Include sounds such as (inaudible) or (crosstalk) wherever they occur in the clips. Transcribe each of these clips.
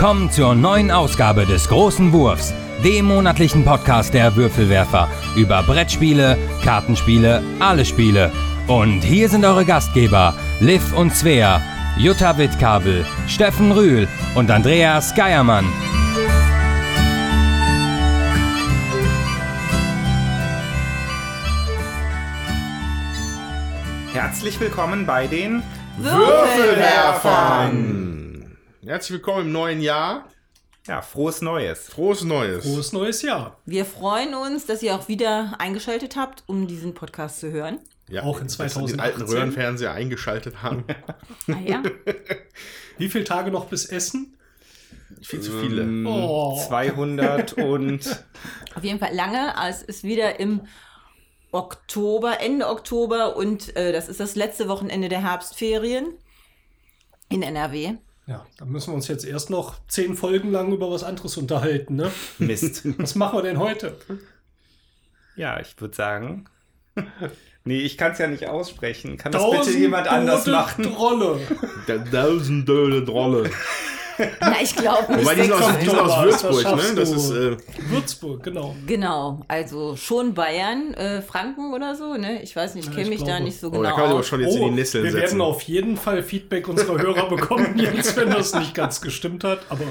Willkommen zur neuen Ausgabe des Großen Wurfs, dem monatlichen Podcast der Würfelwerfer über Brettspiele, Kartenspiele, alle Spiele. Und hier sind eure Gastgeber, Liv und Svea, Jutta Wittkabel, Steffen Rühl und Andreas Geiermann. Herzlich willkommen bei den Würfelwerfern! Herzlich willkommen im neuen Jahr. Ja, frohes Neues. Frohes Neues. Frohes neues Jahr. Wir freuen uns, dass ihr auch wieder eingeschaltet habt, um diesen Podcast zu hören. Ja, Auch in dass wir Den 2018. alten Röhrenfernseher eingeschaltet haben. Ah ja. (laughs) Wie viele Tage noch bis Essen? Viel zu viele. Ähm, Oh. 200 und (laughs) Auf jeden Fall lange. Es ist wieder im Oktober, Ende Oktober und äh, das ist das letzte Wochenende der Herbstferien in NRW. Ja, da müssen wir uns jetzt erst noch zehn Folgen lang über was anderes unterhalten, ne? Mist. (laughs) Was machen wir denn heute? Ja, ich würde sagen. (laughs) Nee, ich kann es ja nicht aussprechen. Kann das bitte jemand anders machen? Trolle. Der Tausendöle Drolle. Na, ich glaube nicht. Wobei die sind aus, die sind aus das Würzburg, schaffst ne? Das ist, äh, Würzburg, genau. Genau, also schon Bayern, äh, Franken oder so, ne? Ich weiß nicht, ich kenne ich mich da glaube. nicht so oh, genau da kann man aber schon jetzt in die Oh, Nesseln wir setzen. werden auf jeden Fall Feedback unserer Hörer bekommen, jetzt, wenn das nicht ganz gestimmt hat. Aber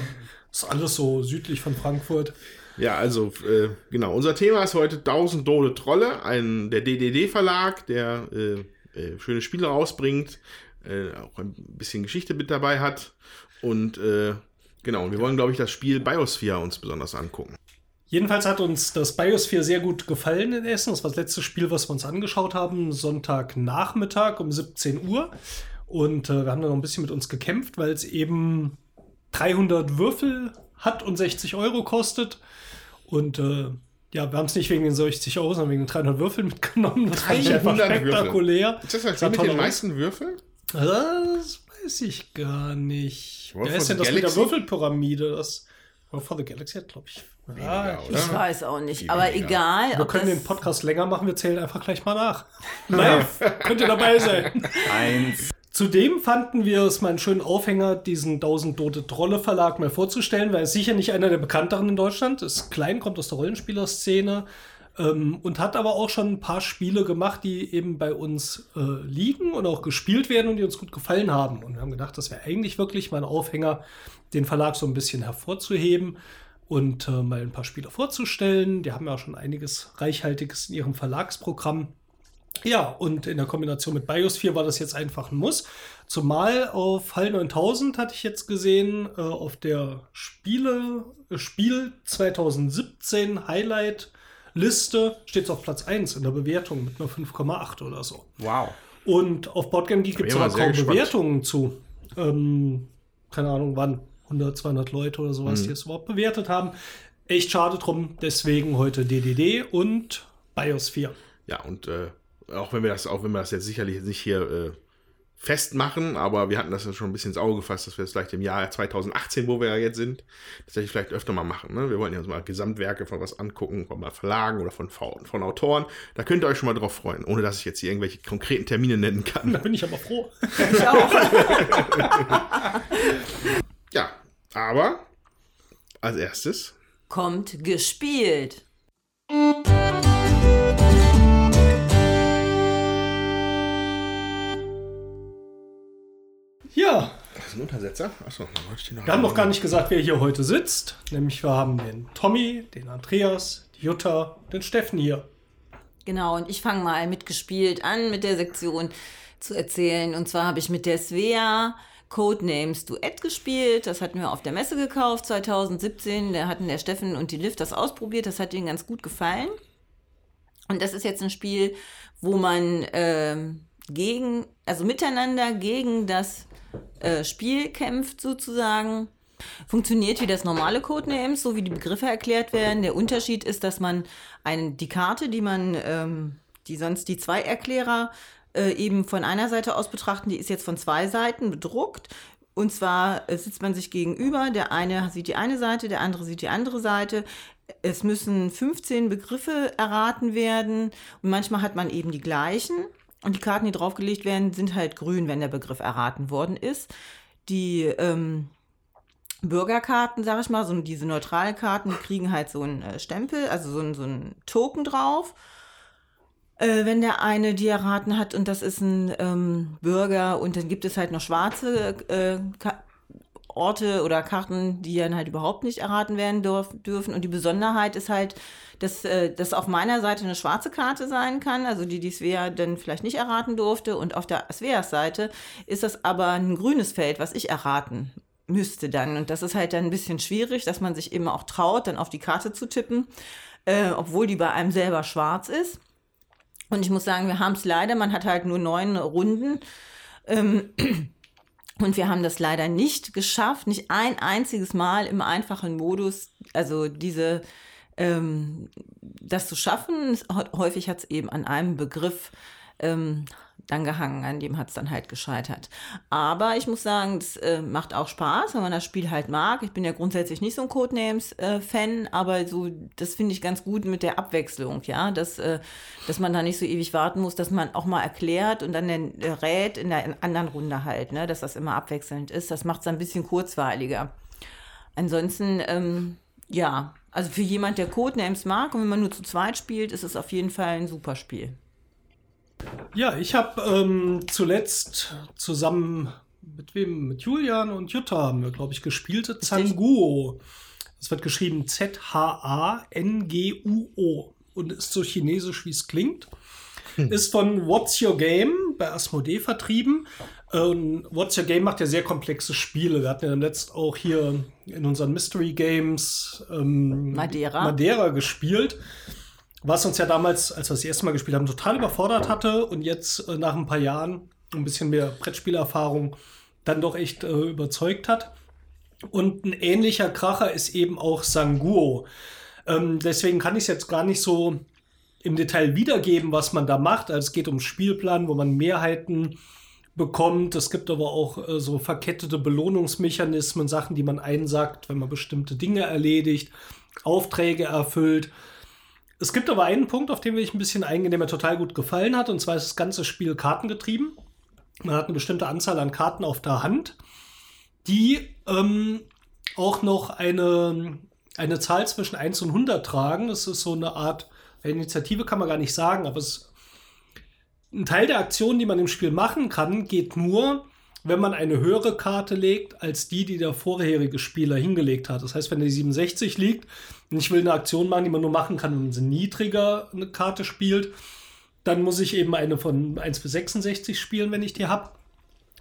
ist alles so südlich von Frankfurt. Ja, also, äh, genau. Unser Thema ist heute 1000 Dole Trolle, ein, der DDD-Verlag, der äh, äh, schöne Spiele rausbringt, äh, auch ein bisschen Geschichte mit dabei hat. Und äh, genau, wir wollen, glaube ich, das Spiel Biosphere uns besonders angucken. Jedenfalls hat uns das Biosphere sehr gut gefallen in Essen. Das war das letzte Spiel, was wir uns angeschaut haben, Sonntagnachmittag um 17 Uhr. Und äh, wir haben da noch ein bisschen mit uns gekämpft, weil es eben 300 Würfel hat und 60 Euro kostet. Und äh, ja, wir haben es nicht wegen den 60 Euro, sondern wegen den 300 Würfeln (laughs) mitgenommen. Das fand ich einfach 300 Würfel. spektakulär. Ist das das Spiel mit den meisten Würfeln? Das weiß ich gar nicht. Wer ist denn das mit der Galaxy? Würfelpyramide? Das Wolf for the Galaxy hat, glaube ich. Weniger, ich- oder? Ich weiß auch nicht, Viel aber weniger. egal. wir können den Podcast länger machen, wir zählen einfach gleich mal nach. Live, könnt ihr dabei sein. Eins. Zudem fanden wir es mal einen schönen Aufhänger, diesen 1000 Tote Trolle Verlag mal vorzustellen, weil er ist sicher nicht einer der bekannteren in Deutschland, ist klein, kommt aus der Rollenspielerszene ähm, und hat aber auch schon ein paar Spiele gemacht, die eben bei uns äh, liegen und auch gespielt werden und die uns gut gefallen haben. Und wir haben gedacht, das wäre eigentlich wirklich mal ein Aufhänger, den Verlag so ein bisschen hervorzuheben und äh, mal ein paar Spiele vorzustellen. Die haben ja auch schon einiges Reichhaltiges in ihrem Verlagsprogramm. Ja, und in der Kombination mit Biosphere war das jetzt einfach ein Muss. Zumal auf Hall 9000 hatte ich jetzt gesehen, äh, auf der Spiele, äh, Spiel 2017 Highlight Liste steht es auf Platz 1 in der Bewertung mit einer 5,8 oder so. Wow. Und auf Boardgame Geek gibt es aber kaum. Bewertungen zu. Ähm, keine Ahnung wann. 100, 200 Leute oder Mhm. sowas, die es überhaupt bewertet haben. Echt schade drum. Deswegen heute DDD und Biosphere. Ja, und äh, auch wenn wir das, auch wenn wir das jetzt sicherlich nicht hier äh, festmachen, aber wir hatten das ja schon ein bisschen ins Auge gefasst, dass wir es vielleicht im Jahr 2018, wo wir ja jetzt sind, tatsächlich vielleicht öfter mal machen. Ne? Wir wollten ja uns mal Gesamtwerke von was angucken, von mal Verlagen oder von, von Autoren. Da könnt ihr euch schon mal drauf freuen, ohne dass ich jetzt hier irgendwelche konkreten Termine nennen Da kann. bin ich aber froh. (laughs) Ich auch. (laughs) Ja, aber als erstes Kommt gespielt. Das ist ein Untersetzer? Achso, dann wollte ich den noch wir haben noch gar nicht gesagt, wer hier heute sitzt. Nämlich wir haben den Tommy, den Andreas, die Jutta, den Steffen hier. Genau, und ich fange mal mit gespielt an, mit der Sektion zu erzählen. Und zwar habe ich mit der Svea Codenames Duett gespielt. Das hatten wir auf der Messe gekauft 2017. Da hatten der Steffen und die Liv das ausprobiert. Das hat ihnen ganz gut gefallen. Und das ist jetzt ein Spiel, wo man ähm, gegen, also miteinander gegen das äh, Spiel kämpft sozusagen. Funktioniert wie das normale Codenames, so wie die Begriffe erklärt werden. Der Unterschied ist, dass man einen, die Karte, die man, ähm, die sonst die zwei Erklärer äh, eben von einer Seite aus betrachten, die ist jetzt von zwei Seiten bedruckt. Und zwar äh, sitzt man sich gegenüber, der eine sieht die eine Seite, der andere sieht die andere Seite. Es müssen 15 Begriffe erraten werden und manchmal hat man eben die gleichen. Und die Karten, die draufgelegt werden, sind halt grün, wenn der Begriff erraten worden ist. Die ähm, Bürgerkarten, sag ich mal, so diese Neutralkarten, die kriegen halt so einen äh, Stempel, also so, ein, so einen Token drauf. Äh, wenn der eine die erraten hat und das ist ein ähm, Bürger und dann gibt es halt noch schwarze äh, Orte oder Karten, die dann halt überhaupt nicht erraten werden dürfen. Und die Besonderheit ist halt, dass äh, das auf meiner Seite eine schwarze Karte sein kann, also die die Svea dann vielleicht nicht erraten durfte. Und auf der Sveas Seite ist das aber ein grünes Feld, was ich erraten müsste dann. Und das ist halt dann ein bisschen schwierig, dass man sich immer auch traut, dann auf die Karte zu tippen, äh, obwohl die bei einem selber schwarz ist. Und ich muss sagen, wir haben es leider, man hat halt nur neun Runden. Ähm, und wir haben das leider nicht geschafft, nicht ein einziges Mal im einfachen Modus, also diese, ähm, das zu schaffen. Häufig hat es eben an einem Begriff ähm, dann gehangen, an dem hat es dann halt gescheitert. Aber ich muss sagen, es äh, macht auch Spaß, wenn man das Spiel halt mag. Ich bin ja grundsätzlich nicht so ein Codenames-Fan, äh, aber so, das finde ich ganz gut mit der Abwechslung, ja, dass, äh, dass man da nicht so ewig warten muss, dass man auch mal erklärt und dann den, rät in der anderen Runde halt, ne, dass das immer abwechselnd ist. Das macht es ein bisschen kurzweiliger. Ansonsten, ähm, ja, also für jemand, der Codenames mag und wenn man nur zu zweit spielt, ist es auf jeden Fall ein super Spiel. Ja, ich habe ähm, zuletzt zusammen mit wem? Mit Julian und Jutta haben wir, glaube ich, gespielt. Zanguo. Das wird geschrieben Z-H-A-N-G-U-O und ist so chinesisch, wie es klingt. Hm. Ist von What's Your Game bei Asmodee vertrieben. Ähm, What's Your Game macht ja sehr komplexe Spiele. Wir hatten ja letzt auch hier in unseren Mystery Games ähm, Madeira. Madeira gespielt was uns ja damals, als wir das erste Mal gespielt haben, total überfordert hatte und jetzt äh, nach ein paar Jahren ein bisschen mehr Brettspielerfahrung dann doch echt äh, überzeugt hat. Und ein ähnlicher Kracher ist eben auch Sanguo. Ähm, deswegen kann ich es jetzt gar nicht so im Detail wiedergeben, was man da macht. Also es geht um Spielplan, wo man Mehrheiten bekommt. Es gibt aber auch äh, so verkettete Belohnungsmechanismen, Sachen, die man einsagt, wenn man bestimmte Dinge erledigt, Aufträge erfüllt. Es gibt aber einen Punkt, auf den will ich ein bisschen eingehen, der mir total gut gefallen hat, und zwar ist das ganze Spiel kartengetrieben. Man hat eine bestimmte Anzahl an Karten auf der Hand, die ähm, auch noch eine, eine Zahl zwischen 1 und 100 tragen. Das ist so eine Art Initiative, kann man gar nicht sagen, aber es, ein Teil der Aktionen, die man im Spiel machen kann, geht nur, wenn man eine höhere Karte legt als die, die der vorherige Spieler hingelegt hat. Das heißt, wenn die 67 liegt und ich will eine Aktion machen, die man nur machen kann, wenn man sie niedriger eine Karte spielt, dann muss ich eben eine von 1 bis 66 spielen, wenn ich die habe.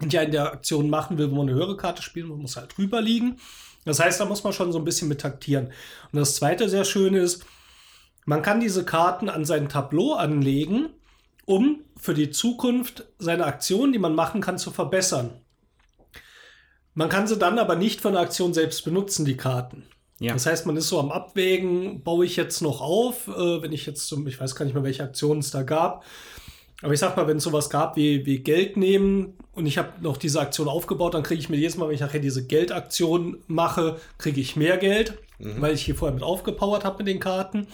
Und ja in der Aktion machen will, wo man eine höhere Karte spielen muss, muss halt drüber liegen. Das heißt, da muss man schon so ein bisschen mit taktieren. Und das zweite sehr schöne ist, man kann diese Karten an sein Tableau anlegen um für die Zukunft seine Aktion, die man machen kann, zu verbessern. Man kann sie dann aber nicht von der Aktion selbst benutzen, die Karten. Ja. Das heißt, man ist so am Abwägen, baue ich jetzt noch auf, äh, wenn ich jetzt, zum, ich weiß gar nicht mehr, welche Aktionen es da gab. Aber ich sag mal, wenn es sowas gab wie, wie Geld nehmen und ich habe noch diese Aktion aufgebaut, dann kriege ich mir jedes Mal, wenn ich nachher diese Geldaktion mache, kriege ich mehr Geld, mhm. weil ich hier vorher mit aufgepowert habe mit den Karten.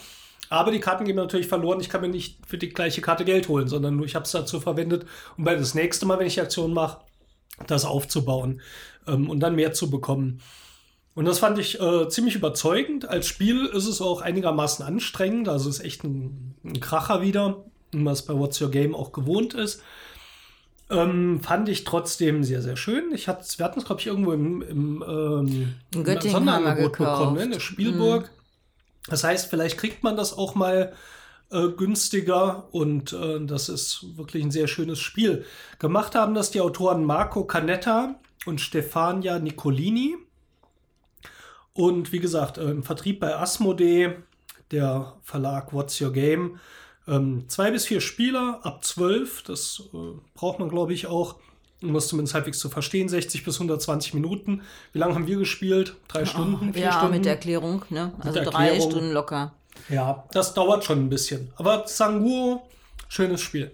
Aber die Karten gehen natürlich verloren. Ich kann mir nicht für die gleiche Karte Geld holen, sondern nur ich habe es dazu verwendet, um bei das nächste Mal, wenn ich die Aktion mache, das aufzubauen ähm, und dann mehr zu bekommen. Und das fand ich äh, ziemlich überzeugend. Als Spiel ist es auch einigermaßen anstrengend. Also ist echt ein, ein Kracher wieder, was bei What's Your Game auch gewohnt ist. Ähm, fand ich trotzdem sehr, sehr schön. Ich wir hatten es, glaube ich, irgendwo im, im, ähm, im Sonderangebot bekommen, ne? in der Spielburg. Mm. Das heißt, vielleicht kriegt man das auch mal äh, günstiger und äh, das ist wirklich ein sehr schönes Spiel. Gemacht haben das die Autoren Marco Canetta und Stefania Nicolini. Und wie gesagt, äh, im Vertrieb bei Asmodee, der Verlag What's Your Game. Ähm, zwei bis vier Spieler ab zwölf, das äh, braucht man, glaube ich, auch das zumindest halbwegs zu verstehen, 60 bis 120 Minuten. Wie lange haben wir gespielt? Drei oh, Stunden? Vier ja, Stunden? mit der Erklärung, ne? Also drei Erklärung. Stunden locker. Ja, das dauert schon ein bisschen. Aber Sanguo, schönes Spiel.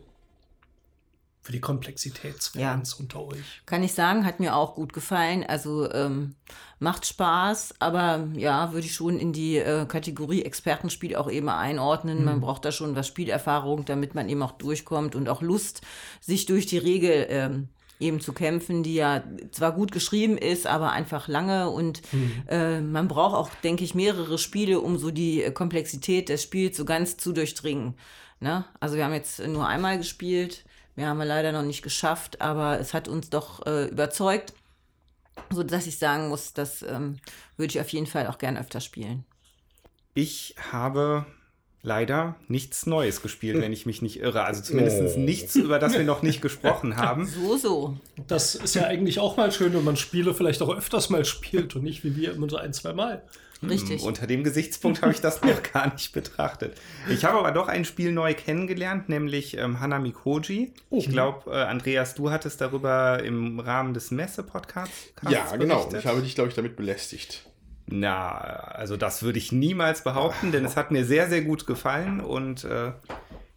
Für die Komplexitätsfans ja. unter euch. Kann ich sagen, hat mir auch gut gefallen. Also ähm, macht Spaß, aber ja, würde ich schon in die äh, Kategorie Expertenspiel auch eben einordnen. Mhm. Man braucht da schon was Spielerfahrung, damit man eben auch durchkommt und auch Lust, sich durch die Regel ähm, eben zu kämpfen, die ja zwar gut geschrieben ist, aber einfach lange und mhm. äh, man braucht auch, denke ich, mehrere Spiele, um so die Komplexität des Spiels so ganz zu durchdringen. Ne? Also wir haben jetzt nur einmal gespielt, wir haben wir leider noch nicht geschafft, aber es hat uns doch äh, überzeugt, so dass ich sagen muss, das ähm, würde ich auf jeden Fall auch gern öfter spielen. Ich habe leider nichts Neues gespielt, wenn ich mich nicht irre. Also zumindest oh. nichts, über das wir noch nicht gesprochen haben. (laughs) So, so. Das ist ja eigentlich auch mal schön, wenn man Spiele vielleicht auch öfters mal spielt und nicht wie wir immer so ein, zwei Mal. Richtig. Hm, unter dem Gesichtspunkt habe ich das (laughs) noch gar nicht betrachtet. Ich habe aber doch ein Spiel neu kennengelernt, nämlich ähm, Hanami Koji. Oh. Ich glaube, äh, Andreas, du hattest darüber im Rahmen des Messe-Podcasts. Ja, genau. Ich habe dich, glaube ich, damit belästigt. Na, also das würde ich niemals behaupten, denn es hat mir sehr, sehr gut gefallen und äh,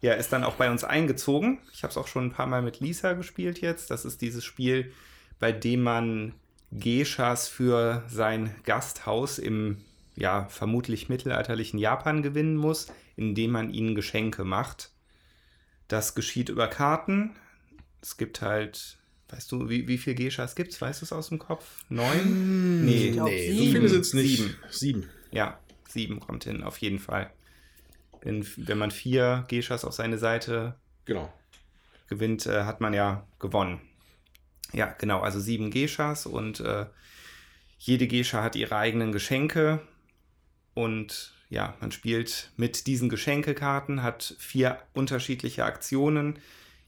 ja, ist dann auch bei uns eingezogen. Ich habe es auch schon ein paar Mal mit Lisa gespielt jetzt. Das ist dieses Spiel, bei dem man Geishas für sein Gasthaus im ja, vermutlich mittelalterlichen Japan gewinnen muss, indem man ihnen Geschenke macht. Das geschieht über Karten. Es gibt halt, weißt du, wie, wie viele gibt es? Weißt du es aus dem Kopf? Neun? Hm, nee, nee sieben. so viele sind es nicht. Sieben. sieben. Ja, sieben kommt hin, auf jeden Fall. Wenn, wenn man vier Geishas auf seine Seite genau. gewinnt, äh, hat man ja gewonnen. Ja, genau, also sieben Geishas und äh, jede Geisha hat ihre eigenen Geschenke und ja, man spielt mit diesen Geschenkekarten, hat vier unterschiedliche Aktionen.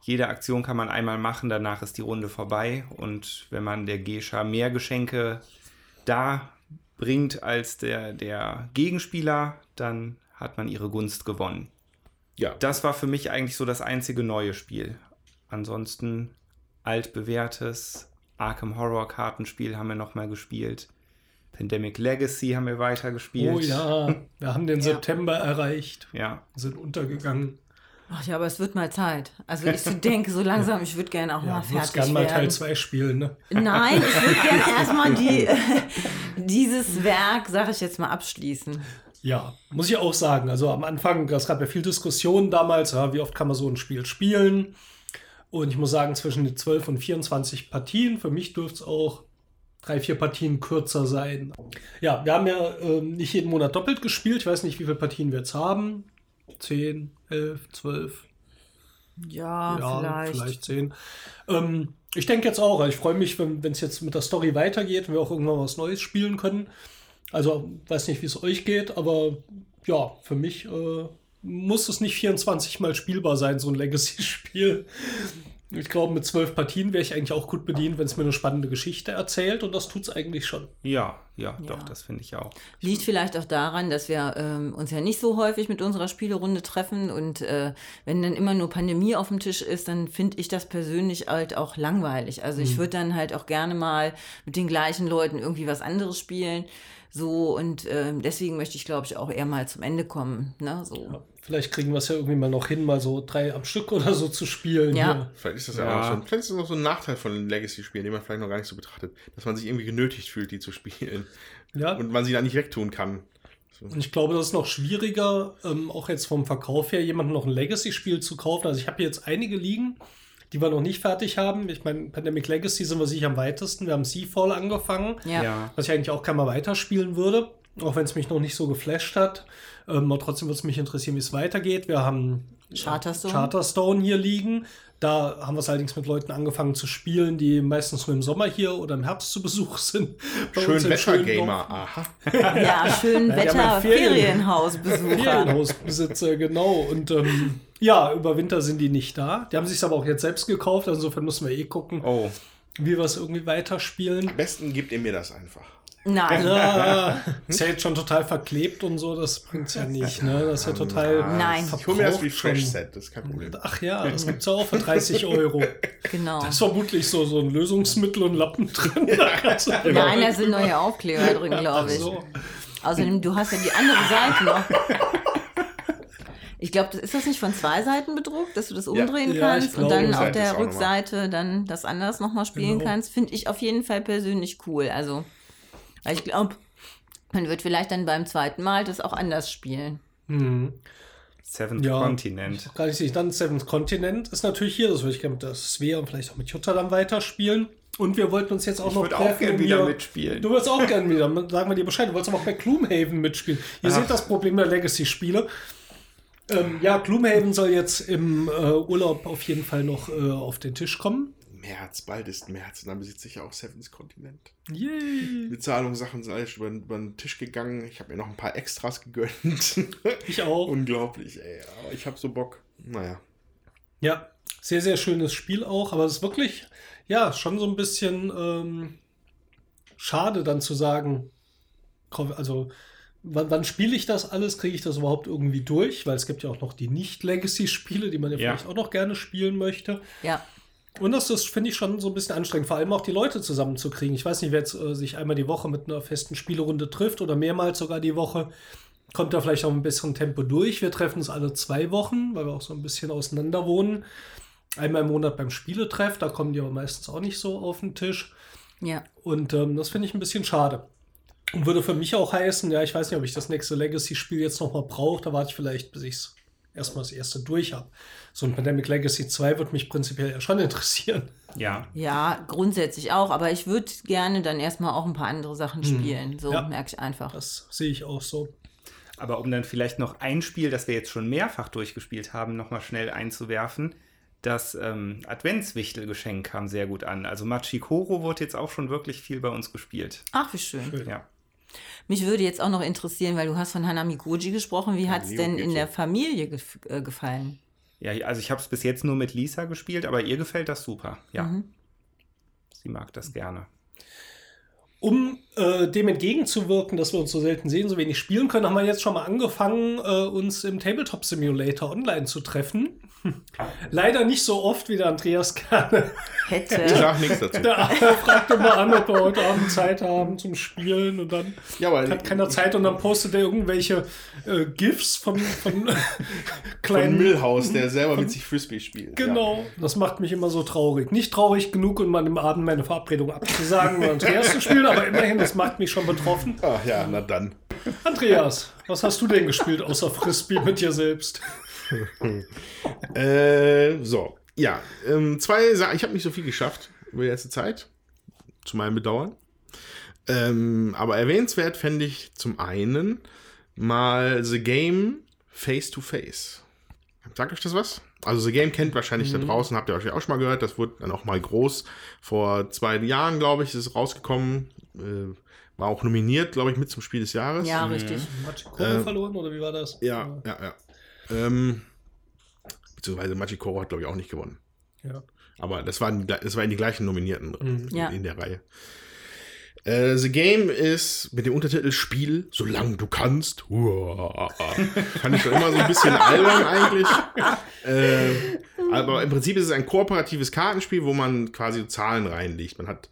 Jede Aktion kann man einmal machen, danach ist die Runde vorbei. Und wenn man der Gescha mehr Geschenke da bringt als der, der Gegenspieler, dann hat man ihre Gunst gewonnen. Ja. Das war für mich eigentlich so das einzige neue Spiel. Ansonsten altbewährtes Arkham Horror Kartenspiel haben wir nochmal gespielt. Pandemic Legacy haben wir weitergespielt. Oh ja, wir haben den ja. September erreicht. Ja. Sind untergegangen. Ach ja, aber es wird mal Zeit. Also ich denke so langsam, (laughs) ich würde gerne auch ja, mal fertig gerne mal Teil 2 spielen, ne? Nein, ich würde gerne (laughs) erstmal die, (laughs) dieses Werk, sage ich jetzt mal, abschließen. Ja, muss ich auch sagen. Also am Anfang, es gab ja viel Diskussion damals, ja, wie oft kann man so ein Spiel spielen. Und ich muss sagen, zwischen den 12 und 24 Partien, für mich dürfte es auch drei, vier Partien kürzer sein. Ja, wir haben ja äh, nicht jeden Monat doppelt gespielt. Ich weiß nicht, wie viele Partien wir jetzt haben. Zehn, elf, zwölf. Ja, ja vielleicht. vielleicht zehn. Ähm, ich denke jetzt auch, ich freue mich, wenn es jetzt mit der Story weitergeht und wir auch irgendwann was Neues spielen können. Also, weiß nicht, wie es euch geht, aber ja, für mich äh, muss es nicht 24 Mal spielbar sein, so ein Legacy-Spiel. Ich glaube, mit zwölf Partien wäre ich eigentlich auch gut bedient, wenn es mir eine spannende Geschichte erzählt und das tut es eigentlich schon. Ja, ja, ja. doch, das finde ich auch. Liegt vielleicht auch daran, dass wir ähm, uns ja nicht so häufig mit unserer Spielerunde treffen und äh, wenn dann immer nur Pandemie auf dem Tisch ist, dann finde ich das persönlich halt auch langweilig. Also ich mhm. würde dann halt auch gerne mal mit den gleichen Leuten irgendwie was anderes spielen. So und äh, deswegen möchte ich, glaube ich, auch eher mal zum Ende kommen. Ne? So. Ja. Vielleicht kriegen wir es ja irgendwie mal noch hin, mal so drei am Stück oder so zu spielen. Ja. Hier. Vielleicht ist das ja, ja auch so, vielleicht ist das noch so ein Nachteil von den Legacy-Spielen, den man vielleicht noch gar nicht so betrachtet, dass man sich irgendwie genötigt fühlt, die zu spielen. Ja. Und man sie da nicht wegtun kann. So. Und ich glaube, das ist noch schwieriger, ähm, auch jetzt vom Verkauf her, jemandem noch ein Legacy-Spiel zu kaufen. Also ich habe jetzt einige liegen, die wir noch nicht fertig haben. Ich meine, Pandemic Legacy sind wir sicher am weitesten. Wir haben Seafall angefangen, ja. was ich eigentlich auch keiner weiterspielen würde, auch wenn es mich noch nicht so geflasht hat. Ähm, aber trotzdem würde es mich interessieren, wie es weitergeht. Wir haben Charterstone. Charterstone hier liegen. Da haben wir es allerdings mit Leuten angefangen zu spielen, die meistens nur im Sommer hier oder im Herbst zu Besuch sind. (laughs) Schön Wettergamer, aha. ja, schön (laughs) Wetter, Ferienhausbesucher. Ferienhausbesitzer, genau. Und ähm, ja, über Winter sind die nicht da. Die haben sich aber auch jetzt selbst gekauft, also insofern müssen wir eh gucken, oh. Wie wir es irgendwie weiterspielen. Am besten gibt ihr mir das einfach. Nein. Ja, (laughs) ist ja jetzt schon total verklebt und so, das bringt es ja nicht, ne? Das ist ja total. Nein. Ich hole mir das wie Fresh Set, das ist kein Problem. Ach ja, das gibt es ja auch für 30 Euro. Genau. Da ist vermutlich so, so ein Lösungsmittel und Lappen drin. Nein, da sind neue Aufkleber drin, glaube ich. So. Außerdem, du hast ja die andere Seite noch. (laughs) Ich glaube, ist das nicht von zwei Seiten bedruckt, dass du das umdrehen ja, kannst ja, und dann auf der Rückseite dann das anders nochmal spielen genau. kannst? Finde ich auf jeden Fall persönlich cool. Also ich glaube, man wird vielleicht dann beim zweiten Mal das auch anders spielen. Mhm. Seventh Ja, Continent. Gar nicht dann Seventh Continent ist natürlich hier, das würde ich gerne mit der Svea und vielleicht auch mit Jutta dann weiterspielen. Und wir wollten uns jetzt auch Ich noch würde auch gern um wieder mitspielen. Du würdest auch gerne wieder, sagen wir dir Bescheid. Du wolltest aber auch bei Gloomhaven mitspielen. Ihr Ach. seht das Problem der Legacy-Spiele. Ähm, ja, Gloomhaven soll jetzt im äh, Urlaub auf jeden Fall noch äh, auf den Tisch kommen. März, bald ist März und dann besitze ich ja auch Seventh Continent. Yay! Bezahlungssachen sind alles über, über den Tisch gegangen. Ich habe mir noch ein paar Extras gegönnt. (laughs) Ich auch. Unglaublich, ey. Aber ich habe so Bock. Naja. Ja, sehr, sehr schönes Spiel auch, aber es ist wirklich, ja, schon so ein bisschen ähm, schade dann zu sagen, also wann, wann spiele ich das alles? Kriege ich das überhaupt irgendwie durch? Weil es gibt ja auch noch die Nicht-Legacy-Spiele, die man ja, Ja. vielleicht auch noch gerne spielen möchte. Ja. Und das ist, finde ich, schon so ein bisschen anstrengend, vor allem auch die Leute zusammenzukriegen. Ich weiß nicht, wer jetzt äh, sich einmal die Woche mit einer festen Spielerunde trifft oder mehrmals sogar die Woche, kommt da vielleicht auch ein bisschen Tempo durch. Wir treffen uns alle zwei Wochen, weil wir auch so ein bisschen auseinander wohnen. Einmal im Monat beim Spieletreff, da kommen die aber meistens auch nicht so auf den Tisch. Ja. Und ähm, das finde ich ein bisschen schade. Und würde für mich auch heißen, ja, ich weiß nicht, ob ich das nächste Legacy-Spiel jetzt nochmal brauche. Da warte ich vielleicht, bis ich es erstmal das erste durch habe. So ein Pandemic Legacy 2 würde mich prinzipiell ja schon (laughs) interessieren. Ja. Ja, grundsätzlich auch, aber ich würde gerne dann erstmal auch ein paar andere Sachen spielen. So Ja. merke ich einfach. Das sehe ich auch so. Aber um dann vielleicht noch ein Spiel, das wir jetzt schon mehrfach durchgespielt haben, nochmal schnell einzuwerfen. Das ähm, Adventswichtelgeschenk kam sehr gut an. Also Machikoro wurde jetzt auch schon wirklich viel bei uns gespielt. Ach, wie schön. Ja. Mich würde jetzt auch noch interessieren, weil du hast von Hanami Goji gesprochen. Wie hat es denn in der Familie gef äh, gefallen? Ja, also ich habe es bis jetzt nur mit Lisa gespielt, aber ihr gefällt das super. Ja. Mhm. Sie mag das gerne. Um äh, dem entgegenzuwirken, dass wir uns so selten sehen, so wenig spielen können, haben wir jetzt schon mal angefangen, äh, uns im Tabletop Simulator online zu treffen. (laughs) Leider nicht so oft, wie der Andreas gerne. (laughs) (laughs) Ich Hätte. sag nichts dazu. Der Arne fragt immer an, ob wir heute Abend Zeit haben zum Spielen und dann Ja, hat keiner Zeit und dann postet er irgendwelche äh, GIFs von, von von kleinen Millhaus, der selber mit sich Frisbee spielt. Genau, das macht mich immer so traurig. Nicht traurig genug, um an dem Abend meine Verabredung abzusagen und Andreas zu spielen, aber immerhin, das macht mich schon betroffen. (laughs) Ach ja, na dann. Andreas, was hast du denn gespielt außer Frisbee mit dir selbst? (laughs) Äh, so. Ja, ähm, zwei Sachen. Ich habe nicht so viel geschafft über die letzte Zeit. Zu meinem Bedauern. Ähm, aber erwähnenswert fände ich zum einen mal The Game Face to Face. Sagt euch das was? Also The Game kennt wahrscheinlich da draußen, habt ihr wahrscheinlich auch schon mal gehört. Das wurde dann auch mal groß. Vor zwei Jahren, glaube ich, ist es rausgekommen. Äh, war auch nominiert, glaube ich, mit zum Spiel des Jahres. Ja, richtig. Machikoro verloren oder wie war das? Ja, ja, ja. Ähm, beziehungsweise Machikoro hat, glaube ich, auch nicht gewonnen. ja. Aber das waren, die- das waren die gleichen Nominierten drin Ja. in der Reihe. Äh, The Game ist mit dem Untertitel Spiel, solange du kannst. Uah. (laughs) Fand ich schon immer so ein bisschen albern eigentlich. (laughs) Äh, aber im Prinzip ist es ein kooperatives Kartenspiel, wo man quasi Zahlen reinlegt. Man hat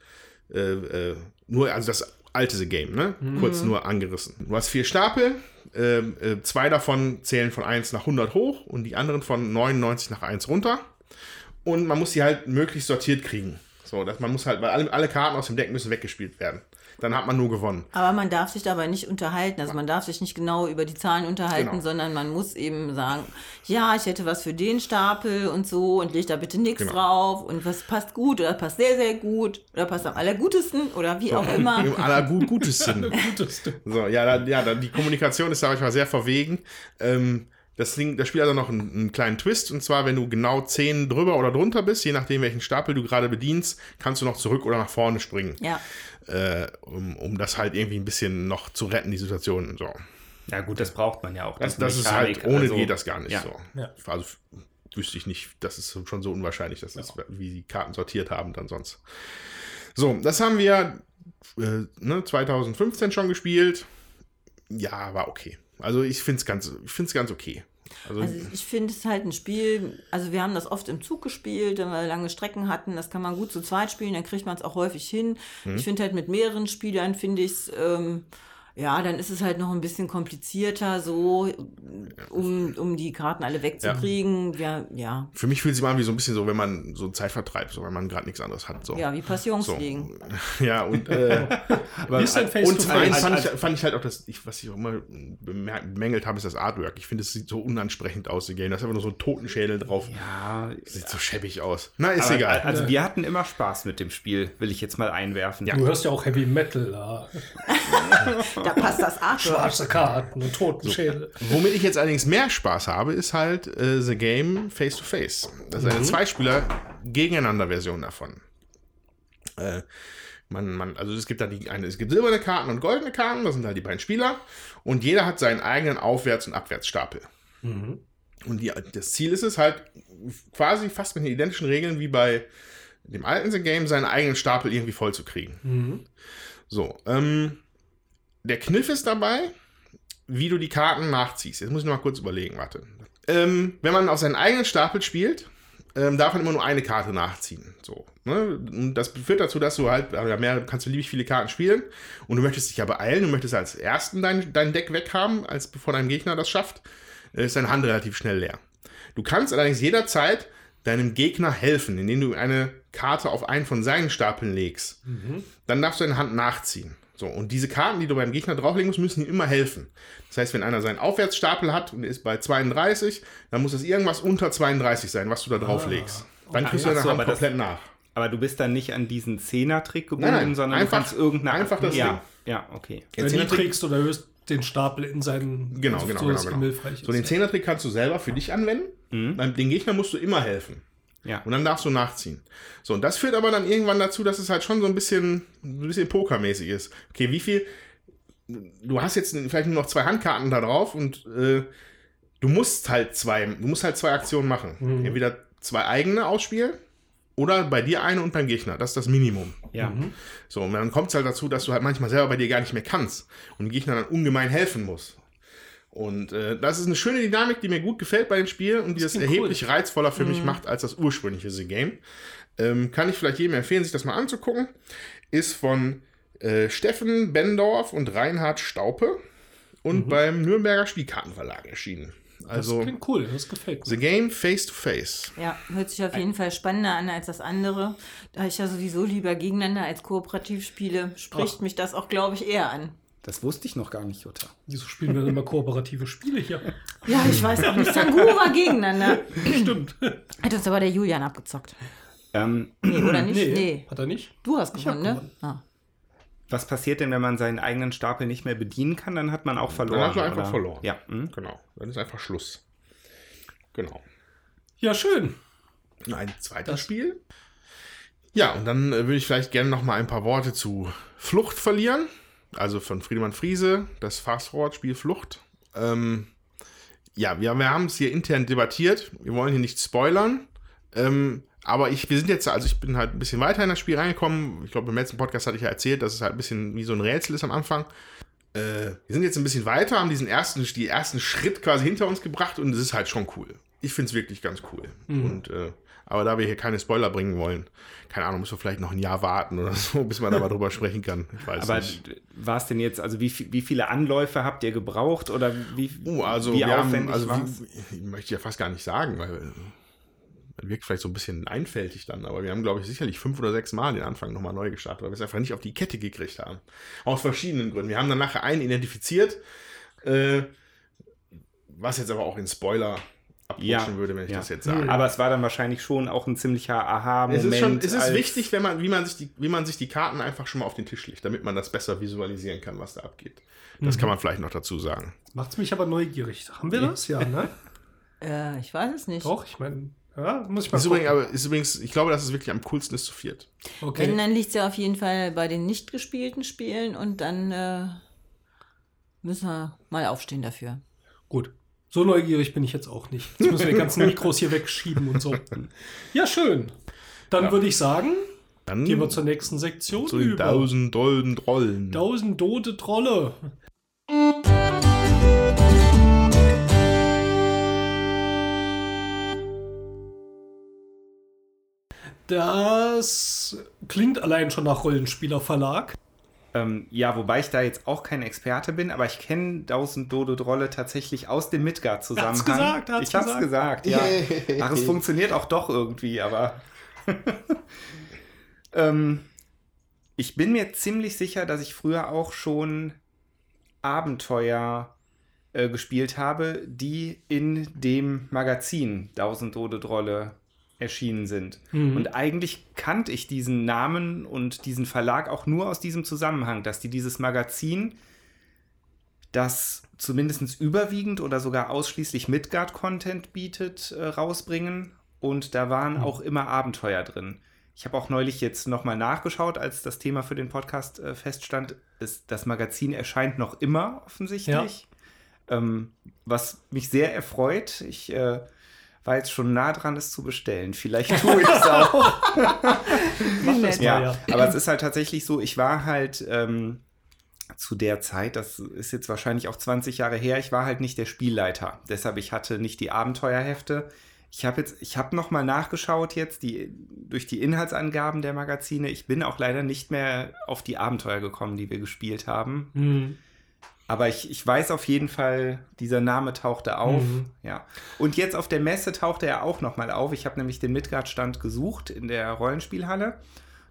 äh, äh, nur, also das alte The Game, ne? Kurz nur angerissen. Du hast vier Stapel. ähm, äh, zwei davon zählen von 1 nach 100 hoch und die anderen von 99 nach 1 runter. Und man muss sie halt möglichst sortiert kriegen. So, dass man muss halt, weil alle, alle Karten aus dem Deck müssen weggespielt werden. Dann hat man nur gewonnen. Aber man darf sich dabei nicht unterhalten. Also man darf sich nicht genau über die Zahlen unterhalten, Genau. sondern man muss eben sagen, ja, ich hätte was für den Stapel und so und leg da bitte nichts Genau. drauf und was passt gut oder passt sehr, sehr gut oder passt am allergutesten oder wie auch immer. (laughs) Im aller gut, Gutes Sinn. (laughs) Guteste. So, ja, dann, ja dann die Kommunikation ist da manchmal sehr verwegen. Ähm, das, Ding, das Spiel hat auch noch einen, einen kleinen Twist, und zwar, wenn du genau 10 drüber oder drunter bist, je nachdem, welchen Stapel du gerade bedienst, kannst du noch zurück oder nach vorne springen, Ja, äh, um, um das halt irgendwie ein bisschen noch zu retten, die Situation. So. Ja, gut, das braucht man ja auch. Das, das ist halt, ohne Also, geht das gar nicht ja. so. Ja. Also wüsste ich nicht, das ist schon so unwahrscheinlich, dass das, wie die Karten sortiert haben dann sonst. So, das haben wir äh, ne, 2015 schon gespielt. Ja, war okay. Also ich finde es ganz, ich find's ganz okay. Also, also ich finde es halt ein Spiel, also wir haben das oft im Zug gespielt, wenn wir lange Strecken hatten, das kann man gut zu zweit spielen, dann kriegt man es auch häufig hin. Mhm. Ich finde halt mit mehreren Spielern finde ich es, ähm, Ja, dann ist es halt noch ein bisschen komplizierter, so, um, um die Karten alle wegzukriegen. Ja, ja, Für mich fühlt sich mal an wie so ein bisschen so, wenn man so Zeit vertreibt, so wenn man gerade nichts anderes hat. So. ja wie so. Passionsfliegen. (laughs) Ja, und, äh, (laughs) denn und vor allem fand, ich, fand ich halt auch, dass ich, was ich auch immer bemängelt habe, ist das Artwork. Ich finde, es sieht so unansprechend aus, die Game. Da ist einfach nur so ein Totenschädel drauf. Ja, Sieht so schäbig aus. Na, ist aber, egal. Also wir hatten immer Spaß mit dem Spiel, will ich jetzt mal einwerfen. Ja. Du hörst ja auch Heavy Metal, da. (laughs) Da passt das Artwork. schwarze Karten und Totenschädel. Womit ich jetzt allerdings mehr Spaß habe, ist halt äh, The Game Face to Face. Das ist eine Zweispieler gegeneinander Version davon. Äh, man, man, also es gibt da die eine, es gibt silberne Karten und goldene Karten, das sind halt die beiden Spieler und jeder hat seinen eigenen Aufwärts- und Abwärtsstapel. Und die, das Ziel ist es halt quasi fast mit den identischen Regeln wie bei dem alten The Game, seinen eigenen Stapel irgendwie voll zu kriegen. So, ähm, der Kniff ist dabei, wie du die Karten nachziehst. Jetzt muss ich noch mal kurz überlegen, warte. Ähm, wenn man auf seinen eigenen Stapel spielt, ähm, darf man immer nur eine Karte nachziehen. So, ne? Und das führt dazu, dass du halt, ja, mehr kannst du liebig viele Karten spielen und du möchtest dich ja beeilen, du möchtest als ersten dein, dein Deck weghaben, als bevor dein Gegner das schafft, äh, ist deine Hand relativ schnell leer. Du kannst allerdings jederzeit deinem Gegner helfen, indem du eine Karte auf einen von seinen Stapeln legst. Dann darfst du deine Hand nachziehen. So, und diese Karten, die du beim Gegner drauflegen musst, müssen ihm immer helfen. Das heißt, wenn einer seinen Aufwärtsstapel hat und ist bei 32, dann muss es irgendwas unter 32 sein, was du da drauflegst. Dann kriegst du deine so, Hand aber das- komplett nach. Aber du bist dann nicht an diesen Zehner-Trick gebunden, Nein, nein, sondern einfach- du kannst irgendeine einfach das Ding. ja, ja, okay. Wenn Jetzt du den trägst oder erhöhst den Stapel in seinen. Genau, also genau, so, genau. genau. hilfreich So, den. Zehnertrick kannst du selber für dich anwenden. Beim- Den Gegner musst du immer helfen. Ja. Und dann darfst du nachziehen. So, und das führt aber dann irgendwann dazu, dass es halt schon so ein bisschen, ein bisschen pokermäßig ist. Okay, wie viel. Du hast jetzt vielleicht nur noch zwei Handkarten da drauf und äh, du musst halt zwei, du musst halt zwei Aktionen machen. Entweder zwei eigene ausspielen oder bei dir eine und beim Gegner. Das ist das Minimum. ja. So, und dann kommt es halt dazu, dass du halt manchmal selber bei dir gar nicht mehr kannst und dem Gegner dann ungemein helfen muss. Und äh, das ist eine schöne Dynamik, die mir gut gefällt bei dem Spiel und die das klingt erheblich reizvoller für mich macht als das ursprüngliche The Game. Ähm, kann ich vielleicht jedem empfehlen, sich das mal anzugucken. Ist von äh, Steffen Bendorf und Reinhard Staupe und beim Nürnberger Spielkartenverlag erschienen. Das Also klingt cool, das gefällt mir. The Game Face to Face. Ja, hört sich auf jeden Fall spannender an als das andere. Da ich ja sowieso lieber gegeneinander als kooperativ spiele, spricht Ach. mich das auch, glaube ich, eher an. Das wusste ich noch gar nicht, Jutta. Wieso spielen wir denn immer kooperative Spiele hier? Ja, ich weiß auch nicht. Sangura gegeneinander. Stimmt. Hat uns aber der Julian abgezockt. Ähm, Nee, oder nicht? Nee. Hat er nicht? Du hast gewonnen, ne? gewonnen. Ah. was passiert denn, wenn man seinen eigenen Stapel nicht mehr bedienen kann? Dann hat man auch verloren. Dann hast du einfach oder? verloren. Ja. hm? Genau. Dann ist einfach Schluss. Genau. Ja, schön. Ein zweites Das- Spiel. Ja, und dann äh, würde ich vielleicht gerne noch mal ein paar Worte zu Flucht verlieren. Also von Friedemann Friese, das Fast-Forward-Spiel Flucht. Ähm, ja, wir, wir haben es hier intern debattiert. Wir wollen hier nicht spoilern. Ähm, aber ich, wir sind jetzt, also ich bin halt ein bisschen weiter in das Spiel reingekommen. Ich glaube, im letzten Podcast hatte ich ja erzählt, dass es halt ein bisschen wie so ein Rätsel ist am Anfang. Äh, wir sind jetzt ein bisschen weiter, haben diesen ersten, die ersten Schritt quasi hinter uns gebracht und es ist halt schon cool. Ich finde es wirklich ganz cool. Und, äh, aber da wir hier keine Spoiler bringen wollen, keine Ahnung, müssen wir vielleicht noch ein Jahr warten oder (laughs) so, bis man da mal drüber sprechen kann. Ich weiß Aber nicht. war es denn jetzt, also wie, wie viele Anläufe habt ihr gebraucht oder wie, Uh, also wie wir haben, aufwendig also wie, möchte ich ja fast gar nicht sagen, weil äh, man wirkt vielleicht so ein bisschen einfältig dann, aber wir haben, glaube ich, sicherlich fünf oder sechs Mal den Anfang nochmal neu gestartet, weil wir es einfach nicht auf die Kette gekriegt haben. Aus verschiedenen Gründen. Wir haben dann nachher einen identifiziert, äh, was jetzt aber auch in Spoiler abrutschen Ja, würde, wenn ich ja. das jetzt sage. Aber es war dann wahrscheinlich schon auch ein ziemlicher Aha-Moment. Es ist, schon, es ist wichtig, wenn man, wie, man sich die, wie man sich die Karten einfach schon mal auf den Tisch legt, damit man das besser visualisieren kann, was da abgeht. Das kann man vielleicht noch dazu sagen. Macht's mich aber neugierig. Haben wir das? Ja, ne? (laughs) Äh, ich weiß es nicht. Doch, ich meine, ja, muss ich mal Ist gucken. übrigens, aber ist übrigens, ich glaube, dass es wirklich am coolsten ist zu viert. Wenn, Okay. dann liegt es ja auf jeden Fall bei den nicht gespielten Spielen und dann äh, müssen wir mal aufstehen dafür. Gut. So neugierig bin ich jetzt auch nicht. Jetzt müssen wir die ganzen Mikros hier wegschieben und so. (laughs) Ja, schön. Dann Ja. würde ich sagen, Dann gehen wir zur nächsten Sektion zu über. tausend dolden Trollen. Tausend tote Trolle. Das klingt allein schon nach Rollenspielerverlag. Ähm, ja, wobei ich da jetzt auch kein Experte bin, aber ich kenne 1000 Dodo Drolle tatsächlich aus dem Midgard-Zusammenhang. gesagt, er hat's ich hab's gesagt, ja. (laughs) Ach, es funktioniert auch doch irgendwie, aber. (laughs) ähm, ich bin mir ziemlich sicher, dass ich früher auch schon Abenteuer äh, gespielt habe, die in dem Magazin 1000 Tode Drolle erschienen sind. Mhm. Und eigentlich kannte ich diesen Namen und diesen Verlag auch nur aus diesem Zusammenhang, dass die dieses Magazin, das zumindest überwiegend oder sogar ausschließlich Midgard-Content bietet, äh, rausbringen. Und da waren auch immer Abenteuer drin. Ich habe auch neulich jetzt nochmal nachgeschaut, als das Thema für den Podcast äh, feststand. Es, das Magazin erscheint noch immer offensichtlich. Ähm, was mich sehr erfreut. Ich äh, war jetzt schon nah dran, es zu bestellen. Vielleicht tue ich es (laughs) auch. Mach das mal, ja, ja. aber es ist halt tatsächlich so, ich war halt ähm, zu der Zeit, das ist jetzt wahrscheinlich auch 20 Jahre her, ich war halt nicht der Spielleiter. Deshalb, ich hatte nicht die Abenteuerhefte. Ich habe jetzt, ich habe nochmal nachgeschaut jetzt die, durch die Inhaltsangaben der Magazine. Ich bin auch leider nicht mehr auf die Abenteuer gekommen, die wir gespielt haben. Mhm. Aber ich, ich weiß auf jeden Fall, dieser Name tauchte auf. Mhm. Ja. Und jetzt auf der Messe tauchte er auch nochmal auf. Ich habe nämlich den Midgard-Stand gesucht in der Rollenspielhalle.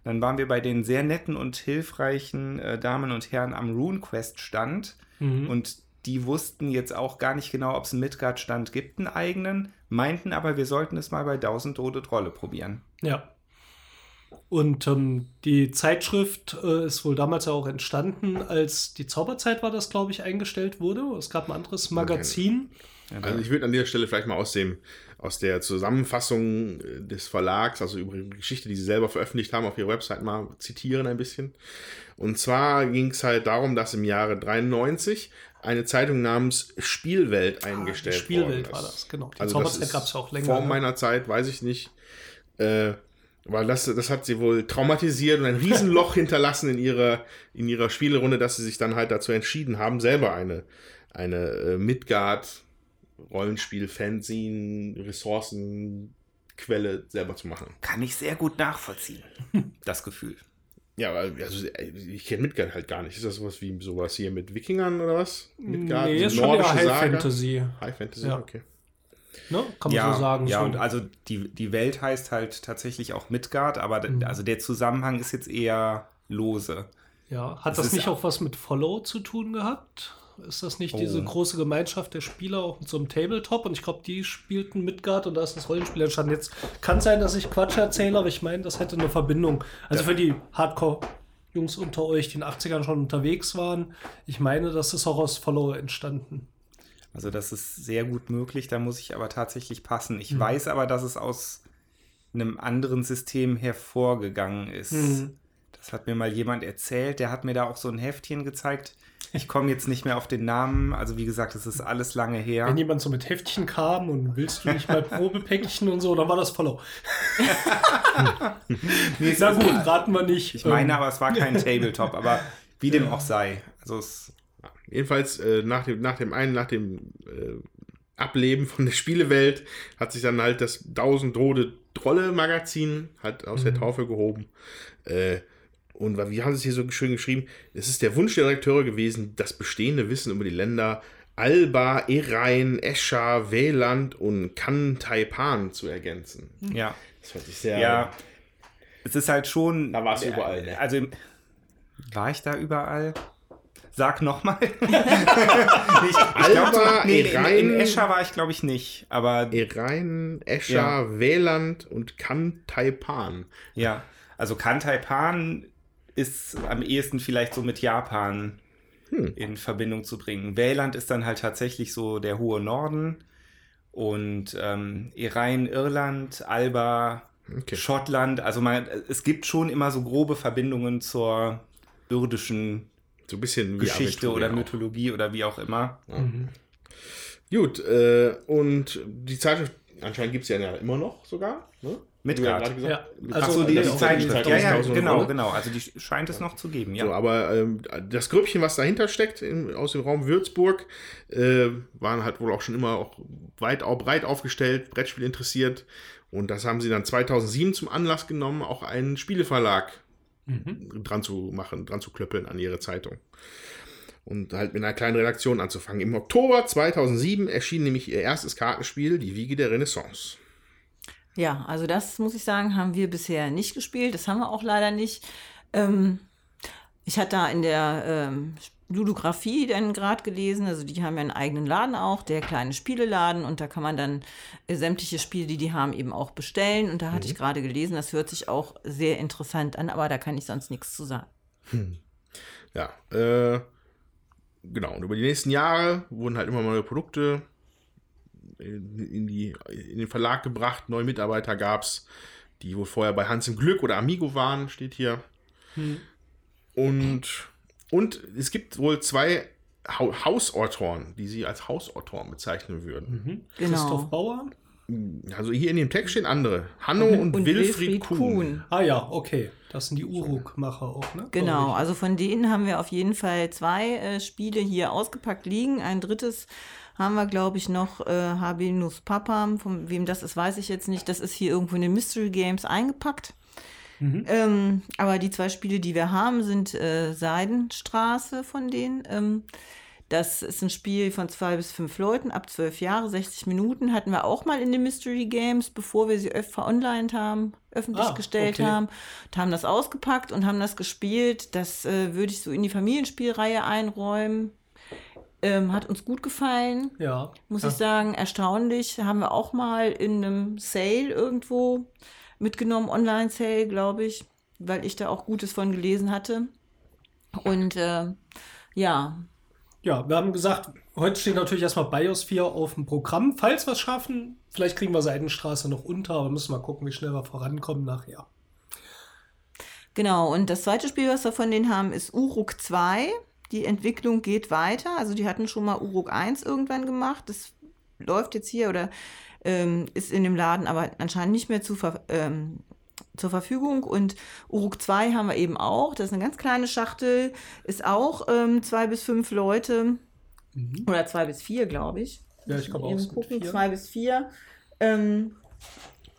Dann waren wir bei den sehr netten und hilfreichen äh, Damen und Herren am RuneQuest-Stand. Mhm. Und die wussten jetzt auch gar nicht genau, ob es einen Midgard-Stand gibt, einen eigenen, meinten aber, wir sollten es mal bei 1000 Tode Trolle probieren. Ja. Und ähm, die Zeitschrift äh, ist wohl damals ja auch entstanden, als die Zauberzeit war das, glaube ich, eingestellt wurde. Es gab ein anderes Magazin. Also ich würde an dieser Stelle vielleicht mal aus dem aus der Zusammenfassung äh, des Verlags, also über die Geschichte, die sie selber veröffentlicht haben, auf ihrer Website mal zitieren ein bisschen. Und zwar ging es halt darum, dass im Jahre 93 eine Zeitung namens Spielwelt eingestellt Ah, die Spielwelt worden war ist. das, genau. Die Also Zauberzeit gab's ja auch länger, Vor ne? meiner Zeit, weiß ich nicht. Äh, weil das, das hat sie wohl traumatisiert und ein Riesenloch (laughs) hinterlassen in ihrer, in ihrer Spielerunde, dass sie sich dann halt dazu entschieden haben, selber eine, eine äh, Midgard Rollenspiel, Fanzine, Ressourcenquelle selber zu machen. Kann ich sehr gut nachvollziehen, (laughs) das Gefühl. Ja, aber also, ich kenne Midgard halt gar nicht. Ist das sowas wie sowas hier mit Wikingern oder was? Midgard, nee, die ist schon eher High Saga? Fantasy. High Fantasy, Ja. okay. Ne? Kann man ja, so sagen. Ja, so. und also die, die Welt heißt halt tatsächlich auch Midgard, aber Mhm. also der Zusammenhang ist jetzt eher lose. ja. Hat es das nicht auch was mit Follow zu tun gehabt? Ist das nicht diese Oh. große Gemeinschaft der Spieler auch mit so einem Tabletop? Und ich glaube, die spielten Midgard und da ist das Rollenspiel entstanden. Jetzt kann sein, dass ich Quatsch erzähle, aber ich meine, das hätte eine Verbindung. Also für die Hardcore-Jungs unter euch, die in den 80ern schon unterwegs waren, ich meine, das ist auch aus Follow entstanden. Also das ist sehr gut möglich, da muss ich aber tatsächlich passen. Mhm. Ich weiß aber, dass es aus einem anderen System hervorgegangen ist. Mhm. Das hat mir mal jemand erzählt, der hat mir da auch so ein Heftchen gezeigt. Ich komme jetzt nicht mehr auf den Namen, also wie gesagt, es ist alles lange her. Wenn jemand so mit Heftchen kam und willst du nicht mal Probepäckchen und so, dann war das Follow. Nee, Na gut, raten wir nicht. Ich meine Ähm, aber, es war kein Tabletop, aber wie dem auch sei. Also es Jedenfalls äh, nach, dem, nach dem einen, nach dem äh, Ableben von der Spielewelt hat sich dann halt das 1000 Tode Trolle Magazin halt aus Mhm. der Taufe gehoben. Äh, und wie haben sie es hier so schön geschrieben? Es ist der Wunsch der Redakteure gewesen, das bestehende Wissen über die Länder Alba, Erein, Escher, Weland und Kantaipan zu ergänzen. ja. Das hört sich sehr. Ja, es ist halt schon. Da warst du überall, ne? Also, war ich da überall? Sag nochmal. (laughs) ich, ich Alba, glaub, nee, in, in Erein- Escher war ich, glaube ich, nicht. Aber Erein, Escher, Ja. Weland und Kantaipan. ja, also Kantaipan ist am ehesten vielleicht so mit Japan Hm. in Verbindung zu bringen. Wähland ist dann halt tatsächlich so der hohe Norden. Und ähm, Erein, Irland, Alba, Okay. Schottland. Also man, es gibt schon immer so grobe Verbindungen zur irdischen So ein bisschen Geschichte Aventurien oder auch. Mythologie oder wie auch immer. Gut, äh, und die Zeitschrift, anscheinend gibt es ja immer noch sogar, ne? Midgard. Ja gesagt- Achso, die, die Zeit, ja, ja, 2000 genau, genau. Also die scheint es noch zu geben, ja. So, aber ähm, das Grüppchen, was dahinter steckt, in, aus dem Raum Würzburg, äh, waren halt wohl auch schon immer auch weit auch breit aufgestellt, Brettspiel interessiert. Und das haben sie dann 2007 zum Anlass genommen, auch einen Spieleverlag mhm. dran zu machen, dran zu klöppeln an ihre Zeitung. Und halt mit einer kleinen Redaktion anzufangen. Im Oktober 2007 erschien nämlich ihr erstes Kartenspiel, Die Wiege der Renaissance. Ja, also das muss ich sagen, haben wir bisher nicht gespielt. Das haben wir auch leider nicht. Ähm, ich hatte da in der ähm, Ludografie dann gerade gelesen, also die haben ja einen eigenen Laden auch, der kleine Spieleladen und da kann man dann äh, sämtliche Spiele, die die haben, eben auch bestellen und da hatte mhm. ich gerade gelesen, das hört sich auch sehr interessant an, aber da kann ich sonst nichts zu sagen. Hm. Ja, äh, genau, und über die nächsten Jahre wurden halt immer neue Produkte in, die, in den Verlag gebracht, neue Mitarbeiter gab es, die wohl vorher bei Hans im Glück oder Amigo waren, steht hier. Hm. Und, und es gibt wohl zwei Hausautoren, die sie als Hausautoren bezeichnen würden. Mhm. Genau. Christoph Bauer? Also hier in dem Text stehen andere. Hanno und, und, und Wilfried, Wilfried Kuhn. Kuhn. Ah ja, okay. Das sind die Uruk-Macher auch, ne? Genau, also von denen haben wir auf jeden Fall zwei äh, Spiele hier ausgepackt liegen. Ein drittes haben wir, glaube ich, noch äh, Habinus Papam. Von wem das ist, weiß ich jetzt nicht. Das ist hier irgendwo in den Mystery Games eingepackt. Mhm. Ähm, aber die zwei Spiele, die wir haben, sind äh, Seidenstraße von denen. Ähm, das ist ein Spiel von zwei bis fünf Leuten ab zwölf Jahre, 60 Minuten. Hatten wir auch mal in den Mystery Games, bevor wir sie veronlined haben, öffentlich ah, gestellt okay. haben. Und haben das ausgepackt und haben das gespielt. Das äh, würde ich so in die Familienspielreihe einräumen. Ähm, hat uns gut gefallen. Ja. Muss ja. ich sagen, erstaunlich. Haben wir auch mal in einem Sale irgendwo mitgenommen, Online-Sale, glaube ich, weil ich da auch Gutes von gelesen hatte. Und äh, ja. Ja, wir haben gesagt, heute steht natürlich erstmal Biosphere auf dem Programm. Falls wir es schaffen, vielleicht kriegen wir Seidenstraße noch unter, aber müssen wir gucken, wie schnell wir vorankommen nachher. Genau, und das zweite Spiel, was wir von denen haben, ist Uruk 2. Die Entwicklung geht weiter. Also die hatten schon mal Uruk 1 irgendwann gemacht. Das läuft jetzt hier oder ähm, ist in dem Laden aber anscheinend nicht mehr zu ver ähm, zur Verfügung. Und Uruk 2 haben wir eben auch. Das ist eine ganz kleine Schachtel, ist auch ähm, zwei bis fünf Leute. Mhm. Oder zwei bis vier, glaube ich. Ja, ich glaube auch. Gucken, zwei bis vier. Ähm,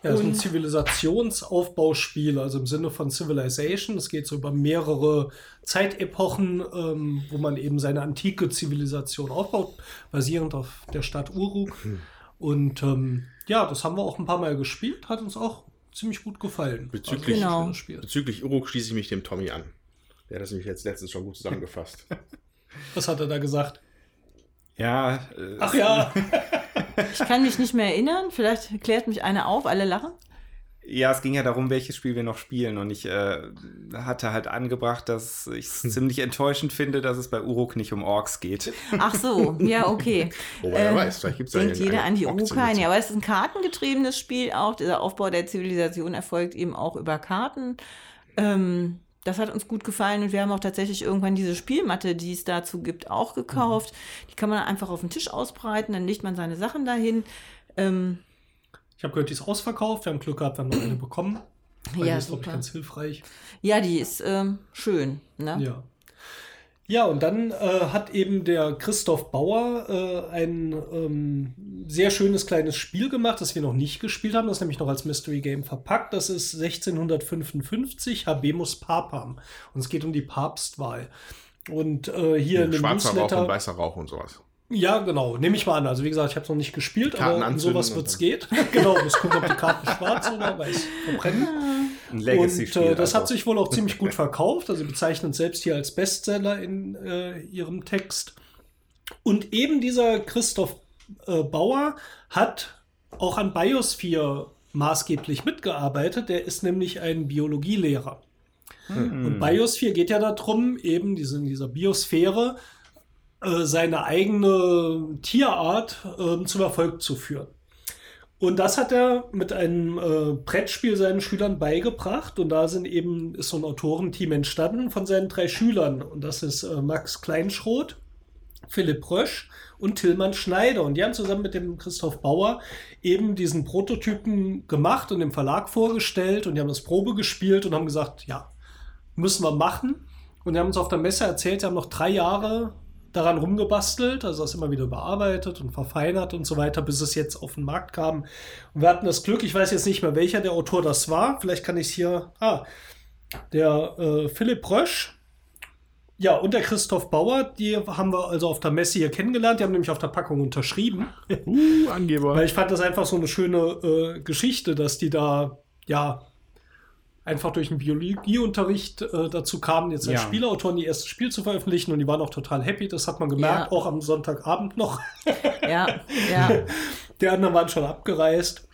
ja, das ist ein Zivilisationsaufbauspiel, also im Sinne von Civilization. Es geht so über mehrere Zeitepochen, ähm, wo man eben seine antike Zivilisation aufbaut, basierend auf der Stadt Uruk. Hm. Und ähm, ja, das haben wir auch ein paar Mal gespielt, hat uns auch ziemlich gut gefallen. Bezüglich, also, genau. bezüglich Uruk schließe ich mich dem Tommy an. Der hat das nämlich jetzt letztens schon gut zusammengefasst. (laughs) Was hat er da gesagt? Ja. Äh, Ach ja. (laughs) (laughs) ich kann mich nicht mehr erinnern. Vielleicht klärt mich einer auf. Alle lachen. Ja, es ging ja darum, welches Spiel wir noch spielen. Und ich äh, hatte halt angebracht, dass ich es hm. ziemlich enttäuschend finde, dass es bei Uruk nicht um Orks geht. Ach so, ja, okay. (laughs) Wobei, wer äh, weiß, vielleicht gibt es Denkt jeder an die Urukai. Ja, aber es ist ein kartengetriebenes Spiel auch. Dieser Aufbau der Zivilisation erfolgt eben auch über Karten. Ähm, das hat uns gut gefallen und wir haben auch tatsächlich irgendwann diese Spielmatte, die es dazu gibt, auch gekauft. Mhm. Die kann man einfach auf den Tisch ausbreiten, dann legt man seine Sachen dahin. Ähm, ich habe gehört, die ist ausverkauft. Wir haben Glück gehabt, wir haben noch eine bekommen. Weil ja, die ist, glaube ich, ganz hilfreich. Ja, die ist ähm, schön. Ne? Ja. Ja, und dann äh, hat eben der Christoph Bauer äh, ein ähm, sehr schönes kleines Spiel gemacht, das wir noch nicht gespielt haben. Das ist nämlich noch als Mystery Game verpackt. Das ist 1655 Habemus Papam. Und es geht um die Papstwahl. Und äh, hier ja, in dem Schwarzer Newsletter, Rauch und weißer Rauch und sowas. Ja, genau. Nehme ich mal an. Also wie gesagt, ich habe es noch nicht gespielt, aber um sowas wird es geht. (laughs) genau, das gucken, ob die Karten schwarz oder weiß verbrennen. Ein Legacy-Spiel. Und äh, das also. hat sich wohl auch ziemlich gut (laughs) verkauft. Also es selbst hier als Bestseller in äh, ihrem Text. Und eben dieser Christoph äh, Bauer hat auch an Biosphere maßgeblich mitgearbeitet. Der ist nämlich ein Biologielehrer. Hm. Und Biosphere geht ja darum, eben diese, in dieser Biosphäre äh, seine eigene Tierart äh, zum Erfolg zu führen. Und das hat er mit einem äh, Brettspiel seinen Schülern beigebracht. Und da sind eben, ist so ein Autorenteam entstanden von seinen drei Schülern. Und das ist äh, Max Kleinschroth, Philipp Rösch und Tillmann Schneider. Und die haben zusammen mit dem Christoph Bauer eben diesen Prototypen gemacht und im Verlag vorgestellt. Und die haben das Probe gespielt und haben gesagt, ja, müssen wir machen. Und die haben uns auf der Messe erzählt, sie haben noch drei Jahre daran rumgebastelt, also das immer wieder bearbeitet und verfeinert und so weiter, bis es jetzt auf den Markt kam. Und wir hatten das Glück, ich weiß jetzt nicht mehr, welcher der Autor das war, vielleicht kann ich es hier, ah, der äh, Philipp Rösch, ja, und der Christoph Bauer, die haben wir also auf der Messe hier kennengelernt. Die haben nämlich auf der Packung unterschrieben. Uh, Angeber. (laughs) Weil ich fand das einfach so eine schöne äh, Geschichte, dass die da, ja, einfach durch den Biologieunterricht äh, dazu kamen, jetzt als Ja. Spielautoren ihr erstes Spiel zu veröffentlichen und die waren auch total happy. Das hat man gemerkt, Ja. auch am Sonntagabend noch. (laughs) Ja, ja. (laughs) Die anderen waren schon abgereist.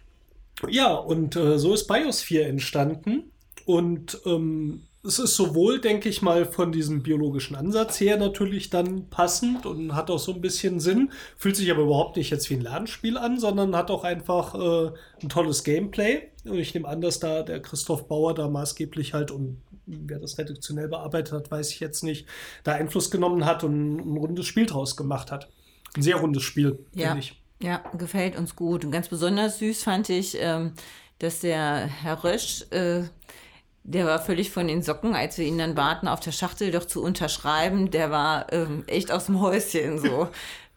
Ja, und äh, so ist Biosphere entstanden. Und ähm, es ist sowohl, denke ich mal, von diesem biologischen Ansatz her natürlich dann passend und hat auch so ein bisschen Sinn. Fühlt sich aber überhaupt nicht jetzt wie ein Lernspiel an, sondern hat auch einfach äh, ein tolles Gameplay. Und ich nehme an, dass da der Christoph Bauer da maßgeblich halt und wer das redaktionell bearbeitet hat, weiß ich jetzt nicht, da Einfluss genommen hat und ein rundes Spiel draus gemacht hat. Ein sehr rundes Spiel, Ja, finde ich. ja, gefällt uns gut. Und ganz besonders süß fand ich, ähm, dass der Herr Rösch, äh, der war völlig von den Socken, als wir ihn dann baten, auf der Schachtel doch zu unterschreiben. Der war ähm, echt aus dem Häuschen so.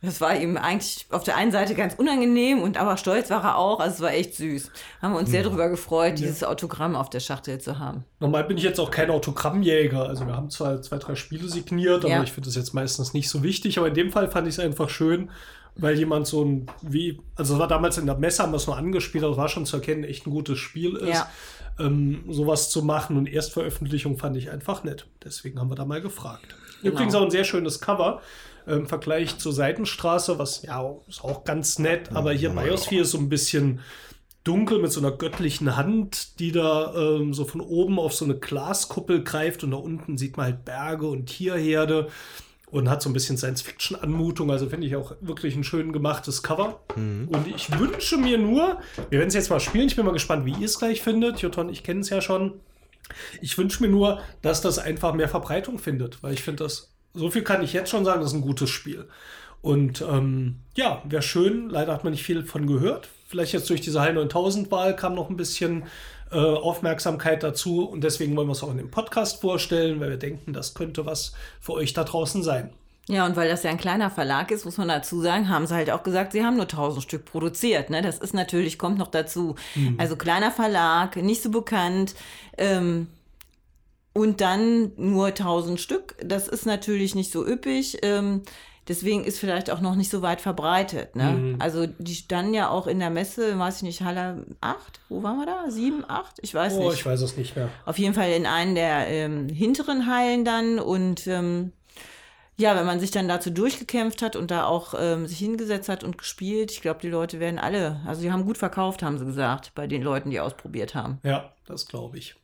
Das war ihm eigentlich auf der einen Seite ganz unangenehm und aber stolz war er auch. Also es war echt süß. Haben wir uns sehr darüber gefreut, dieses Autogramm auf der Schachtel zu haben. Normal bin ich jetzt auch kein Autogrammjäger. Also wir haben zwar zwei, drei Spiele signiert, aber Ja. ich finde das jetzt meistens nicht so wichtig. Aber in dem Fall fand ich es einfach schön, weil jemand so ein, wie, also es war damals in der Messe, haben wir es nur angespielt, aber es war schon zu erkennen, echt ein gutes Spiel ist. Ja. Ähm, sowas zu machen und Erstveröffentlichung fand ich einfach nett. Deswegen haben wir da mal gefragt. Genau. Übrigens auch ein sehr schönes Cover. äh, Im Vergleich zur Seitenstraße, was ja ist auch ganz nett, aber hier Biosphere ist so ein bisschen dunkel mit so einer göttlichen Hand, die da ähm, so von oben auf so eine Glaskuppel greift und da unten sieht man halt Berge und Tierherde und hat so ein bisschen Science-Fiction-Anmutung. Also finde ich auch wirklich ein schön gemachtes Cover. Und ich wünsche mir nur, wir werden es jetzt mal spielen, ich bin mal gespannt, wie ihr es gleich findet. Joton, ich kenne es ja schon. Ich wünsche mir nur, dass das einfach mehr Verbreitung findet, weil ich finde das, so viel kann ich jetzt schon sagen, das ist ein gutes Spiel. Und ähm, ja, wäre schön. Leider hat man nicht viel von gehört. Vielleicht jetzt durch diese Hall 9000-Wahl kam noch ein bisschen äh, Aufmerksamkeit dazu. Und deswegen wollen wir es auch in dem Podcast vorstellen, weil wir denken, das könnte was für euch da draußen sein. Ja, und weil das ja ein kleiner Verlag ist, muss man dazu sagen, haben sie halt auch gesagt, sie haben nur 1000 Stück produziert. Ne? Das ist natürlich, kommt noch dazu. Also kleiner Verlag, nicht so bekannt. Ähm, und dann nur 1000 Stück. Das ist natürlich nicht so üppig. Ähm, deswegen ist vielleicht auch noch nicht so weit verbreitet. Ne? Also die standen ja auch in der Messe, weiß ich nicht, Halle 8? Wo waren wir da? 7, 8? Ich weiß Oh, nicht. ich weiß es nicht mehr. Auf jeden Fall in einen der ähm, hinteren Hallen dann und ähm, ja, wenn man sich dann dazu durchgekämpft hat und da auch ähm, sich hingesetzt hat und gespielt, ich glaube, die Leute werden alle, also die haben gut verkauft, haben sie gesagt, bei den Leuten, die ausprobiert haben. Ja, das glaube ich.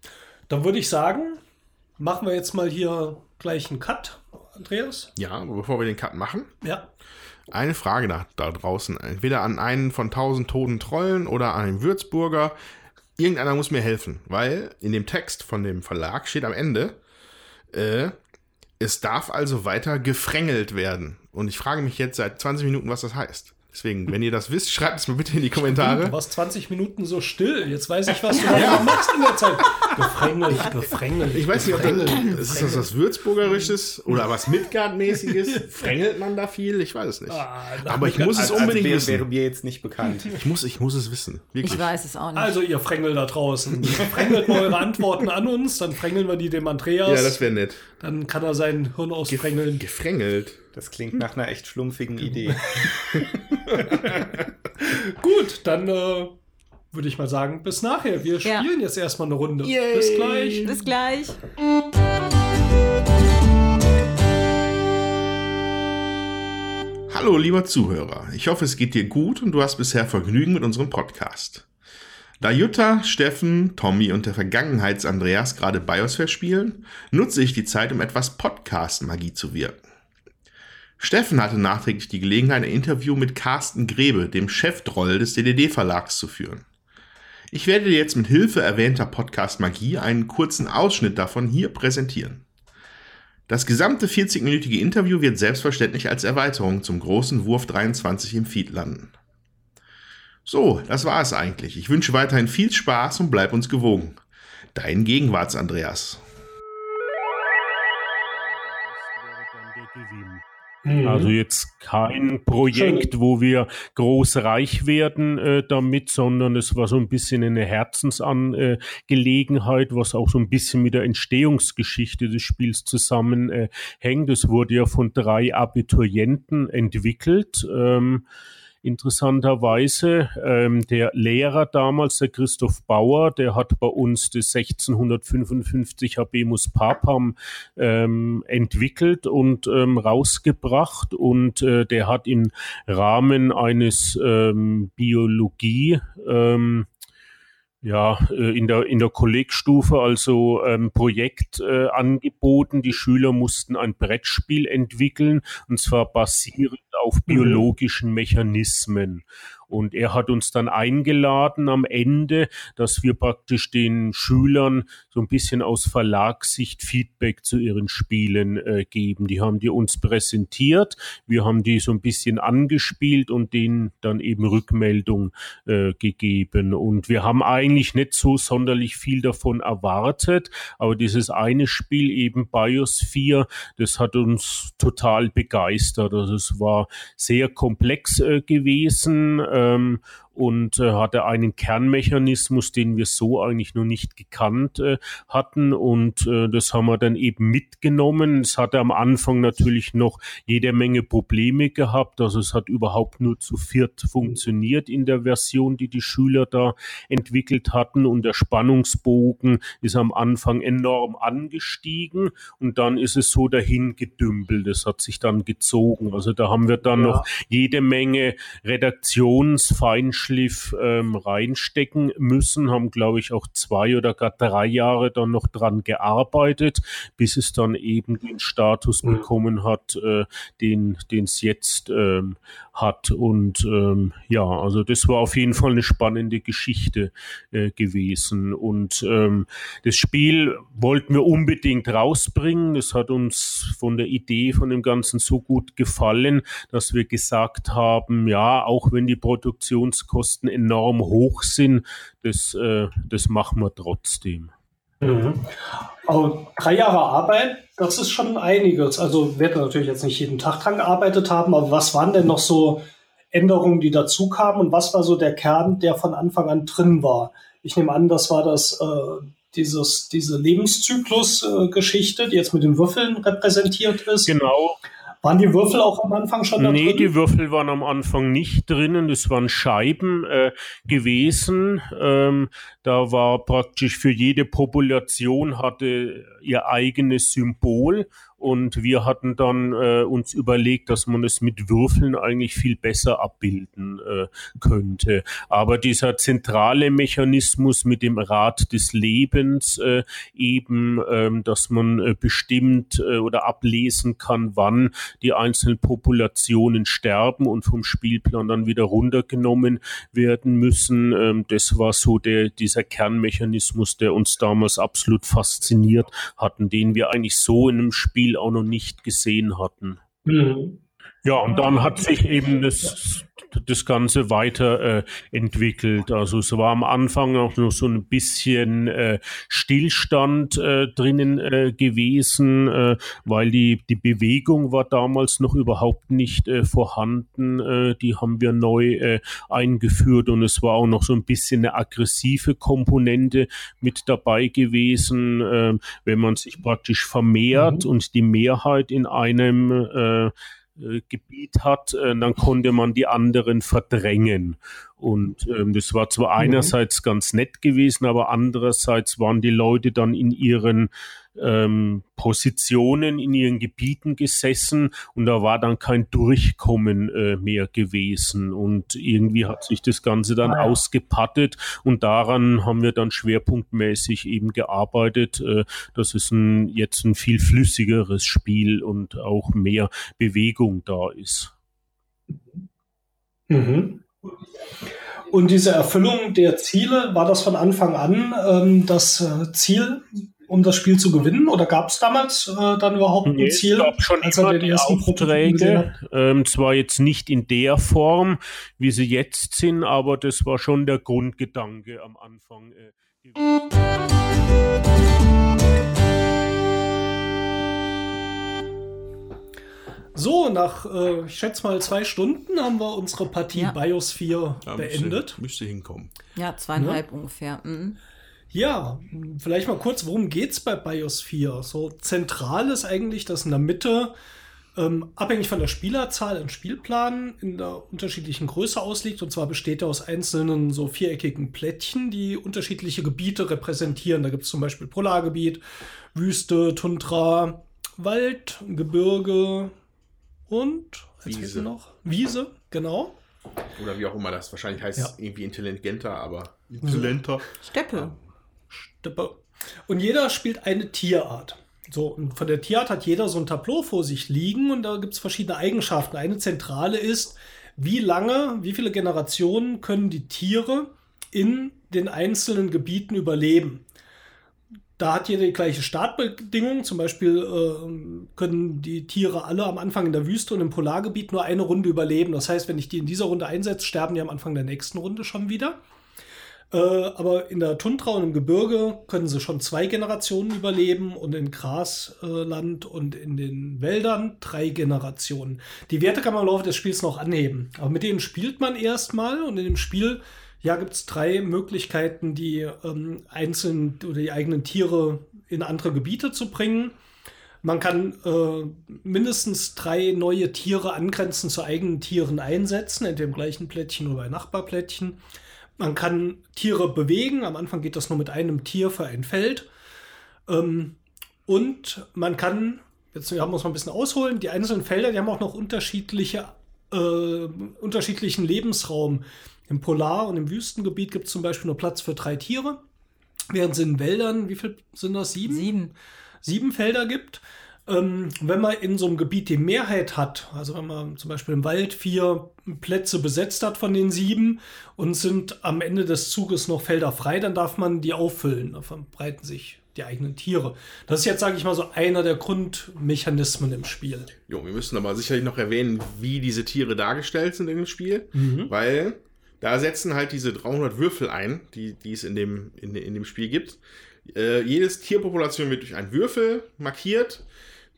Dann würde ich sagen, machen wir jetzt mal hier gleich einen Cut, Andreas. Ja, bevor wir den Cut machen, Ja. eine Frage da, da draußen. Entweder an einen von tausend toten Trollen oder an einen Würzburger. Irgendeiner muss mir helfen, weil in dem Text von dem Verlag steht am Ende, äh, es darf also weiter gefrängelt werden. Und ich frage mich jetzt seit 20 Minuten, was das heißt. Deswegen, wenn ihr das wisst, schreibt es mir bitte in die Du Kommentare. warst 20 Minuten so still. Jetzt weiß ich, was du da machst in der Zeit. Gefrängelt, gefrängelt. Ich weiß nicht, ob das, ist das was Würzburgerisches oder was Midgard-mäßiges? (laughs) Frängelt man da viel? Ich weiß es nicht. Ah, Aber ich muss es Also, unbedingt wäre, wissen. wäre mir jetzt nicht bekannt. Ich muss, ich muss es wissen. Wirklich. Ich weiß es auch nicht. Also, ihr Frängel da draußen. Frängelt mal eure Antworten an uns, dann frängeln wir die dem Andreas. ja, das wäre nett. dann kann er sein Hirn ausfrängeln. Gefrängelt. Das klingt nach einer echt schlumpfigen Idee. (laughs) Gut, dann äh, würde ich mal sagen, bis nachher. Wir Ja. spielen jetzt erstmal eine Runde. Yay. Bis gleich. Bis gleich. Hallo, lieber Zuhörer. Ich hoffe, es geht dir gut und du hast bisher Vergnügen mit unserem Podcast. Da Jutta, Steffen, Tommy und der Vergangenheits-Andreas gerade Biosphere spielen, nutze ich die Zeit, um etwas Podcast-Magie zu wirken. Steffen hatte nachträglich die Gelegenheit, ein Interview mit Carsten Grebe, dem Chefdroll des DDD-Verlags, zu führen. Ich werde dir jetzt mit Hilfe erwähnter Podcast-Magie einen kurzen Ausschnitt davon hier präsentieren. Das gesamte 40-minütige Interview wird selbstverständlich als Erweiterung zum großen Wurf 23 im Feed landen. So, das war es eigentlich. Ich wünsche weiterhin viel Spaß und bleib uns gewogen. Dein Gegenwarts-Andreas. Mhm. Also jetzt kein Projekt, Schön. wo wir groß reich werden äh, damit, sondern es war so ein bisschen eine Herzensangelegenheit, was auch so ein bisschen mit der Entstehungsgeschichte des Spiels zusammenhängt. Äh, es wurde ja von drei Abiturienten entwickelt. Ähm, Interessanterweise, ähm, der Lehrer damals, der Christoph Bauer, der hat bei uns das 1655 Habemus Papam ähm, entwickelt und ähm, rausgebracht und äh, der hat im Rahmen eines ähm, Biologie ähm, ja, äh, in der, in der Kollegstufe also ähm, Projekt äh, angeboten. Die Schüler mussten ein Brettspiel entwickeln und zwar basierend auf mhm. biologischen Mechanismen. Und er hat uns dann eingeladen am Ende, dass wir praktisch den Schülern so ein bisschen aus Verlagssicht Feedback zu ihren Spielen äh, geben. Die haben die uns präsentiert, wir haben die so ein bisschen angespielt und denen dann eben Rückmeldung äh, gegeben. Und wir haben eigentlich nicht so sonderlich viel davon erwartet, aber dieses eine Spiel eben Biosphere, das hat uns total begeistert. Also es war sehr komplex äh, gewesen ähm, und äh, hatte einen Kernmechanismus, den wir so eigentlich noch nicht gekannt äh, hatten. Und äh, das haben wir dann eben mitgenommen. Es hatte am Anfang natürlich noch jede Menge Probleme gehabt. Also es hat überhaupt nur zu viert funktioniert in der Version, die die Schüler da entwickelt hatten. Und der Spannungsbogen ist am Anfang enorm angestiegen und dann ist es so dahin gedümpelt. Es hat sich dann gezogen. Also da haben wir dann ja. noch jede Menge Redaktionsfeinschliff Feinschliff ähm, reinstecken müssen, haben, glaube ich, auch zwei oder gar drei Jahre dann noch dran gearbeitet, bis es dann eben den Status mhm. bekommen hat, äh, den es jetzt ähm, hat. Und ähm, ja, also das war auf jeden Fall eine spannende Geschichte äh, gewesen. Und ähm, das Spiel wollten wir unbedingt rausbringen. Das hat uns von der Idee von dem Ganzen so gut gefallen, dass wir gesagt haben, ja, auch wenn die Produktionskosten enorm hoch sind, das, äh, das machen wir trotzdem. Mhm. Aber drei Jahre Arbeit, das ist schon einiges. Also werden natürlich jetzt nicht jeden Tag dran gearbeitet haben, aber was waren denn noch so Änderungen, die dazu kamen und was war so der Kern, der von Anfang an drin war? Ich nehme an, das war das äh, dieses diese Lebenszyklus-Geschichte, äh, die jetzt mit den Würfeln repräsentiert ist. Genau. Waren die Würfel auch am Anfang schon da Nee, drin? die Würfel waren am Anfang nicht drinnen. Das waren Scheiben äh, gewesen. Ähm, da war praktisch für jede Population hatte ihr eigenes Symbol und wir hatten dann äh, uns überlegt, dass man es mit Würfeln eigentlich viel besser abbilden äh, könnte. Aber dieser zentrale Mechanismus mit dem Rad des Lebens äh, eben, ähm, dass man äh, bestimmt äh, oder ablesen kann, wann die einzelnen Populationen sterben und vom Spielplan dann wieder runtergenommen werden müssen, ähm, das war so der, dieser Kernmechanismus, der uns damals absolut fasziniert hatten, den wir eigentlich so in einem Spiel Spiel auch noch nicht gesehen hatten. Mhm. Ja, und dann hat sich eben das das Ganze weiterentwickelt. Äh, also es war am Anfang auch noch so ein bisschen äh, Stillstand äh, drinnen äh, gewesen, äh, weil die, die Bewegung war damals noch überhaupt nicht äh, vorhanden. Äh, die haben wir neu äh, eingeführt und es war auch noch so ein bisschen eine aggressive Komponente mit dabei gewesen, äh, wenn man sich praktisch vermehrt mhm. und die Mehrheit in einem äh, äh, Gebiet hat, äh, dann konnte man die anderen verdrängen. Und ähm, das war zwar mhm. einerseits ganz nett gewesen, aber andererseits waren die Leute dann in ihren ähm, Positionen, in ihren Gebieten gesessen und da war dann kein Durchkommen äh, mehr gewesen. Und irgendwie hat sich das Ganze dann ah, ja. ausgepattet und daran haben wir dann schwerpunktmäßig eben gearbeitet, äh, dass es ein, jetzt ein viel flüssigeres Spiel und auch mehr Bewegung da ist. Mhm. Und diese Erfüllung der Ziele, war das von Anfang an ähm, das äh, Ziel, um das Spiel zu gewinnen? Oder gab es damals äh, dann überhaupt ein nee, Ziel? Es gab schon als immer die ersten Aufträge, ähm, zwar jetzt nicht in der Form, wie sie jetzt sind, aber das war schon der Grundgedanke am Anfang. Äh, So, nach, äh, ich schätze mal, zwei Stunden haben wir unsere Partie Ja. Biosphere Ja, beendet. Müsste, müsste hinkommen. Ja, zweieinhalb ungefähr. Mhm. Ja, vielleicht mal kurz, worum geht's bei Biosphere? So zentral ist eigentlich, dass in der Mitte, ähm, abhängig von der Spielerzahl, ein Spielplan in der unterschiedlichen Größe ausliegt. Und zwar besteht er aus einzelnen so viereckigen Plättchen, die unterschiedliche Gebiete repräsentieren. Da gibt es zum Beispiel Polargebiet, Wüste, Tundra, Wald, Gebirge und Wiese. noch? Wiese, genau. Oder wie auch immer das wahrscheinlich heißt, Ja. irgendwie intelligenter, aber intelligenter. Steppe. Steppe. Und jeder spielt eine Tierart. So, und von der Tierart hat jeder so ein Tableau vor sich liegen und da gibt es verschiedene Eigenschaften. Eine zentrale ist, wie lange, wie viele Generationen können die Tiere in den einzelnen Gebieten überleben. Da hat jeder die gleiche Startbedingung. Zum Beispiel äh, können die Tiere alle am Anfang in der Wüste und im Polargebiet nur eine Runde überleben. Das heißt, wenn ich die in dieser Runde einsetze, sterben die am Anfang der nächsten Runde schon wieder. Äh, aber in der Tundra und im Gebirge können sie schon zwei Generationen überleben und in Grasland und in den Wäldern drei Generationen. Die Werte kann man im Laufe des Spiels noch anheben. Aber mit denen spielt man erstmal und in dem Spiel ja, gibt es drei Möglichkeiten, die ähm, einzelnen oder die eigenen Tiere in andere Gebiete zu bringen. Man kann äh, mindestens drei neue Tiere angrenzend zu eigenen Tieren einsetzen, entweder im gleichen Plättchen oder bei Nachbarplättchen. Man kann Tiere bewegen. Am Anfang geht das nur mit einem Tier für ein Feld. Ähm, und man kann, jetzt haben wir uns mal ein bisschen ausholen, die einzelnen Felder, die haben auch noch unterschiedliche, äh, unterschiedlichen Lebensraum. Im Polar- und im Wüstengebiet gibt es zum Beispiel nur Platz für drei Tiere. Während es in Wäldern, wie viel sind das? Sieben? Sieben. sieben Felder gibt. Ähm, wenn man in so einem Gebiet die Mehrheit hat, also wenn man zum Beispiel im Wald vier Plätze besetzt hat von den sieben und sind am Ende des Zuges noch Felder frei, dann darf man die auffüllen. Da verbreiten sich die eigenen Tiere. Das ist jetzt, sage ich mal, so einer der Grundmechanismen im Spiel. Jo, wir müssen aber sicherlich noch erwähnen, wie diese Tiere dargestellt sind in dem Spiel, weil da setzen halt diese 300 Würfel ein, die, die es in dem, in, in dem Spiel gibt. Äh, jedes Tierpopulation wird durch einen Würfel markiert,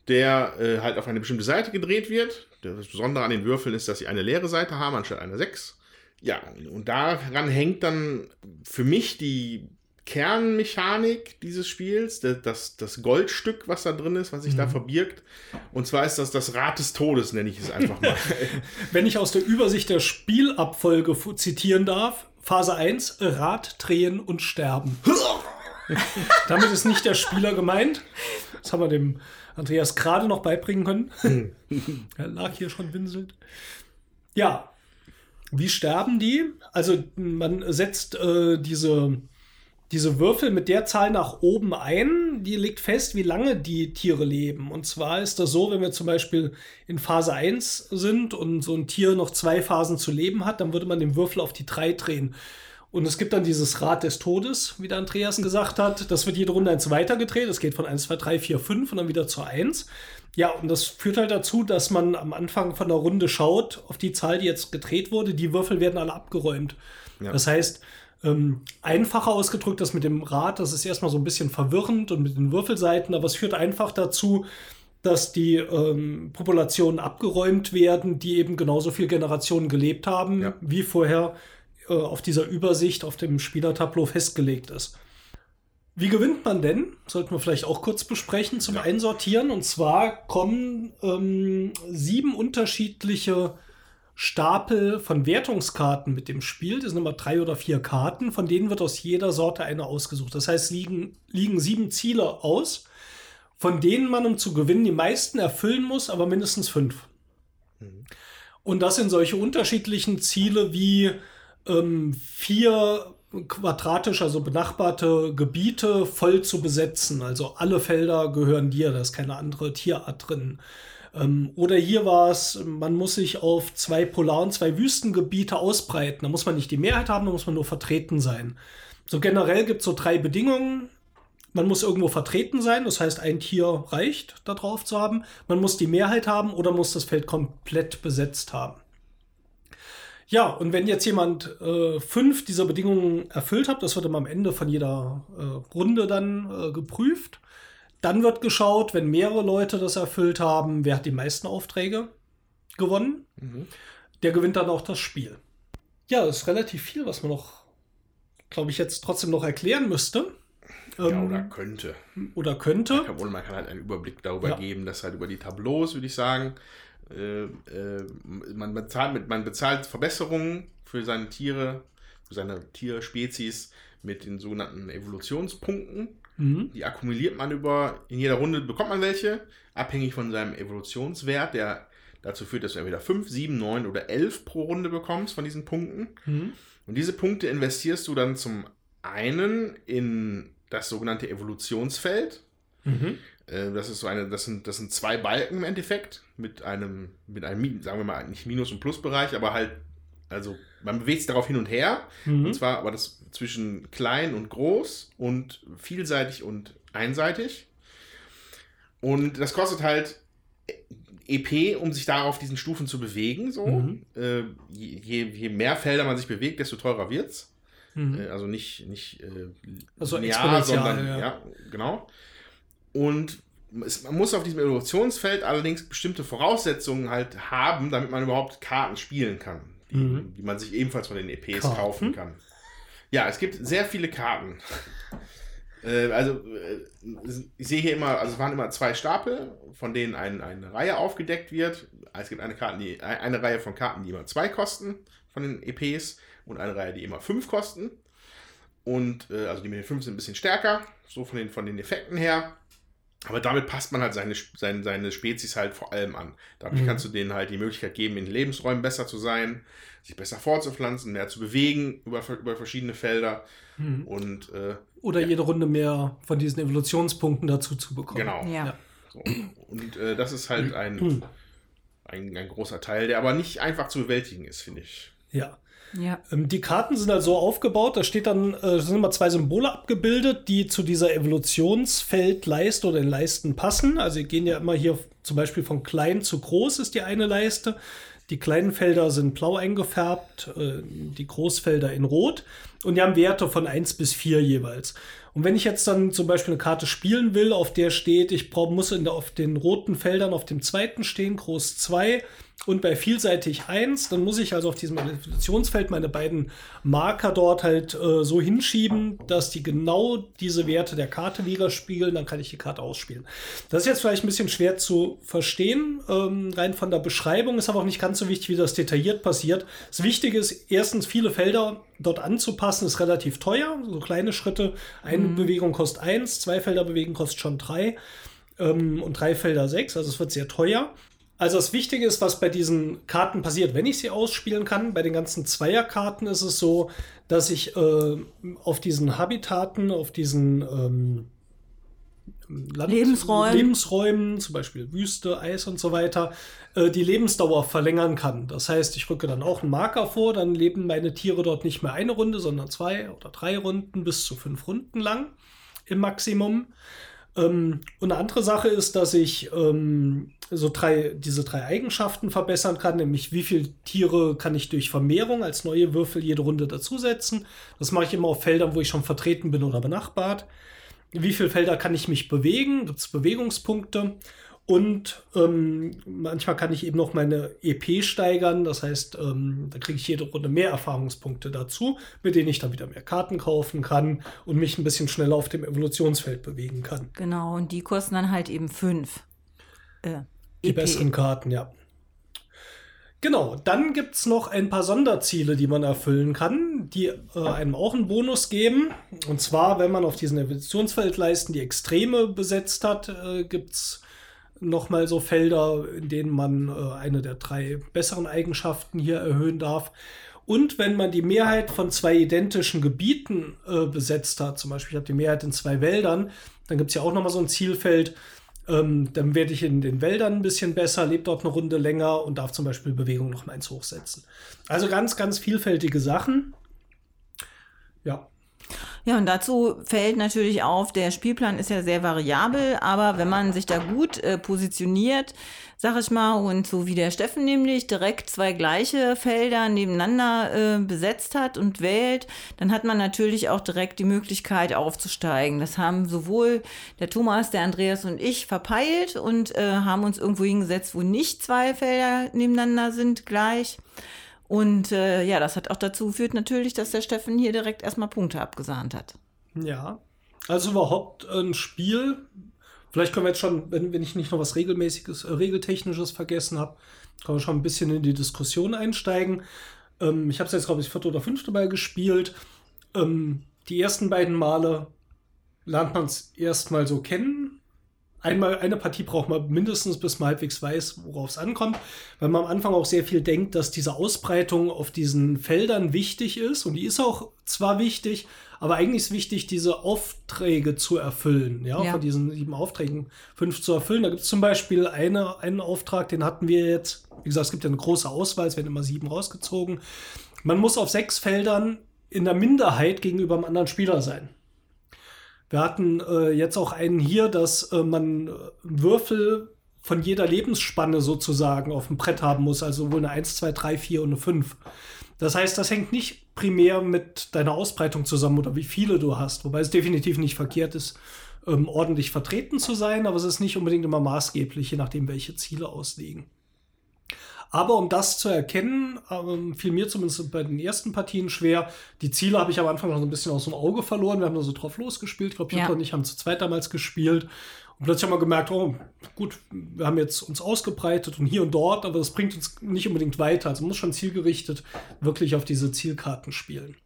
der äh, halt auf eine bestimmte Seite gedreht wird. Das Besondere an den Würfeln ist, dass sie eine leere Seite haben, anstatt einer 6. Ja, und daran hängt dann für mich die Kernmechanik dieses Spiels, das, das, Goldstück, was da drin ist, was sich da verbirgt. Und zwar ist das das Rad des Todes, nenne ich es einfach mal. (laughs) Wenn ich aus der Übersicht der Spielabfolge zitieren darf, Phase 1, Rad drehen und sterben. (laughs) Damit ist nicht der Spieler gemeint. Das haben wir dem Andreas gerade noch beibringen können. (laughs) er lag hier schon winselnd. Ja, wie sterben die? Also man setzt äh, diese, diese Würfel mit der Zahl nach oben ein, die legt fest, wie lange die Tiere leben. Und zwar ist das so, wenn wir zum Beispiel in Phase 1 sind und so ein Tier noch zwei Phasen zu leben hat, dann würde man den Würfel auf die 3 drehen. Und es gibt dann dieses Rad des Todes, wie der Andreas gesagt hat. Das wird jede Runde eins weitergedreht. Es geht von 1, 2, 3, 4, 5 und dann wieder zur 1. Ja, und das führt halt dazu, dass man am Anfang von der Runde schaut auf die Zahl, die jetzt gedreht wurde. Die Würfel werden alle abgeräumt. Ja. Das heißt, ähm, einfacher ausgedrückt, das mit dem Rad, das ist erstmal so ein bisschen verwirrend und mit den Würfelseiten, aber es führt einfach dazu, dass die ähm, Populationen abgeräumt werden, die eben genauso viele Generationen gelebt haben, Ja. wie vorher äh, auf dieser Übersicht auf dem Spielertableau festgelegt ist. Wie gewinnt man denn? Sollten wir vielleicht auch kurz besprechen zum Einsortieren. Und zwar kommen ähm, sieben unterschiedliche Stapel von Wertungskarten mit dem Spiel. Das sind immer drei oder vier Karten. Von denen wird aus jeder Sorte eine ausgesucht. Das heißt, liegen, liegen sieben Ziele aus, von denen man, um zu gewinnen, die meisten erfüllen muss, aber mindestens fünf. Und das sind solche unterschiedlichen Ziele wie ähm, vier quadratisch, also benachbarte Gebiete voll zu besetzen. Also alle Felder gehören dir, da ist keine andere Tierart drin. Ähm, oder hier war es, man muss sich auf zwei Polar- und zwei Wüstengebiete ausbreiten. Da muss man nicht die Mehrheit haben, da muss man nur vertreten sein. So generell gibt es so drei Bedingungen. Man muss irgendwo vertreten sein, das heißt, ein Tier reicht, da drauf zu haben. Man muss die Mehrheit haben oder muss das Feld komplett besetzt haben. Ja, und wenn jetzt jemand äh, fünf dieser Bedingungen erfüllt hat, das wird immer am Ende von jeder äh, Runde dann äh, geprüft, dann wird geschaut, wenn mehrere Leute das erfüllt haben, wer hat die meisten Aufträge gewonnen. Der gewinnt dann auch das Spiel. Ja, das ist relativ viel, was man noch, glaube ich, jetzt trotzdem noch erklären müsste. Ja, Ähm, oder könnte. oder könnte. Obwohl man kann halt einen Überblick darüber Ja. geben, dass halt über die Tableaus, würde ich sagen, äh, äh, man, bezahlt mit, man bezahlt Verbesserungen für seine Tiere, für seine Tierspezies mit den sogenannten Evolutionspunkten. Mhm. Die akkumuliert man über, in jeder Runde bekommt man welche, abhängig von seinem Evolutionswert, der dazu führt, dass du entweder 5, 7, 9 oder 11 pro Runde bekommst von diesen Punkten. Mhm. Und diese Punkte investierst du dann zum einen in das sogenannte Evolutionsfeld. Mhm. Äh, Das ist so eine, das sind, das sind zwei Balken im Endeffekt mit einem, mit einem, sagen wir mal, nicht Minus- und Plusbereich, aber halt, also man bewegt sich darauf hin und her. Mhm. Und zwar aber das zwischen klein und groß und vielseitig und einseitig. Und das kostet halt EP, um sich da auf diesen Stufen zu bewegen. So. Mhm. Äh, je, je, mehr Felder man sich bewegt, desto teurer wird's. Mhm. Äh, also nicht, nicht äh, Also linear, sondern ja. ja. genau. Und es, man muss auf diesem Evolutionsfeld allerdings bestimmte Voraussetzungen halt haben, damit man überhaupt Karten spielen kann, die, Mhm. die man sich ebenfalls von den EPs Karten? kaufen kann. Ja, es gibt sehr viele Karten. (laughs) Äh, also, äh, ich sehe hier immer, also es waren immer zwei Stapel, von denen ein, eine Reihe aufgedeckt wird. Es gibt eine, Karten, die, eine Reihe von Karten, die immer zwei kosten von den EPs und eine Reihe, die immer fünf kosten. Und äh, also die mit den fünf sind ein bisschen stärker, so von den, von den Effekten her. Aber damit passt man halt seine, seine, seine Spezies halt vor allem an. Dadurch Mhm. kannst du denen halt die Möglichkeit geben, in Lebensräumen besser zu sein, sich besser fortzupflanzen, mehr zu bewegen über, über verschiedene Felder. Mhm. Und äh, Oder Ja. jede Runde mehr von diesen Evolutionspunkten dazu zu bekommen. genau. Ja. Ja. So. Und äh, das ist halt (clears throat) ein, ein, ein großer Teil, der aber nicht einfach zu bewältigen ist, finde ich. Ja. Ja. Ähm, Die Karten sind halt so aufgebaut, da steht dann, äh, sind immer zwei Symbole abgebildet, die zu dieser Evolutionsfeldleiste oder den Leisten passen. Also die gehen ja immer hier zum Beispiel von klein zu groß ist die eine Leiste. Die kleinen Felder sind blau eingefärbt, äh, die Großfelder in rot und die haben Werte von 1 bis 4 jeweils. Und wenn ich jetzt dann zum Beispiel eine Karte spielen will, auf der steht, ich muss in der, auf den roten Feldern auf dem zweiten stehen, groß 2 und bei vielseitig 1, dann muss ich also auf diesem Evolutionsfeld meine beiden Marker dort halt äh, so hinschieben, dass die genau diese Werte der Karte widerspiegeln, dann kann ich die Karte ausspielen. Das ist jetzt vielleicht ein bisschen schwer zu verstehen, ähm, rein von der Beschreibung, ist aber auch nicht ganz so wichtig, wie das detailliert passiert. Das Wichtige ist, erstens viele Felder dort anzupassen, ist relativ teuer, so kleine Schritte. Eine Bewegung kostet 1, zwei Felder bewegen kostet schon 3 ähm, und drei Felder 6, also es wird sehr teuer. Also das Wichtige ist, was bei diesen Karten passiert, wenn ich sie ausspielen kann. Bei den ganzen Zweierkarten ist es so, dass ich äh, auf diesen Habitaten, auf diesen ähm, Land Lebensräumen. Lebensräumen, zum Beispiel Wüste, Eis und so weiter, äh, die Lebensdauer verlängern kann. Das heißt, ich rücke dann auch einen Marker vor, dann leben meine Tiere dort nicht mehr eine Runde, sondern zwei oder drei Runden bis zu fünf Runden lang im Maximum. Ähm, und eine andere Sache ist, dass ich ähm, so drei, diese drei Eigenschaften verbessern kann, nämlich wie viele Tiere kann ich durch Vermehrung als neue Würfel jede Runde dazusetzen. Das mache ich immer auf Feldern, wo ich schon vertreten bin oder benachbart. Wie viele Felder kann ich mich bewegen? Gibt es Bewegungspunkte? Und ähm, manchmal kann ich eben noch meine EP steigern. Das heißt, ähm, da kriege ich jede Runde mehr Erfahrungspunkte dazu, mit denen ich dann wieder mehr Karten kaufen kann und mich ein bisschen schneller auf dem Evolutionsfeld bewegen kann. Genau, und die kosten dann halt eben fünf. Äh, Die EP. besseren Karten, ja. Genau, dann gibt es noch ein paar Sonderziele, die man erfüllen kann, die äh, einem auch einen Bonus geben. Und zwar, wenn man auf diesen Evolutionsfeldleisten die Extreme besetzt hat, äh, gibt es nochmal so Felder, in denen man äh, eine der drei besseren Eigenschaften hier erhöhen darf. Und wenn man die Mehrheit von zwei identischen Gebieten äh, besetzt hat, zum Beispiel ich habe die Mehrheit in zwei Wäldern, dann gibt es ja auch nochmal so ein Zielfeld, ähm, dann werde ich in den Wäldern ein bisschen besser, lebe dort eine Runde länger und darf zum Beispiel Bewegung noch mal eins hochsetzen. Also ganz, ganz vielfältige Sachen. Ja. Ja, und dazu fällt natürlich auf, der Spielplan ist ja sehr variabel, aber wenn man sich da gut äh, positioniert, sag ich mal, und so wie der Steffen nämlich direkt zwei gleiche Felder nebeneinander äh, besetzt hat und wählt, dann hat man natürlich auch direkt die Möglichkeit aufzusteigen. Das haben sowohl der Thomas, der Andreas und ich verpeilt und äh, haben uns irgendwo hingesetzt, wo nicht zwei Felder nebeneinander sind gleich. Und äh, ja, das hat auch dazu geführt natürlich, dass der Steffen hier direkt erstmal Punkte abgesahnt hat. Ja. Also überhaupt ein Spiel, Vielleicht können wir jetzt schon, wenn, wenn ich nicht noch was Regelmäßiges, äh, Regeltechnisches vergessen habe, können wir schon ein bisschen in die Diskussion einsteigen. Ähm, ich habe es jetzt, glaube ich, vierte oder fünfte Mal gespielt. Ähm, die ersten beiden Male lernt man es erstmal so kennen. Einmal, eine Partie braucht man mindestens, bis man halbwegs weiß, worauf es ankommt, weil man am Anfang auch sehr viel denkt, dass diese Ausbreitung auf diesen Feldern wichtig ist. Und die ist auch zwar wichtig, aber eigentlich ist wichtig, diese Aufträge zu erfüllen. Ja, ja. von diesen sieben Aufträgen fünf zu erfüllen. Da gibt es zum Beispiel eine, einen Auftrag, den hatten wir jetzt. Wie gesagt, es gibt ja eine große Auswahl, es werden immer sieben rausgezogen. Man muss auf sechs Feldern in der Minderheit gegenüber einem anderen Spieler sein. Wir hatten äh, jetzt auch einen hier, dass äh, man äh, Würfel von jeder Lebensspanne sozusagen auf dem Brett haben muss. Also wohl eine 1, 2, 3, 4 und eine 5. Das heißt, das hängt nicht primär mit deiner Ausbreitung zusammen oder wie viele du hast, wobei es definitiv nicht verkehrt ist, ähm, ordentlich vertreten zu sein, aber es ist nicht unbedingt immer maßgeblich, je nachdem, welche Ziele ausliegen. Aber um das zu erkennen, ähm, fiel mir zumindest bei den ersten Partien schwer. Die Ziele habe ich am Anfang noch so ein bisschen aus dem Auge verloren. Wir haben da so drauf losgespielt. Ich glaube, Jutta ja. und ich haben zu zweit damals gespielt. Und plötzlich haben wir gemerkt, oh, gut, wir haben jetzt uns ausgebreitet und hier und dort, aber das bringt uns nicht unbedingt weiter. Also man muss schon zielgerichtet wirklich auf diese Zielkarten spielen.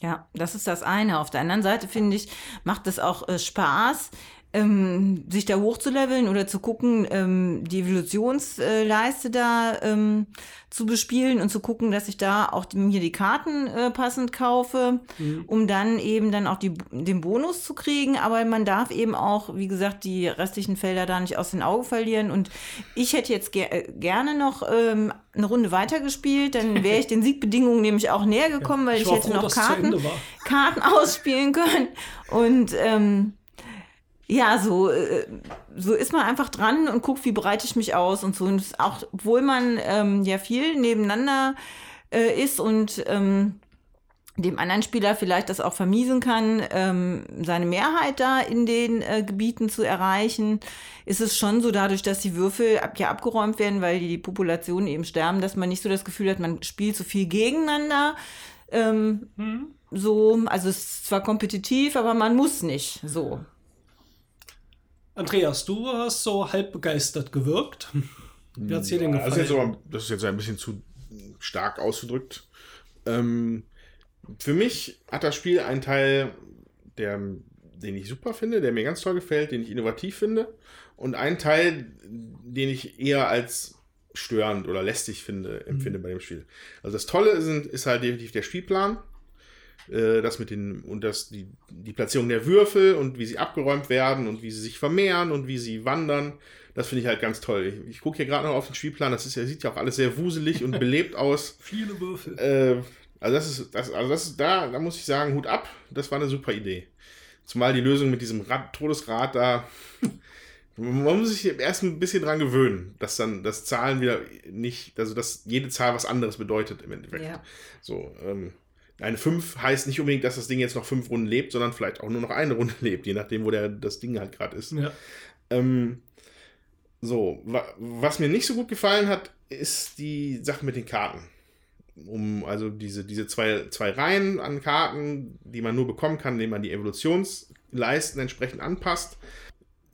Ja, das ist das eine. Auf der anderen Seite finde ich, macht es auch äh, Spaß, ähm, sich da hochzuleveln oder zu gucken, ähm, die Evolutionsleiste da ähm, zu bespielen und zu gucken, dass ich da auch mir die Karten äh, passend kaufe, mhm. um dann eben dann auch die, den Bonus zu kriegen. Aber man darf eben auch, wie gesagt, die restlichen Felder da nicht aus den Augen verlieren. Und ich hätte jetzt ger äh, gerne noch ähm, eine Runde weitergespielt, dann (laughs) wäre ich den Siegbedingungen nämlich auch näher gekommen, ja, weil ich, ich hätte froh, noch Karten, Karten (laughs) ausspielen können. Und ähm, ja, so, äh, so ist man einfach dran und guckt, wie breite ich mich aus und so. Und auch, obwohl man ähm, ja viel nebeneinander äh, ist und ähm, dem anderen Spieler vielleicht das auch vermiesen kann, ähm, seine Mehrheit da in den äh, Gebieten zu erreichen, ist es schon so dadurch, dass die Würfel ab, ja abgeräumt werden, weil die Populationen eben sterben, dass man nicht so das Gefühl hat, man spielt so viel gegeneinander. Ähm, mhm. So, also es ist zwar kompetitiv, aber man muss nicht so. Andreas, du hast so halb begeistert gewirkt. Wie hat es dir denn gefallen? Das ist, jetzt aber, das ist jetzt ein bisschen zu stark ausgedrückt. Ähm, für mich hat das Spiel einen Teil, der, den ich super finde, der mir ganz toll gefällt, den ich innovativ finde. Und einen Teil, den ich eher als störend oder lästig finde, empfinde mhm. bei dem Spiel. Also das Tolle ist, ist halt definitiv der Spielplan. Äh, das mit den und das die, die Platzierung der Würfel und wie sie abgeräumt werden und wie sie sich vermehren und wie sie wandern. Das finde ich halt ganz toll. Ich, ich gucke hier gerade noch auf den Spielplan. Das ist ja, sieht ja auch alles sehr wuselig und belebt aus. (laughs) Viele Würfel. Äh, also das ist, das, also das ist da, da muss ich sagen, Hut ab. Das war eine super Idee. Zumal die Lösung mit diesem Rad, Todesrad da. (laughs) Man muss sich erst ein bisschen dran gewöhnen, dass dann das Zahlen wieder nicht, also dass jede Zahl was anderes bedeutet im Endeffekt. Ja. So, ähm, eine 5 heißt nicht unbedingt, dass das Ding jetzt noch fünf Runden lebt, sondern vielleicht auch nur noch eine Runde (laughs) lebt, je nachdem, wo der, das Ding halt gerade ist. Ja. Ähm, so, wa was mir nicht so gut gefallen hat, ist die Sache mit den Karten. Um, also diese, diese zwei, zwei Reihen an Karten, die man nur bekommen kann, indem man die Evolutionsleisten entsprechend anpasst.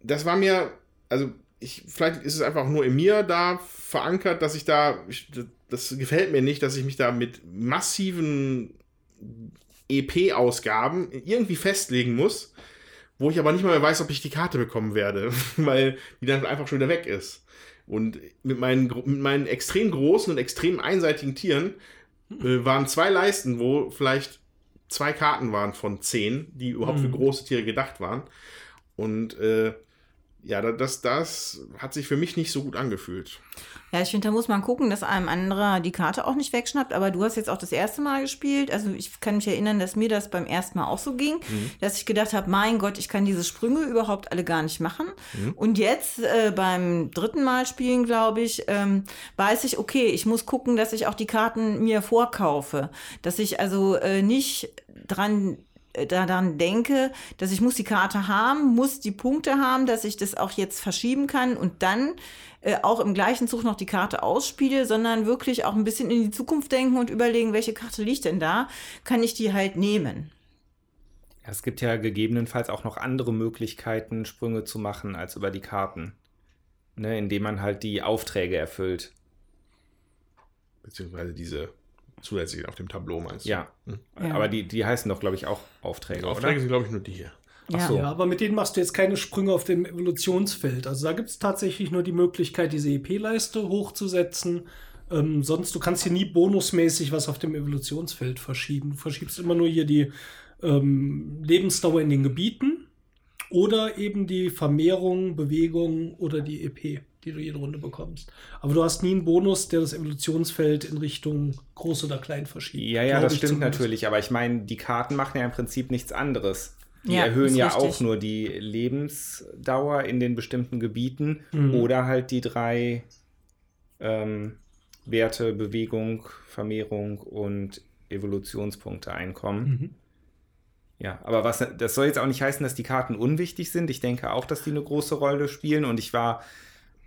Das war mir, also ich, vielleicht ist es einfach nur in mir da verankert, dass ich da, ich, das gefällt mir nicht, dass ich mich da mit massiven EP-Ausgaben irgendwie festlegen muss, wo ich aber nicht mal mehr weiß, ob ich die Karte bekommen werde, (laughs) weil die dann einfach schon wieder weg ist. Und mit meinen, mit meinen extrem großen und extrem einseitigen Tieren äh, waren zwei Leisten, wo vielleicht zwei Karten waren von zehn, die überhaupt mhm. für große Tiere gedacht waren. Und äh, ja, da- das, das hat sich für mich nicht so gut angefühlt. Ja, ich finde, da muss man gucken, dass einem anderer die Karte auch nicht wegschnappt. Aber du hast jetzt auch das erste Mal gespielt. Also ich kann mich erinnern, dass mir das beim ersten Mal auch so ging, dass ich gedacht habe, mein Gott, ich kann diese Sprünge überhaupt alle gar nicht machen. Und jetzt äh, beim dritten Mal spielen, glaube ich, ähm, weiß ich, okay, ich muss gucken, dass ich auch die Karten mir vorkaufe. Dass ich also äh, nicht dran daran denke, dass ich muss die Karte haben, muss die Punkte haben, dass ich das auch jetzt verschieben kann und dann äh, auch im gleichen Zug noch die Karte ausspiele, sondern wirklich auch ein bisschen in die Zukunft denken und überlegen, welche Karte liegt denn da, kann ich die halt nehmen. Ja, es gibt ja gegebenenfalls auch noch andere Möglichkeiten, Sprünge zu machen als über die Karten. Ne, indem man halt die Aufträge erfüllt. Beziehungsweise diese zusätzlichen auf dem Tableau meinst du? Ja. Ja. Aber die, die heißen doch, glaube ich, auch Aufträge, Die Aufträge oder? sind, glaube ich, nur die hier. Ach so. Ja, aber mit denen machst du jetzt keine Sprünge auf dem Evolutionsfeld. Also da gibt es tatsächlich nur die Möglichkeit, diese EP-Leiste hochzusetzen. Ähm, sonst, du kannst hier nie bonusmäßig was auf dem Evolutionsfeld verschieben. Du verschiebst immer nur hier die ähm, Lebensdauer in den Gebieten oder eben die Vermehrung, Bewegung oder die EP, die du jede Runde bekommst. Aber du hast nie einen Bonus, der das Evolutionsfeld in Richtung groß oder klein verschiebt. Ja, ja, das stimmt zumindest. natürlich. Aber ich meine, die Karten machen ja im Prinzip nichts anderes. Die Ja, erhöhen ja richtig. auch nur die Lebensdauer in den bestimmten Gebieten Mhm. oder halt die drei ähm, Werte Bewegung, Vermehrung und Evolutionspunkte Einkommen. Mhm. Ja, aber was, das soll jetzt auch nicht heißen, dass die Karten unwichtig sind. Ich denke auch, dass die eine große Rolle spielen und ich war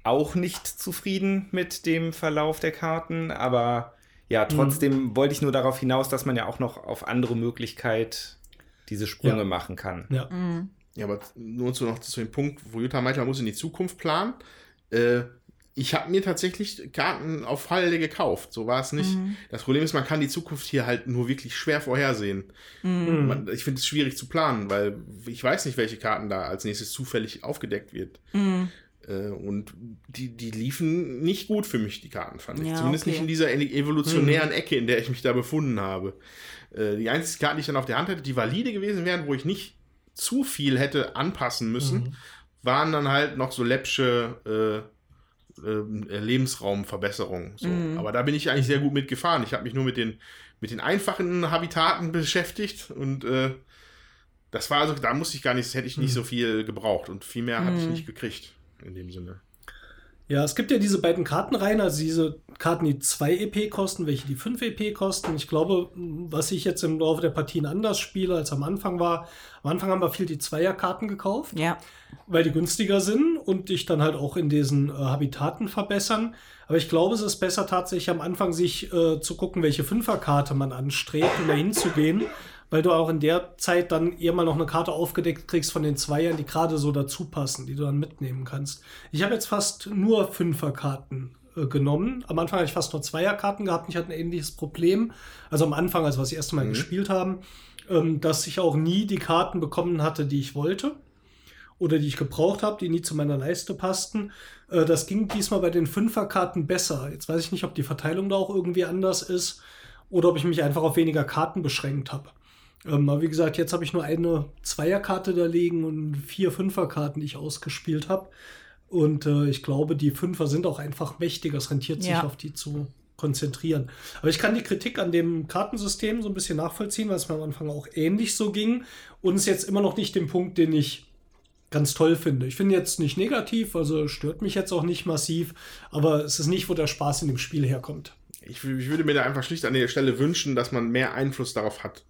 auch nicht zufrieden mit dem Verlauf der Karten, aber ja, trotzdem wollte ich nur darauf hinaus, dass man ja auch noch auf andere Möglichkeit diese Sprünge Ja. machen kann. Ja. Mhm. Ja, aber nur zu, noch zu dem Punkt, wo Jutta meinte, man muss in die Zukunft planen. Äh, ich habe mir tatsächlich Karten auf Halde gekauft. So war es nicht. Das Problem ist, man kann die Zukunft hier halt nur wirklich schwer vorhersehen. Mhm. Man, ich finde es schwierig zu planen, weil ich weiß nicht, welche Karten da als nächstes zufällig aufgedeckt wird. Mhm. Äh, und die, die liefen nicht gut für mich, die Karten, fand ich. Ja, Zumindest okay. nicht in dieser evolutionären Ecke, in der ich mich da befunden habe. Äh, die einzige Karte, die ich dann auf der Hand hatte, die valide gewesen wären, wo ich nicht zu viel hätte anpassen müssen, waren dann halt noch so läppsche äh, äh, Lebensraumverbesserungen. So. Aber da bin ich eigentlich sehr gut mitgefahren. Ich habe mich nur mit den, mit den einfachen Habitaten beschäftigt und äh, das war also, da musste ich gar nicht, hätte ich nicht so viel gebraucht und viel mehr hatte ich nicht gekriegt in dem Sinne. Ja, es gibt ja diese beiden Kartenreihen, also diese Karten, die 2 EP kosten, welche die 5 EP kosten. Ich glaube, was ich jetzt im Laufe der Partien anders spiele als am Anfang war, am Anfang haben wir viel die Zweierkarten gekauft, Ja. weil die günstiger sind und dich dann halt auch in diesen äh, Habitaten verbessern. Aber ich glaube, es ist besser tatsächlich am Anfang sich äh, zu gucken, welche Fünferkarte man anstrebt und dahin zu gehen, weil du auch in der Zeit dann eher mal noch eine Karte aufgedeckt kriegst von den Zweiern, die gerade so dazu passen, die du dann mitnehmen kannst. Ich habe jetzt fast nur Fünferkarten äh, genommen. Am Anfang hatte ich fast nur Zweierkarten gehabt. und Ich hatte ein ähnliches Problem. Also am Anfang, als wir das erste Mal gespielt haben, ähm, dass ich auch nie die Karten bekommen hatte, die ich wollte oder die ich gebraucht habe, die nie zu meiner Leiste passten. Äh, das ging diesmal bei den Fünferkarten besser. Jetzt weiß ich nicht, ob die Verteilung da auch irgendwie anders ist oder ob ich mich einfach auf weniger Karten beschränkt habe. Ähm, aber wie gesagt, jetzt habe ich nur eine Zweierkarte da liegen und vier Fünferkarten, die ich ausgespielt habe. Und äh, ich glaube, die Fünfer sind auch einfach mächtiger. Es rentiert sich Ja. auf die zu konzentrieren. Aber ich kann die Kritik an dem Kartensystem so ein bisschen nachvollziehen, weil es mir am Anfang auch ähnlich so ging. Und es ist jetzt immer noch nicht den Punkt, den ich ganz toll finde. Ich finde jetzt nicht negativ, also stört mich jetzt auch nicht massiv, aber es ist nicht, wo der Spaß in dem Spiel herkommt. Ich, ich würde mir da einfach schlicht an der Stelle wünschen, dass man mehr Einfluss darauf hat.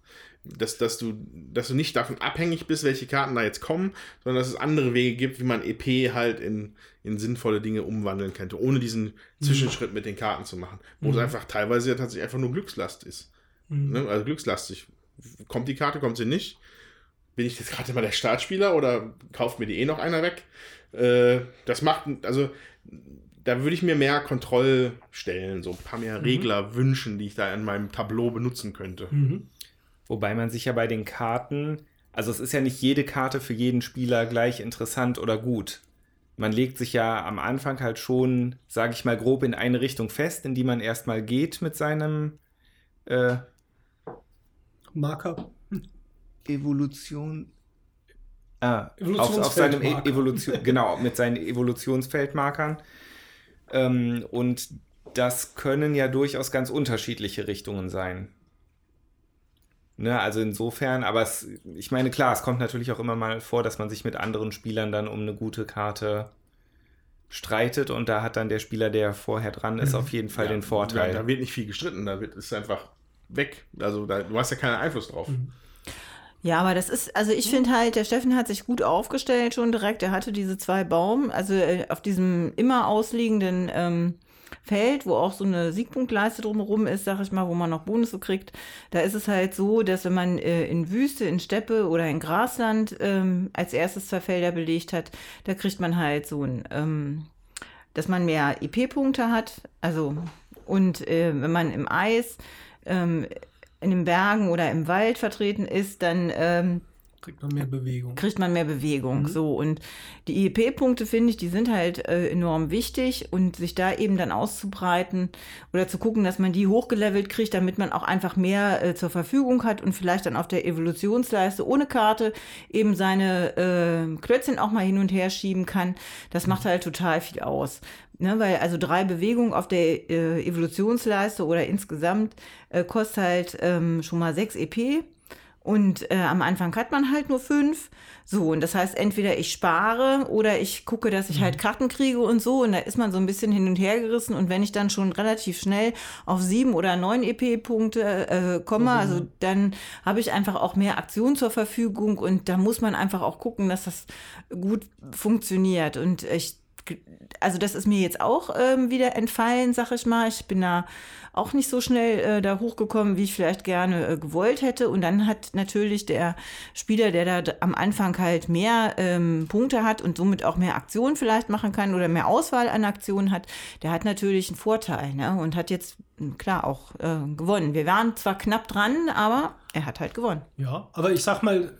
Dass, dass, du, dass du nicht davon abhängig bist, welche Karten da jetzt kommen, sondern dass es andere Wege gibt, wie man EP halt in, in sinnvolle Dinge umwandeln könnte, ohne diesen Zwischenschritt mit den Karten zu machen. Wo es einfach teilweise ja tatsächlich einfach nur Glückslast ist. Ne? Also glückslastig. Kommt die Karte, kommt sie nicht? Bin ich jetzt gerade mal der Startspieler oder kauft mir die eh noch einer weg? Äh, das macht, also da würde ich mir mehr Kontrollstellen, so ein paar mehr Regler wünschen, die ich da in meinem Tableau benutzen könnte. Wobei man sich ja bei den Karten, also es ist ja nicht jede Karte für jeden Spieler gleich interessant oder gut. Man legt sich ja am Anfang halt schon, sage ich mal, grob in eine Richtung fest, in die man erstmal geht mit seinem äh, Marker. Evolution. Ah, auf, auf seinem e Evolution, (laughs) genau, mit seinen Evolutionsfeldmarkern. Ähm, und das können ja durchaus ganz unterschiedliche Richtungen sein. Ne, also insofern, aber es, ich meine, klar, es kommt natürlich auch immer mal vor, dass man sich mit anderen Spielern dann um eine gute Karte streitet und da hat dann der Spieler, der vorher dran ist, mhm. auf jeden Fall ja, den Vorteil. Ja, da wird nicht viel gestritten, da wird es einfach weg. Also da, du hast ja keinen Einfluss drauf. Mhm. Ja, aber das ist, also ich finde halt, der Steffen hat sich gut aufgestellt schon direkt. Er hatte diese zwei Baum, also äh, auf diesem immer ausliegenden ähm, Feld, wo auch so eine Siegpunktleiste drumherum ist, sag ich mal, wo man noch Bonus kriegt. Da ist es halt so, dass wenn man äh, in Wüste, in Steppe oder in Grasland ähm, als erstes zwei Felder belegt hat, da kriegt man halt so ein, ähm, dass man mehr IP-Punkte hat. Also, und äh, wenn man im Eis ähm, in den Bergen oder im Wald vertreten ist, dann ähm, kriegt man mehr Bewegung. Kriegt man mehr Bewegung. Mhm. So und die IEP-Punkte finde ich, die sind halt äh, enorm wichtig und sich da eben dann auszubreiten oder zu gucken, dass man die hochgelevelt kriegt, damit man auch einfach mehr äh, zur Verfügung hat und vielleicht dann auf der Evolutionsleiste ohne Karte eben seine äh, Klötzchen auch mal hin und her schieben kann. Das macht halt total viel aus. Ne, weil also drei Bewegungen auf der äh, Evolutionsleiste oder insgesamt äh, kostet halt ähm, schon mal sechs EP. Und äh, am Anfang hat man halt nur fünf. So, und das heißt, entweder ich spare oder ich gucke, dass ich halt mhm. Karten kriege und so. Und da ist man so ein bisschen hin und her gerissen. Und wenn ich dann schon relativ schnell auf sieben oder neun EP-Punkte äh, komme, mhm. also dann habe ich einfach auch mehr Aktion zur Verfügung. Und da muss man einfach auch gucken, dass das gut funktioniert. Und ich also das ist mir jetzt auch ähm, wieder entfallen, sag ich mal. Ich bin da auch nicht so schnell äh, da hochgekommen, wie ich vielleicht gerne äh, gewollt hätte. Und dann hat natürlich der Spieler, der da am Anfang halt mehr ähm, Punkte hat und somit auch mehr Aktionen vielleicht machen kann oder mehr Auswahl an Aktionen hat, der hat natürlich einen Vorteil ne? und hat jetzt hm, klar auch äh, gewonnen. Wir waren zwar knapp dran, aber er hat halt gewonnen. Ja, aber ich sag mal,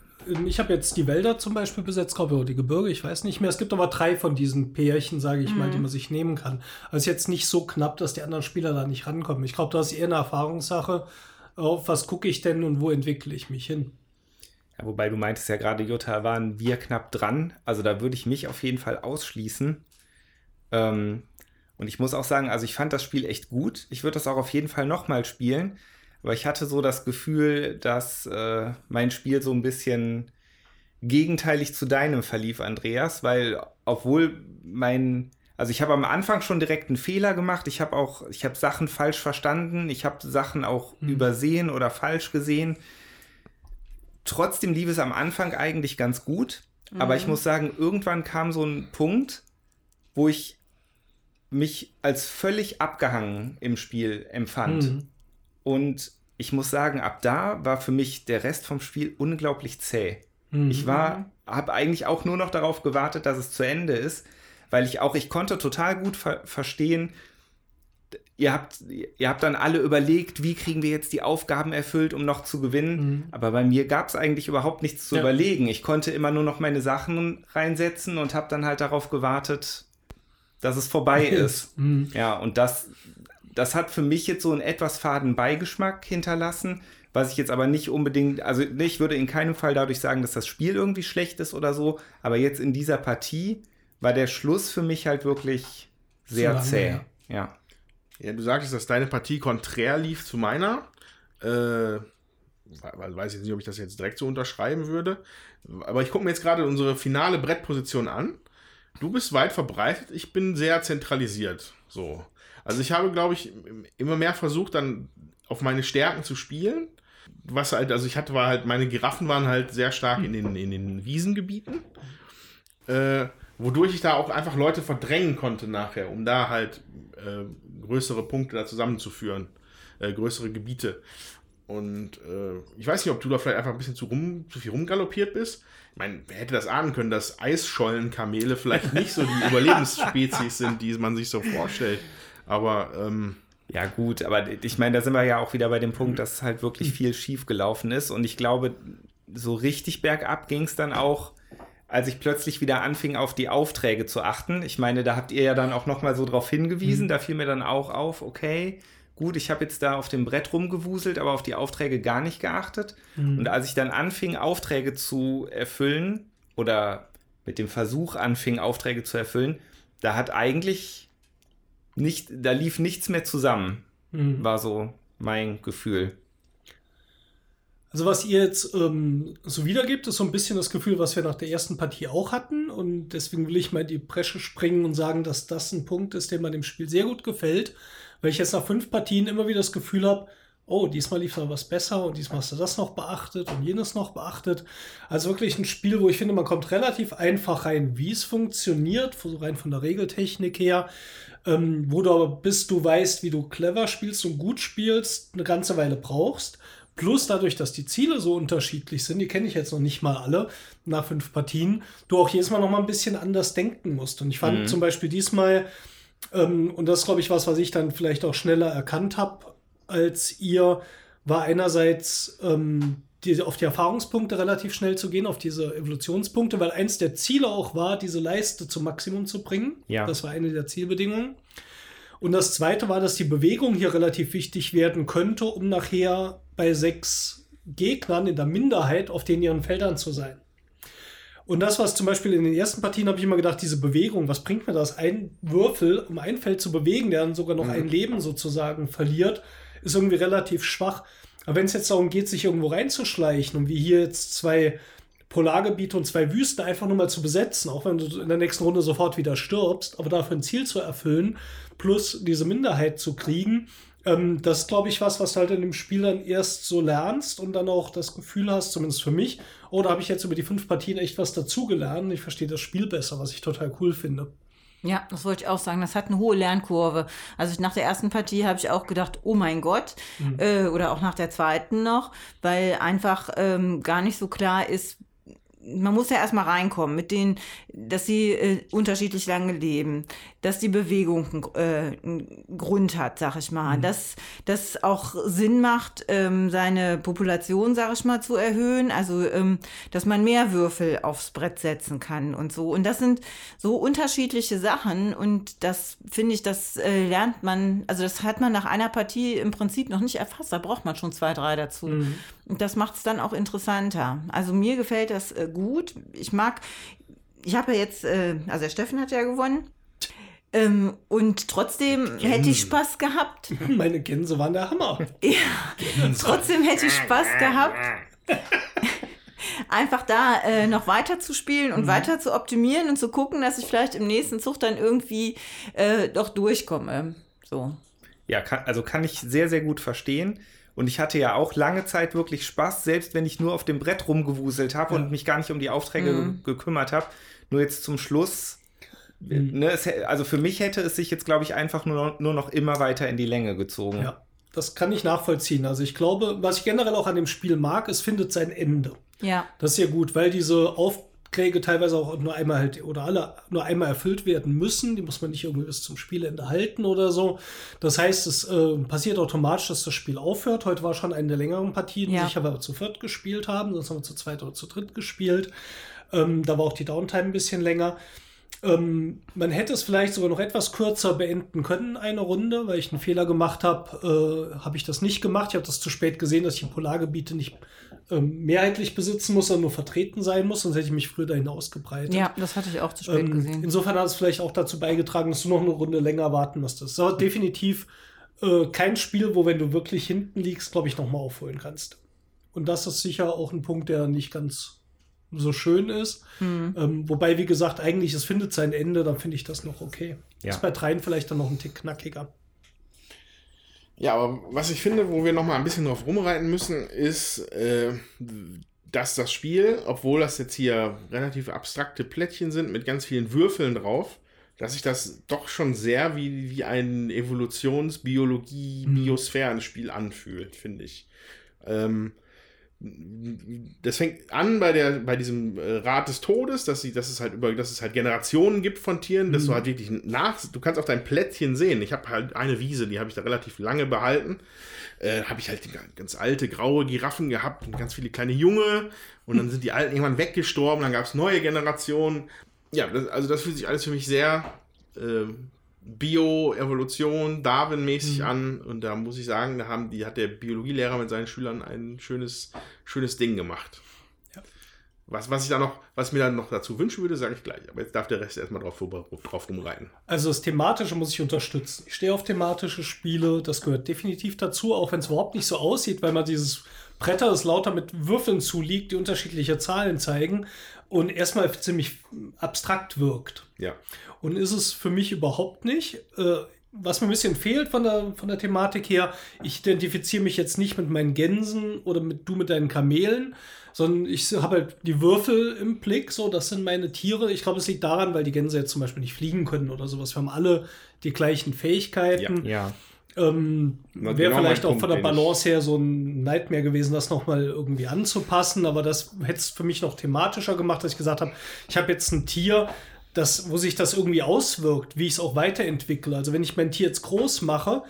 ich habe jetzt die Wälder zum Beispiel besetzt, glaube ich, oder die Gebirge, ich weiß nicht mehr. Es gibt aber drei von diesen Pärchen, sage ich mhm. mal, die man sich nehmen kann. Also jetzt nicht so knapp, dass die anderen Spieler da nicht rankommen. Ich glaube, das ist eher eine Erfahrungssache. Auf was gucke ich denn und wo entwickle ich mich hin? Ja, wobei du meintest ja gerade, Jutta, waren wir knapp dran. Also da würde ich mich auf jeden Fall ausschließen. Ähm, und ich muss auch sagen, also ich fand das Spiel echt gut. Ich würde das auch auf jeden Fall nochmal spielen. Aber ich hatte so das Gefühl, dass äh, mein Spiel so ein bisschen gegenteilig zu deinem verlief, Andreas, weil obwohl mein, also ich habe am Anfang schon direkt einen Fehler gemacht, ich habe auch, ich habe Sachen falsch verstanden, ich habe Sachen auch mhm. übersehen oder falsch gesehen. Trotzdem lief es am Anfang eigentlich ganz gut, mhm. aber ich mhm. muss sagen, irgendwann kam so ein Punkt, wo ich mich als völlig abgehangen im Spiel empfand. Mhm. Und ich muss sagen, ab da war für mich der Rest vom Spiel unglaublich zäh. Mhm. Ich war, habe eigentlich auch nur noch darauf gewartet, dass es zu Ende ist, weil ich auch, ich konnte total gut ver verstehen, ihr habt, ihr habt dann alle überlegt, wie kriegen wir jetzt die Aufgaben erfüllt, um noch zu gewinnen. Mhm. Aber bei mir gab es eigentlich überhaupt nichts zu ja. überlegen. Ich konnte immer nur noch meine Sachen reinsetzen und habe dann halt darauf gewartet, dass es vorbei ist. Mhm. Ja, und das, das hat für mich jetzt so einen etwas faden Beigeschmack hinterlassen, was ich jetzt aber nicht unbedingt, also ich würde in keinem Fall dadurch sagen, dass das Spiel irgendwie schlecht ist oder so, aber jetzt in dieser Partie war der Schluss für mich halt wirklich sehr lange, zäh. Ja. ja. du sagtest, dass deine Partie konträr lief zu meiner. Äh, weiß ich nicht, ob ich das jetzt direkt so unterschreiben würde. Aber ich gucke mir jetzt gerade unsere finale Brettposition an. Du bist weit verbreitet, ich bin sehr zentralisiert. So. Also ich habe, glaube ich, immer mehr versucht, dann auf meine Stärken zu spielen. Was halt, also ich hatte, war halt, meine Giraffen waren halt sehr stark in den, in den Wiesengebieten. Äh, wodurch ich da auch einfach Leute verdrängen konnte nachher, um da halt äh, größere Punkte da zusammenzuführen, äh, größere Gebiete. Und äh, ich weiß nicht, ob du da vielleicht einfach ein bisschen zu, rum, zu viel rumgaloppiert bist. Ich meine, wer hätte das ahnen können, dass Eisschollenkamele vielleicht nicht so die (laughs) Überlebensspezies sind, die man sich so vorstellt. Aber ähm, ja, gut, aber ich meine, da sind wir ja auch wieder bei dem Punkt, dass halt wirklich viel schief gelaufen ist. Und ich glaube, so richtig bergab ging es dann auch, als ich plötzlich wieder anfing, auf die Aufträge zu achten. Ich meine, da habt ihr ja dann auch nochmal so drauf hingewiesen. Mhm. Da fiel mir dann auch auf, okay, gut, ich habe jetzt da auf dem Brett rumgewuselt, aber auf die Aufträge gar nicht geachtet. Mhm. Und als ich dann anfing, Aufträge zu erfüllen, oder mit dem Versuch anfing, Aufträge zu erfüllen, da hat eigentlich nicht, da lief nichts mehr zusammen, Mhm. war so mein Gefühl. Also was ihr jetzt ähm, so wiedergibt, ist so ein bisschen das Gefühl, was wir nach der ersten Partie auch hatten. Und deswegen will ich mal in die Bresche springen und sagen, dass das ein Punkt ist, der mir dem Spiel sehr gut gefällt. Weil ich jetzt nach fünf Partien immer wieder das Gefühl habe, oh, diesmal lief da was besser und diesmal hast du das noch beachtet und jenes noch beachtet. Also wirklich ein Spiel, wo ich finde, man kommt relativ einfach rein, wie es funktioniert, so rein von der Regeltechnik her. Ähm, wo du aber, bis du weißt, wie du clever spielst und gut spielst, eine ganze Weile brauchst. Plus dadurch, dass die Ziele so unterschiedlich sind, die kenne ich jetzt noch nicht mal alle nach fünf Partien, du auch jedes Mal noch mal ein bisschen anders denken musst. Und ich fand Mhm. zum Beispiel diesmal, ähm, und das glaube ich, was, was ich dann vielleicht auch schneller erkannt habe als ihr, war einerseits ähm, die, auf die Erfahrungspunkte relativ schnell zu gehen, auf diese Evolutionspunkte, weil eins der Ziele auch war, diese Leiste zum Maximum zu bringen. Ja. Das war eine der Zielbedingungen. Und das zweite war, dass die Bewegung hier relativ wichtig werden könnte, um nachher bei sechs Gegnern in der Minderheit auf den ihren Feldern zu sein. Und das, was zum Beispiel in den ersten Partien habe ich immer gedacht, diese Bewegung, was bringt mir das? Ein Würfel, um ein Feld zu bewegen, der dann sogar noch ein Leben sozusagen verliert, ist irgendwie relativ schwach. Aber wenn es jetzt darum geht, sich irgendwo reinzuschleichen und wie hier jetzt zwei Polargebiete und zwei Wüsten einfach nur mal zu besetzen, auch wenn du in der nächsten Runde sofort wieder stirbst, aber dafür ein Ziel zu erfüllen, plus diese Minderheit zu kriegen, ähm, das ist, glaube ich, was, was du halt in dem Spiel dann erst so lernst und dann auch das Gefühl hast, zumindest für mich, oh, da habe ich jetzt über die fünf Partien echt was dazugelernt. Ich verstehe das Spiel besser, was ich total cool finde. Ja, das wollte ich auch sagen. Das hat eine hohe Lernkurve. Also nach der ersten Partie habe ich auch gedacht, oh mein Gott, äh, oder auch nach der zweiten noch, weil einfach ähm, gar nicht so klar ist, man muss ja erstmal reinkommen mit denen, dass sie äh, unterschiedlich lange leben, dass die Bewegung äh, einen Grund hat, sag ich mal, dass das auch Sinn macht, ähm, seine Population, sag ich mal, zu erhöhen, also ähm, dass man mehr Würfel aufs Brett setzen kann und so. Und das sind so unterschiedliche Sachen und das finde ich, das äh, lernt man, also das hat man nach einer Partie im Prinzip noch nicht erfasst, da braucht man schon zwei, drei dazu. Und das macht es dann auch interessanter. Also mir gefällt das äh, gut. Ich mag, ich habe ja jetzt, äh, also der Steffen hat ja gewonnen. Ähm, und trotzdem hätte ich Spaß gehabt. (laughs) Meine Gänse waren der Hammer. Ja, trotzdem hätte ich Spaß gehabt, (laughs) einfach da äh, noch weiter zu spielen und weiter zu optimieren und zu gucken, dass ich vielleicht im nächsten Zug dann irgendwie äh, doch durchkomme. So. Ja, kann, also kann ich sehr, sehr gut verstehen. Und ich hatte ja auch lange Zeit wirklich Spaß, selbst wenn ich nur auf dem Brett rumgewuselt habe und mich gar nicht um die Aufträge Mhm. ge gekümmert habe. Nur jetzt zum Schluss, ne, es, also für mich hätte es sich jetzt, glaube ich, einfach nur noch, nur noch immer weiter in die Länge gezogen. Ja, das kann ich nachvollziehen. Also ich glaube, was ich generell auch an dem Spiel mag, es findet sein Ende. Ja. Das ist ja gut, weil diese Aufträge teilweise auch nur einmal halt oder alle nur einmal erfüllt werden müssen. Die muss man nicht irgendwie bis zum Spielende halten oder so. Das heißt, es äh, passiert automatisch, dass das Spiel aufhört. Heute war schon eine der längeren Partien, Ja. die ich aber zu viert gespielt haben. Sonst haben wir zu zweit oder zu dritt gespielt. Ähm, da war auch die Downtime ein bisschen länger. Ähm, man hätte es vielleicht sogar noch etwas kürzer beenden können, eine Runde, weil ich einen Fehler gemacht habe, äh, habe ich das nicht gemacht. Ich habe das zu spät gesehen, dass ich die Polargebiete nicht ähm, mehrheitlich besitzen muss, sondern nur vertreten sein muss, sonst hätte ich mich früher dahin ausgebreitet. Ja, das hatte ich auch zu spät Ähm, gesehen. insofern hat es vielleicht auch dazu beigetragen, dass du noch eine Runde länger warten musstest. Das war definitiv äh, kein Spiel, wo, wenn du wirklich hinten liegst, glaube ich, nochmal aufholen kannst. Und das ist sicher auch ein Punkt, der nicht ganz so schön ist. Hm. Ähm, wobei, wie gesagt, eigentlich, es findet sein Ende, dann finde ich das noch okay. Ja. Ist bei dreien vielleicht dann noch ein Tick knackiger. Ja, aber was ich finde, wo wir noch mal ein bisschen drauf rumreiten müssen, ist, äh, dass das Spiel, obwohl das jetzt hier relativ abstrakte Plättchen sind mit ganz vielen Würfeln drauf, dass sich das doch schon sehr wie, wie ein Evolutions-, Biologie-, Biosphären-Spiel anfühlt, finde ich. Ähm, das fängt an bei der bei diesem äh, Rat des Todes, dass sie, dass es halt über, dass es halt Generationen gibt von Tieren, dass du halt wirklich nach, du kannst auf dein Plättchen sehen. Ich habe halt eine Wiese, die habe ich da relativ lange behalten. Äh, habe ich halt die ganz alte graue Giraffen gehabt und ganz viele kleine Junge und dann sind die alten irgendwann weggestorben, dann gab es neue Generationen. Ja, das, also das fühlt sich alles für mich sehr äh, Bio-Evolution, Darwin-mäßig an. Und da muss ich sagen, da haben die, hat der Biologielehrer mit seinen Schülern ein schönes, schönes Ding gemacht. Was, was ich da noch, was mir dann noch dazu wünschen würde, sage ich gleich. Aber jetzt darf der Rest erstmal drauf, drauf rumreiten. Also das Thematische muss ich unterstützen. Ich stehe auf thematische Spiele, das gehört definitiv dazu, auch wenn es überhaupt nicht so aussieht, weil man dieses Bretter, das lauter mit Würfeln zuliegt, die unterschiedliche Zahlen zeigen und erstmal ziemlich abstrakt wirkt. Ja. Und ist es für mich überhaupt nicht. Äh, was mir ein bisschen fehlt von der, von der Thematik her, ich identifiziere mich jetzt nicht mit meinen Gänsen oder mit du mit deinen Kamelen, sondern ich habe halt die Würfel im Blick, so, das sind meine Tiere. Ich glaube, es liegt daran, weil die Gänse jetzt zum Beispiel nicht fliegen können oder sowas. Wir haben alle die gleichen Fähigkeiten. Ja. Ähm, Wäre genau vielleicht auch von der Punkt, Balance her so ein Nightmare gewesen, das nochmal irgendwie anzupassen, aber das hätte es für mich noch thematischer gemacht, dass ich gesagt habe, ich habe jetzt ein Tier, das, wo sich das irgendwie auswirkt, wie ich es auch weiterentwickle. Also wenn ich mein Tier jetzt groß mache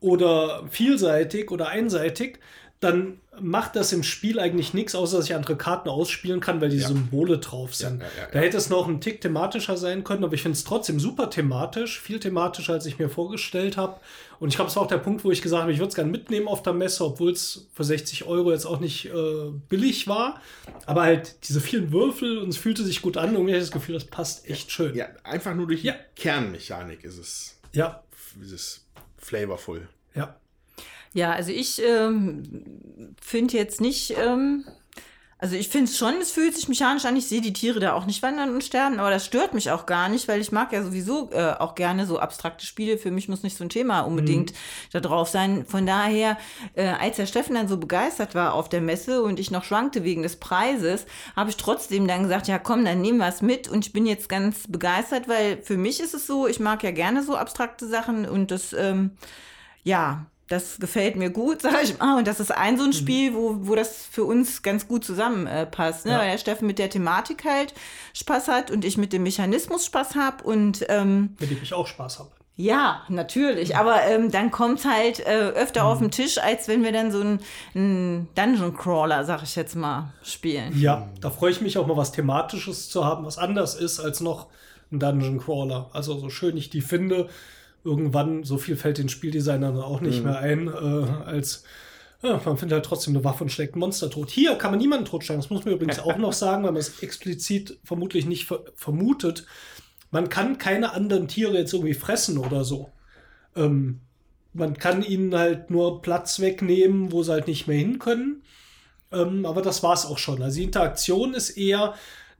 oder vielseitig oder einseitig, dann macht das im Spiel eigentlich nichts, außer dass ich andere Karten ausspielen kann, weil die Ja. Symbole drauf sind. Ja, ja, da hätte es noch ein Tick thematischer sein können, aber ich finde es trotzdem super thematisch, viel thematischer, als ich mir vorgestellt habe. Und ich glaube, es war auch der Punkt, wo ich gesagt habe, ich würde es gerne mitnehmen auf der Messe, obwohl es für 60 Euro jetzt auch nicht äh, billig war. Aber halt diese vielen Würfel und es fühlte sich gut an. Irgendwie hatte ich das Gefühl, das passt echt schön. Ja, einfach nur durch die. Kernmechanik ist es, ja. ist es flavorful. ja. Ja, also ich ähm, finde jetzt nicht, ähm, also ich finde es schon, es fühlt sich mechanisch an. Ich sehe die Tiere da auch nicht wandern und sterben, aber das stört mich auch gar nicht, weil ich mag ja sowieso äh, auch gerne so abstrakte Spiele. Für mich muss nicht so ein Thema unbedingt da drauf sein. Von daher, äh, als der Steffen dann so begeistert war auf der Messe und ich noch schwankte wegen des Preises, habe ich trotzdem dann gesagt, ja komm, dann nehmen wir es mit. Und ich bin jetzt ganz begeistert, weil für mich ist es so, ich mag ja gerne so abstrakte Sachen und das, ähm, ja, das gefällt mir gut, (laughs) sag ich mal. Und das ist ein so ein Spiel, wo, wo das für uns ganz gut zusammenpasst. Äh, ne? Ja. Weil der Steffen mit der Thematik halt Spaß hat und ich mit dem Mechanismus Spaß habe. Und ähm, Mit dem ich auch Spaß habe. ja, natürlich. Aber ähm, dann kommt halt äh, öfter auf den Tisch, als wenn wir dann so einen Dungeon Crawler, sag ich jetzt mal, spielen. Ja, da freue ich mich auch mal was Thematisches zu haben, was anders ist als noch ein Dungeon Crawler. Also so schön ich die finde, irgendwann, so viel fällt den Spieldesignern auch nicht mehr ein, äh, als ja, man findet halt trotzdem eine Waffe und schlägt Monster tot. Hier kann man niemanden totschlagen. Das muss man übrigens auch noch sagen, weil man es explizit vermutlich nicht ver vermutet. Man kann keine anderen Tiere jetzt irgendwie fressen oder so. Ähm, man kann ihnen halt nur Platz wegnehmen, wo sie halt nicht mehr hin können. Ähm, aber das war es auch schon. Also die Interaktion ist eher,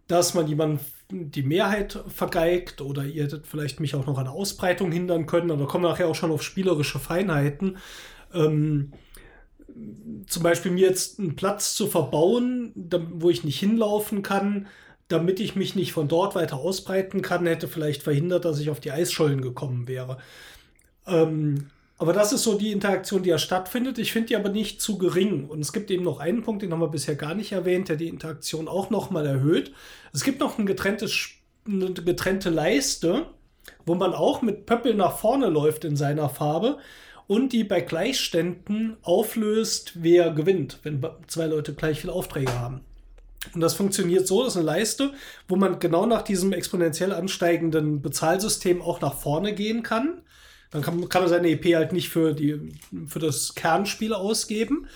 dass man jemanden die Mehrheit vergeigt oder ihr hättet vielleicht mich auch noch an Ausbreitung hindern können, aber kommen wir nachher auch schon auf spielerische Feinheiten. Ähm, zum Beispiel mir jetzt einen Platz zu verbauen, wo ich nicht hinlaufen kann, damit ich mich nicht von dort weiter ausbreiten kann, hätte vielleicht verhindert, dass ich auf die Eisschollen gekommen wäre. Ähm, aber das ist so die Interaktion, die ja stattfindet. Ich finde die aber nicht zu gering. Und es gibt eben noch einen Punkt, den haben wir bisher gar nicht erwähnt, der die Interaktion auch noch mal erhöht. Es gibt noch ein getrenntes, eine getrennte Leiste, wo man auch mit Pöppel nach vorne läuft in seiner Farbe und die bei Gleichständen auflöst, wer gewinnt, wenn zwei Leute gleich viele Aufträge haben. Und das funktioniert so, das ist eine Leiste, wo man genau nach diesem exponentiell ansteigenden Bezahlsystem auch nach vorne gehen kann. Dann kann, kann man seine EP halt nicht für, die, für das Kernspiel ausgeben.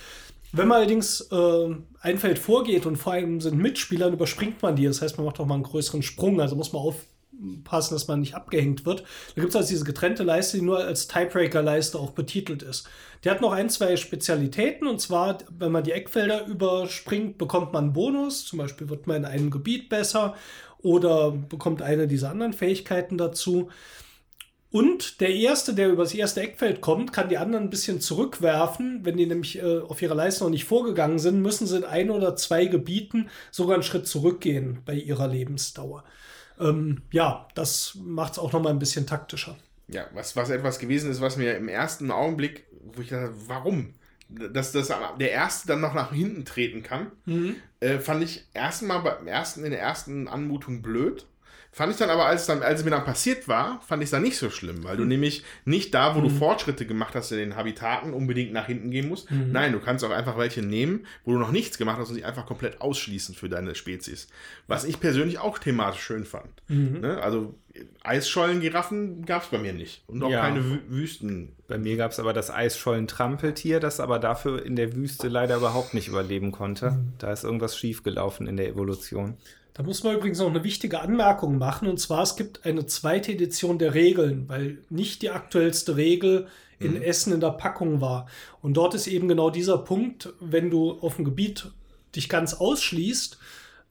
Wenn man allerdings äh, ein Feld vorgeht und vor allem sind Mitspieler, dann überspringt man die. Das heißt, man macht auch mal einen größeren Sprung. Also muss man aufpassen, dass man nicht abgehängt wird. Da gibt es also diese getrennte Leiste, die nur als Tiebreaker-Leiste auch betitelt ist. Die hat noch ein, zwei Spezialitäten. Und zwar, wenn man die Eckfelder überspringt, bekommt man einen Bonus. Zum Beispiel wird man in einem Gebiet besser oder bekommt eine dieser anderen Fähigkeiten dazu. Und der Erste, der über das erste Eckfeld kommt, kann die anderen ein bisschen zurückwerfen. Wenn die nämlich äh, auf ihrer Leiste noch nicht vorgegangen sind, müssen sie in ein oder zwei Gebieten sogar einen Schritt zurückgehen bei ihrer Lebensdauer. Ähm, ja, das macht es auch noch mal ein bisschen taktischer. Ja, was, was etwas gewesen ist, was mir im ersten Augenblick, wo ich dachte, warum? Dass das der Erste dann noch nach hinten treten kann, äh, fand ich erstmal beim ersten, in der ersten Anmutung blöd. Fand ich dann aber, als es, dann, als es mir dann passiert war, fand ich es dann nicht so schlimm, weil du nämlich nicht da, wo du Fortschritte gemacht hast in den Habitaten, unbedingt nach hinten gehen musst. Nein, du kannst auch einfach welche nehmen, wo du noch nichts gemacht hast und sie einfach komplett ausschließen für deine Spezies. Was ich persönlich auch thematisch schön fand. Ne? Also Eisschollen-Giraffen gab es bei mir nicht. Und auch Ja. keine Wü Wüsten. Bei mir gab es aber das Eisschollen-Trampeltier, das aber dafür in der Wüste leider überhaupt nicht überleben konnte. Da ist irgendwas schiefgelaufen in der Evolution. Da muss man übrigens noch eine wichtige Anmerkung machen. Und zwar, es gibt eine zweite Edition der Regeln, weil nicht die aktuellste Regel in Essen in der Packung war. Und dort ist eben genau dieser Punkt, wenn du auf dem Gebiet dich ganz ausschließt,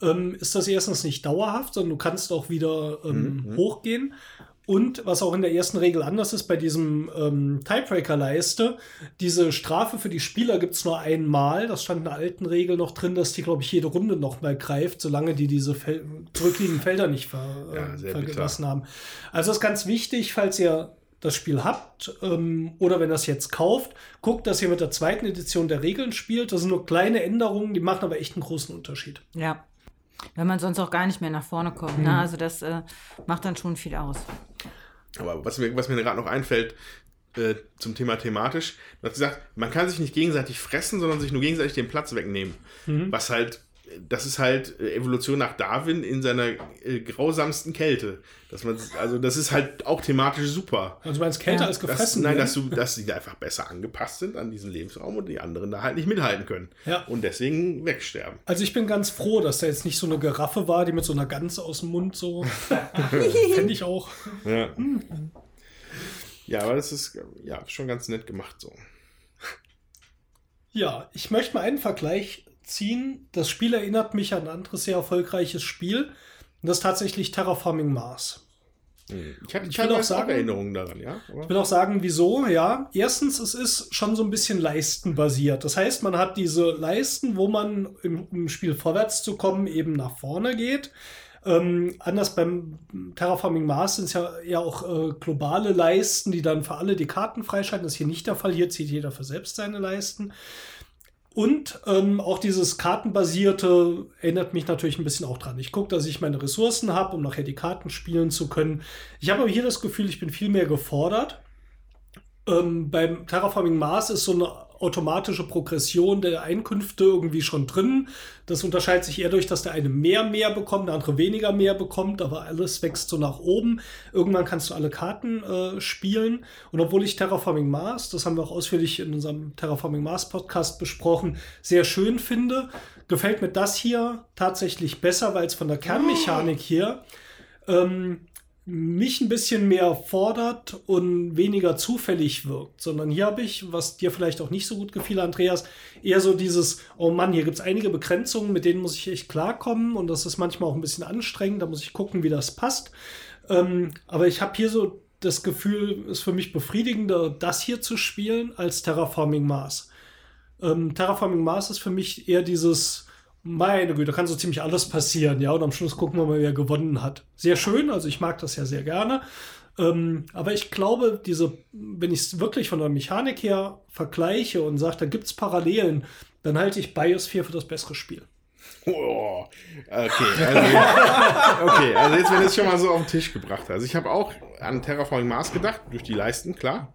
ähm, ist das erstens nicht dauerhaft, sondern du kannst auch wieder ähm, hochgehen. Und was auch in der ersten Regel anders ist, bei diesem ähm, Tiebreaker-Leiste, diese Strafe für die Spieler gibt es nur einmal. Das stand in der alten Regel noch drin, dass die, glaube ich, jede Runde nochmal greift, solange die diese Fel zurückliegenden Felder nicht ver Ja, äh, sehr vergelassen haben. Also das ist ganz wichtig, falls ihr das Spiel habt ähm, oder wenn ihr es jetzt kauft, guckt, dass ihr mit der zweiten Edition der Regeln spielt. Das sind nur kleine Änderungen, die machen aber echt einen großen Unterschied. Ja. Wenn man sonst auch gar nicht mehr nach vorne kommt. Ne? Also das äh, macht dann schon viel aus. Aber was mir, was mir gerade noch einfällt äh, zum Thema thematisch, du hast gesagt, man kann sich nicht gegenseitig fressen, sondern sich nur gegenseitig den Platz wegnehmen. Was halt, das ist halt äh, Evolution nach Darwin in seiner äh, grausamsten Kälte. Dass man, also das ist halt auch thematisch super. Also du meinst kälter Ja. als Dass, gefressen. nein, ne? dass, du, dass sie da einfach besser angepasst sind an diesen Lebensraum und die anderen da halt nicht mithalten können. Ja. Und deswegen wegsterben. Also ich bin ganz froh, dass da jetzt nicht so eine Giraffe war, die mit so einer Gans aus dem Mund so. (laughs) Fände ich auch. Ja. ja, aber das ist ja schon ganz nett gemacht so. Ja, ich möchte mal einen Vergleich ziehen. Das Spiel erinnert mich an ein anderes sehr erfolgreiches Spiel. Und das ist tatsächlich Terraforming Mars. Ich habe Ich will auch auch sagen- Erinnerungen daran, ja. Aber- Ich will auch sagen, wieso, ja. Erstens, es ist schon so ein bisschen leistenbasiert. Das heißt, man hat diese Leisten, wo man im, im Spiel vorwärts zu kommen, eben nach vorne geht. Ähm, anders beim Terraforming Mars sind es ja eher auch äh, globale Leisten, die dann für alle die Karten freischalten. Das ist hier nicht der Fall. Hier zieht jeder für selbst seine Leisten. Und ähm, auch dieses Kartenbasierte erinnert mich natürlich ein bisschen auch dran. Ich gucke, dass ich meine Ressourcen habe, um nachher die Karten spielen zu können. Ich habe aber hier das Gefühl, ich bin viel mehr gefordert. Ähm, beim Terraforming Mars ist so eine automatische Progression der Einkünfte irgendwie schon drin. Das unterscheidet sich eher durch, dass der eine mehr mehr bekommt, der andere weniger mehr bekommt, aber alles wächst so nach oben. Irgendwann kannst du alle Karten äh, spielen. Und obwohl ich Terraforming Mars, das haben wir auch ausführlich in unserem Terraforming Mars Podcast besprochen, sehr schön finde, gefällt mir das hier tatsächlich besser, weil es von der Kernmechanik hier ähm, mich ein bisschen mehr fordert und weniger zufällig wirkt, sondern hier habe ich, was dir vielleicht auch nicht so gut gefiel, Andreas, eher so dieses, oh Mann, hier gibt es einige Begrenzungen, mit denen muss ich echt klarkommen und das ist manchmal auch ein bisschen anstrengend, da muss ich gucken, wie das passt. Ähm, aber ich habe hier so das Gefühl, ist für mich befriedigender, das hier zu spielen, als Terraforming Mars. Ähm, Terraforming Mars ist für mich eher dieses, meine Güte, da kann so ziemlich alles passieren, ja, und am Schluss gucken wir mal, wer gewonnen hat. Sehr schön, also ich mag das ja sehr gerne. Ähm, aber ich glaube, diese, wenn ich es wirklich von der Mechanik her vergleiche und sage, da gibt es Parallelen, dann halte ich Biosphere für das bessere Spiel. Oh, okay, also, (laughs) okay, also jetzt, wenn es schon mal so auf den Tisch gebracht hast. Also ich habe auch an Terraforming Mars gedacht, durch die Leisten, klar.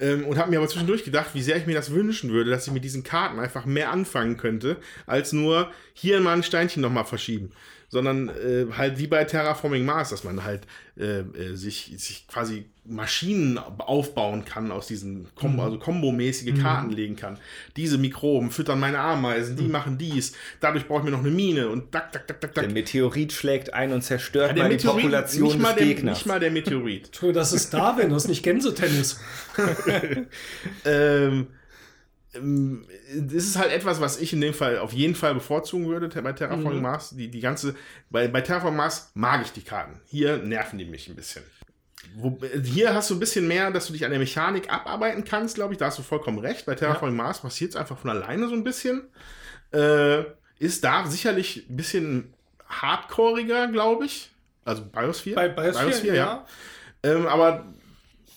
Ähm, und habe mir aber zwischendurch gedacht, wie sehr ich mir das wünschen würde, dass ich mit diesen Karten einfach mehr anfangen könnte, als nur hier mal ein Steinchen nochmal verschieben. Sondern äh, halt wie bei Terraforming Mars, dass man halt äh, äh, sich, sich quasi Maschinen aufbauen kann aus diesen Kom also kombomäßige Karten legen kann. Diese Mikroben füttern meine Ameisen, die machen dies. Dadurch brauche ich mir noch eine Mine und tak, tak, tak, tak. Der Meteorit schlägt ein und zerstört Ja, mal die Population nicht, mal des der, Gegners. nicht mal der Meteorit. (laughs) Entschuldigung, das ist Darwin, das ist nicht Gänsetennis. (laughs) ähm, ähm, das ist halt etwas, was ich in dem Fall auf jeden Fall bevorzugen würde bei Terraforming Mars. Die, die ganze, bei, bei Terraforming Mars mag ich die Karten. Hier nerven die mich ein bisschen. Wo, hier hast du ein bisschen mehr, dass du dich an der Mechanik abarbeiten kannst, glaube ich. Da hast du vollkommen recht. Bei Terraforming Mars passiert es einfach von alleine so ein bisschen. Äh, ist da sicherlich ein bisschen hardcoreiger, glaube ich. Also Biosphere. Bei Biosphere, ja. Ähm, aber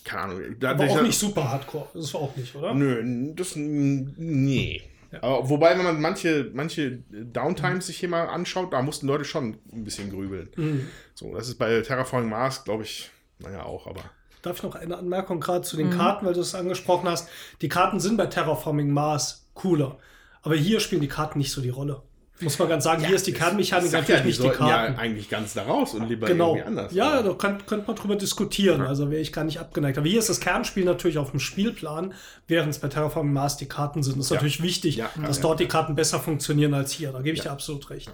keine Ahnung. Aber auch nicht super hardcore. Das war auch nicht, oder? Nö, das. Nee. Aber wobei, wenn man manche, manche Downtimes sich hier mal anschaut, da mussten Leute schon ein bisschen grübeln. Mhm. So, das ist bei Terraforming Mars, glaube ich, naja, auch, aber. Darf ich noch eine Anmerkung gerade zu den Karten, weil du es angesprochen hast? Die Karten sind bei Terraforming Mars cooler. Aber hier spielen die Karten nicht so die Rolle. Muss man ganz sagen, hier ist die sag natürlich ja, die nicht die Karten. ja eigentlich ganz da raus und lieber Genau. irgendwie anders. Ja, machen. da könnte könnt man drüber diskutieren. Also wäre ich gar nicht abgeneigt. Aber hier ist das Kernspiel natürlich auf dem Spielplan, während es bei Terraforming Mars die Karten sind. Das ist natürlich wichtig, Ja, ja, dass ja. dort die Karten besser funktionieren als hier. Da gebe ich dir absolut recht.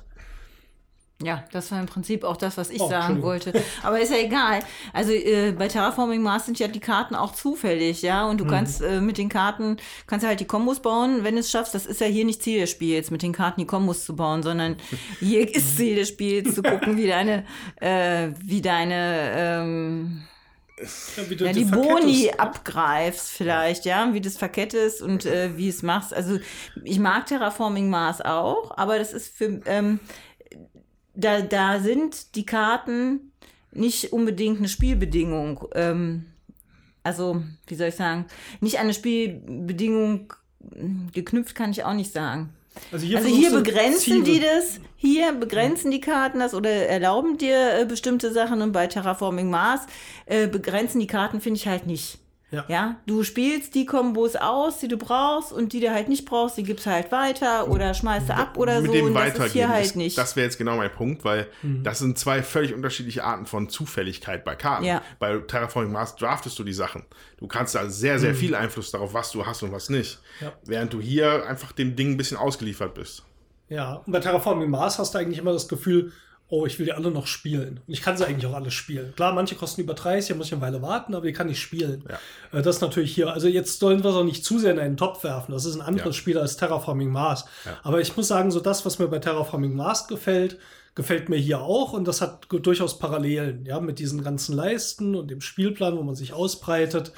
Ja, das war im Prinzip auch das, was ich Oh, sagen wollte. Aber ist ja egal. Also äh, bei Terraforming Mars sind ja die Karten auch zufällig, ja. Und du Mhm. kannst äh, mit den Karten, kannst halt die Kombos bauen, wenn du es schaffst. Das ist ja hier nicht Ziel des Spiels, mit den Karten die Kombos zu bauen, sondern (laughs) hier ist Ziel des Spiels, zu gucken, wie deine, äh, wie deine ähm, Ja, wie du ja, die Boni ne? abgreifst vielleicht, ja, wie du es verkettest und äh, wie es machst. Also ich mag Terraforming Mars auch, aber das ist für ähm, da, da sind die Karten nicht unbedingt eine Spielbedingung. Ähm, also, wie soll ich sagen, nicht an eine Spielbedingung geknüpft, kann ich auch nicht sagen. Also hier, Also hier begrenzen die Ziele- das, hier begrenzen die Karten das oder erlauben dir äh, bestimmte Sachen und bei Terraforming Mars äh, begrenzen die Karten, finde ich halt nicht. Ja. du spielst die Kombos aus, die du brauchst und die du halt nicht brauchst, die gibst halt weiter oder schmeißt du ab oder mit so dem und das ist hier halt nicht. Das wäre jetzt genau mein Punkt, weil Mhm. das sind zwei völlig unterschiedliche Arten von Zufälligkeit bei Karten. Ja. Bei Terraforming Mars draftest du die Sachen. Du kannst da sehr, Mhm. sehr viel Einfluss darauf, was du hast und was nicht. Ja. Während du hier einfach dem Ding ein bisschen ausgeliefert bist. Ja, und bei Terraforming Mars hast du eigentlich immer das Gefühl, oh, ich will die alle noch spielen. Und ich kann sie eigentlich auch alle spielen. Klar, manche kosten über 30, da muss ich eine Weile warten, aber die kann ich spielen. Ja. Äh, Das ist natürlich hier, also jetzt sollen wir es auch nicht zu sehr in einen Topf werfen. Das ist ein anderes Ja. Spiel als Terraforming Mars. Aber ich muss sagen, so das, was mir bei Terraforming Mars gefällt, gefällt mir hier auch und das hat durchaus Parallelen, ja, mit diesen ganzen Leisten und dem Spielplan, wo man sich ausbreitet.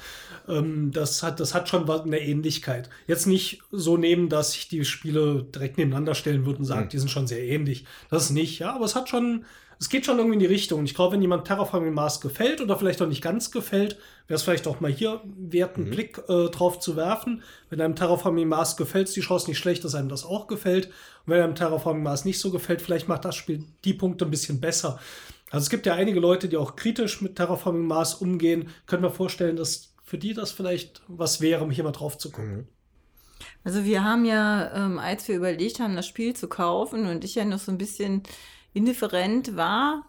Ähm, das, hat, das hat schon eine Ähnlichkeit. Jetzt nicht so nehmen, dass ich die Spiele direkt nebeneinander stellen würde und sagen, die sind schon sehr ähnlich. Das ist nicht, ja, aber es hat schon, es geht schon irgendwie in die Richtung. Ich glaube, wenn jemand Terraforming Mars gefällt oder vielleicht auch nicht ganz gefällt, wäre es vielleicht auch mal hier wert, einen Blick äh, drauf zu werfen. Wenn einem Terraforming Mars gefällt, ist die Chance nicht schlecht, dass einem das auch gefällt. Und wenn einem Terraforming Mars nicht so gefällt, vielleicht macht das Spiel die Punkte ein bisschen besser. Also es gibt ja einige Leute, die auch kritisch mit Terraforming Mars umgehen. Können wir vorstellen, dass für die das vielleicht was wäre, um hier mal drauf zu gucken. Also wir haben ja, ähm, als wir überlegt haben, das Spiel zu kaufen und ich ja noch so ein bisschen indifferent war,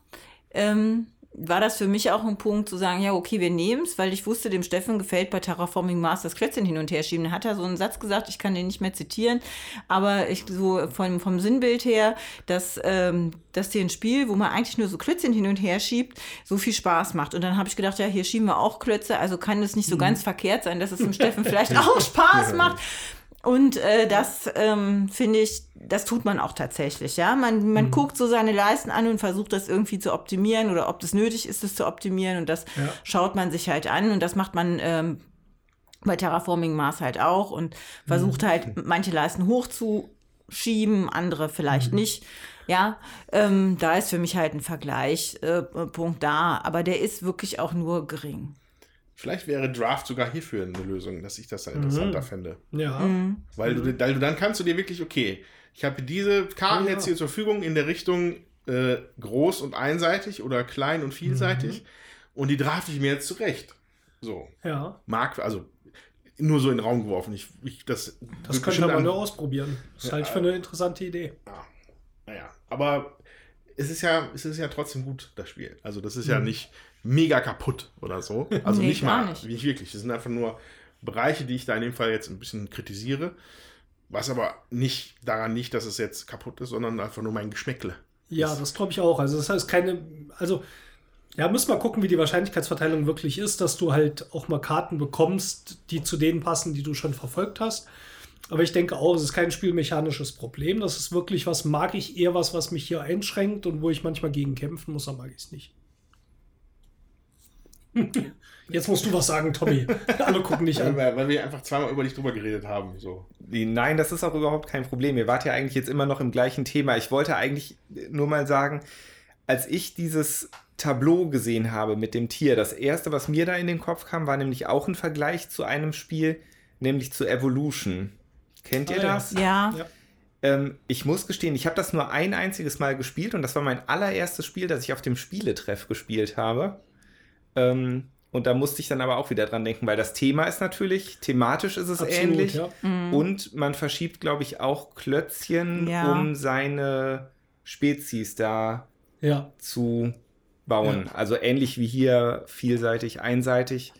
ähm, war das für mich auch ein Punkt zu sagen, ja, okay, wir nehmen es, weil ich wusste, dem Steffen gefällt bei Terraforming Mars das Klötzchen hin und her schieben. Da hat er so einen Satz gesagt, ich kann den nicht mehr zitieren, aber ich so vom, vom Sinnbild her, dass, ähm, dass hier ein Spiel, wo man eigentlich nur so Klötzchen hin und her schiebt, so viel Spaß macht. Und dann habe ich gedacht, ja, hier schieben wir auch Klötze, also kann es nicht so ganz verkehrt sein, dass es dem (laughs) Steffen vielleicht auch Spaß macht. Und äh, das ähm, finde ich, das tut man auch tatsächlich, ja. Man, man guckt so seine Leisten an und versucht das irgendwie zu optimieren oder ob das nötig ist, es zu optimieren. Und das Ja. schaut man sich halt an und das macht man ähm, bei Terraforming Mars halt auch und versucht halt manche Leisten hochzuschieben, andere vielleicht nicht. Ja, ähm, da ist für mich halt ein Vergleichspunkt äh, da, aber der ist wirklich auch nur gering. Vielleicht wäre Draft sogar hierfür eine Lösung, dass ich das da interessanter fände. Ja. Weil, du, weil du dann kannst du dir wirklich, okay, ich habe diese Karten Ja. jetzt hier zur Verfügung in der Richtung äh, groß und einseitig oder klein und vielseitig und die drafte ich mir jetzt zurecht. So. Ja. Mag, also nur so in den Raum geworfen. Ich, ich, das Das könnte man an- nur ausprobieren. Das halte ich für eine interessante Idee. Ja. Naja, aber es ist ja, es ist ja trotzdem gut, das Spiel. Also das ist ja nicht mega kaputt oder so. Also Nee, nicht gar mal, nicht. nicht wirklich. Es sind einfach nur Bereiche, die ich da in dem Fall jetzt ein bisschen kritisiere. Was aber nicht daran liegt, dass es jetzt kaputt ist, sondern einfach nur mein Geschmäckle. Ja, das glaube ich auch. Also das heißt keine, also ja, muss mal gucken, wie die Wahrscheinlichkeitsverteilung wirklich ist, dass du halt auch mal Karten bekommst, die zu denen passen, die du schon verfolgt hast. Aber ich denke auch, es ist kein spielmechanisches Problem. Das ist wirklich was, mag ich eher was, was mich hier einschränkt und wo ich manchmal gegen kämpfen muss, dann mag ich es nicht. Jetzt musst du was sagen, Tommy. (laughs) Alle gucken dich Weil an. wir, weil wir einfach zweimal über dich drüber geredet haben. So. Nein, das ist auch überhaupt kein Problem. Ihr wart ja eigentlich jetzt immer noch im gleichen Thema. Ich wollte eigentlich nur mal sagen, als ich dieses Tableau gesehen habe mit dem Tier, das erste, was mir da in den Kopf kam, war nämlich auch ein Vergleich zu einem Spiel, nämlich zu Evolution. Kennt ihr ja. das? Ja. Ja. Ähm, ich muss gestehen, ich habe das nur ein einziges Mal gespielt und das war mein allererstes Spiel, das ich auf dem Spieletreff gespielt habe. Ähm, und da musste ich dann aber auch wieder dran denken, weil das Thema ist natürlich, thematisch ist es ähnlich. ja. Und man verschiebt, glaube ich, auch Klötzchen, Ja. um seine Spezies da Ja. zu bauen. Also ähnlich wie hier vielseitig, einseitig.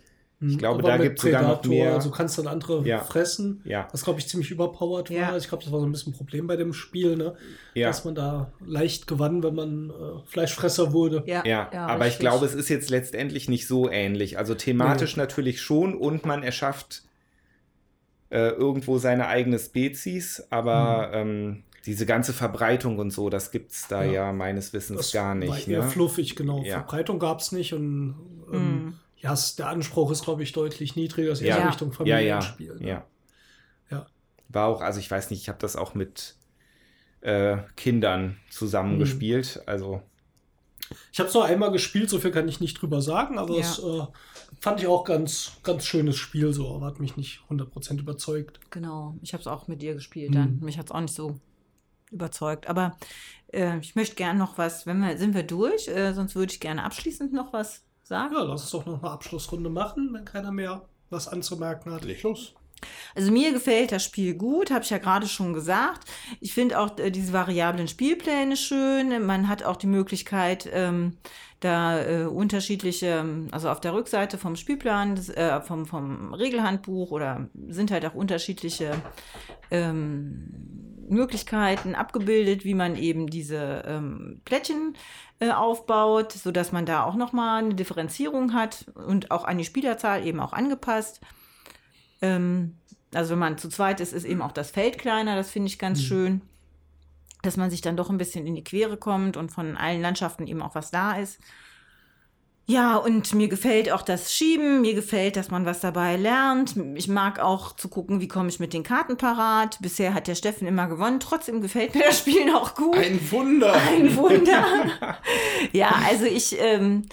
Ich glaube, Aber da gibt es sogar noch mehr. Also kannst dann andere Ja. fressen. Ja. Was, glaube ich, ziemlich überpowered war. Ja. Also ich glaube, das war so ein bisschen ein Problem bei dem Spiel, ne? Ja. Dass man da leicht gewann, wenn man äh, Fleischfresser wurde. Ja, Ja, aber ich glaube, es ist jetzt letztendlich nicht so ähnlich. Also thematisch natürlich schon und man erschafft äh, irgendwo seine eigene Spezies, aber ähm, diese ganze Verbreitung und so, das gibt es da ja. Ja. meines Wissens Das gar war nicht. eher Ne? fluffig, genau. Ja. Verbreitung gab es nicht und ähm, Mhm. Ja, es, der Anspruch ist, glaube ich, deutlich niedriger. Es Ja. eher Richtung Ja, ja, Familienspiel. ne? ja. Ja. War auch, also ich weiß nicht, ich habe das auch mit äh, Kindern zusammengespielt. Also Ich habe es nur einmal gespielt, so viel kann ich nicht drüber sagen, aber Ja. es äh, fand ich auch ganz, ganz schönes Spiel, so, aber hat mich nicht 100% überzeugt. Genau, ich habe es auch mit dir gespielt dann. Mich hat es auch nicht so überzeugt. Aber äh, ich möchte gerne noch was, wenn wir, sind wir durch, äh, sonst würde ich gerne abschließend noch was sagen. Ja, lass uns doch noch eine Abschlussrunde machen, wenn keiner mehr was anzumerken hat. Leg los. Also mir gefällt das Spiel gut, habe ich ja gerade schon gesagt. Ich finde auch äh, diese variablen Spielpläne schön. Man hat auch die Möglichkeit, ähm, da äh, unterschiedliche, ähm, also auf der Rückseite vom Spielplan, des, äh, vom, vom Regelhandbuch oder sind halt auch unterschiedliche ähm, Möglichkeiten abgebildet, wie man eben diese ähm, Plättchen äh, aufbaut, sodass man da auch nochmal eine Differenzierung hat und auch an die Spielerzahl eben auch angepasst. Ähm, also wenn man zu zweit ist, ist eben auch das Feld kleiner, das finde ich ganz schön, dass man sich dann doch ein bisschen in die Quere kommt und von allen Landschaften eben auch was da ist. Ja, und mir gefällt auch das Schieben, mir gefällt, dass man was dabei lernt. Ich mag auch zu gucken, wie komme ich mit den Karten parat. Bisher hat der Steffen immer gewonnen, trotzdem gefällt mir das Spiel auch gut. Ein Wunder. Ein Wunder. (laughs) ja, also ich, ähm,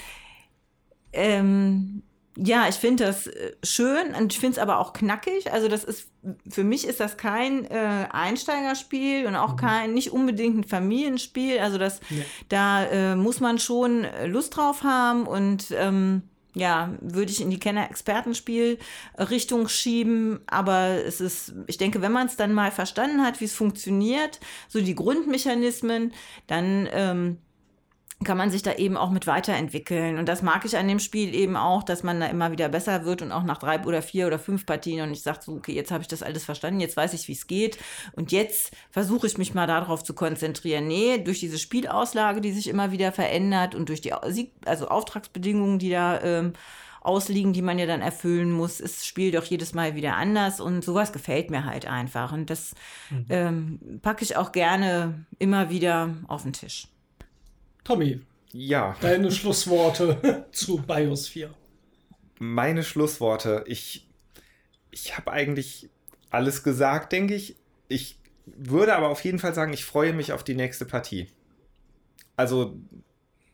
ähm, ja, ich finde das äh, schön und ich finde es aber auch knackig. Also das ist, für mich ist das kein äh, Einsteigerspiel und auch kein, nicht unbedingt ein Familienspiel. Also das, Nee. da äh, muss man schon äh, Lust drauf haben und ähm, ja, würde ich in die Kenner-Expertenspiel-Richtung schieben. Aber es ist, ich denke, wenn man es dann mal verstanden hat, wie es funktioniert, so die Grundmechanismen, dann ähm, kann man sich da eben auch mit weiterentwickeln. Und das mag ich an dem Spiel eben auch, dass man da immer wieder besser wird und auch nach drei oder vier oder fünf Partien und ich sage so, okay, jetzt habe ich das alles verstanden, jetzt weiß ich, wie es geht. Und jetzt versuche ich mich mal darauf zu konzentrieren. Nee, durch diese Spielauslage, die sich immer wieder verändert und durch die Sieg also Auftragsbedingungen, die da ähm, ausliegen, die man ja dann erfüllen muss, ist das Spiel doch jedes Mal wieder anders und sowas gefällt mir halt einfach. Und das ähm, packe ich auch gerne immer wieder auf den Tisch. Tommy, ja, deine Schlussworte (laughs) zu Biosphere. meine Schlussworte. Ich, ich habe eigentlich alles gesagt, denke ich. Ich würde aber auf jeden Fall sagen, ich freue mich auf die nächste Partie. Also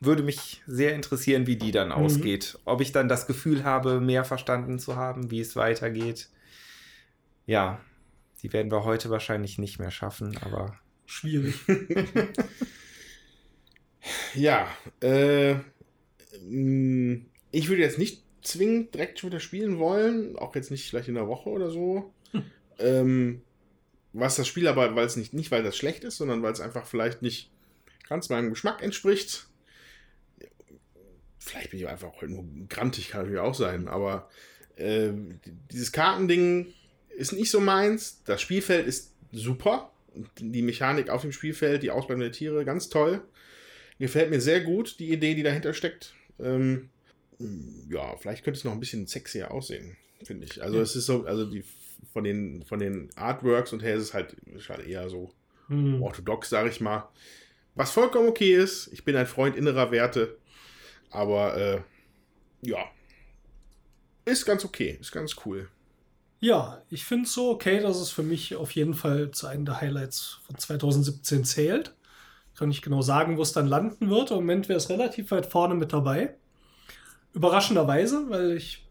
würde mich sehr interessieren, wie die dann ausgeht. Ob ich dann das Gefühl habe, mehr verstanden zu haben, wie es weitergeht. Ja, die werden wir heute wahrscheinlich nicht mehr schaffen, aber Schwierig. (laughs) Ja, äh, mh, ich würde jetzt nicht zwingend direkt schon wieder spielen wollen, auch jetzt nicht vielleicht in der Woche oder so. Ähm, was das Spiel aber, weil es nicht, nicht weil das schlecht ist, sondern weil es einfach vielleicht nicht ganz meinem Geschmack entspricht. Vielleicht bin ich einfach nur grantig, kann natürlich auch sein, aber äh, dieses Kartending ist nicht so meins. Das Spielfeld ist super. Die Mechanik auf dem Spielfeld, die Ausbildung der Tiere, ganz toll. Gefällt mir sehr gut, die Idee, die dahinter steckt. Ähm, ja, vielleicht könnte es noch ein bisschen sexier aussehen, finde ich. Also es ist so, also die von den, von den Artworks und her ist es halt, ist halt eher so Hm. orthodox, sage ich mal. Was vollkommen okay ist. Ich bin ein Freund innerer Werte. Aber äh, ja. Ist ganz okay. Ist ganz cool. Ja, ich finde es so okay, dass es für mich auf jeden Fall zu einem der Highlights von 2017 zählt. Kann nicht genau sagen, wo es dann landen wird. Im Moment wäre es relativ weit vorne mit dabei. Überraschenderweise, weil ich,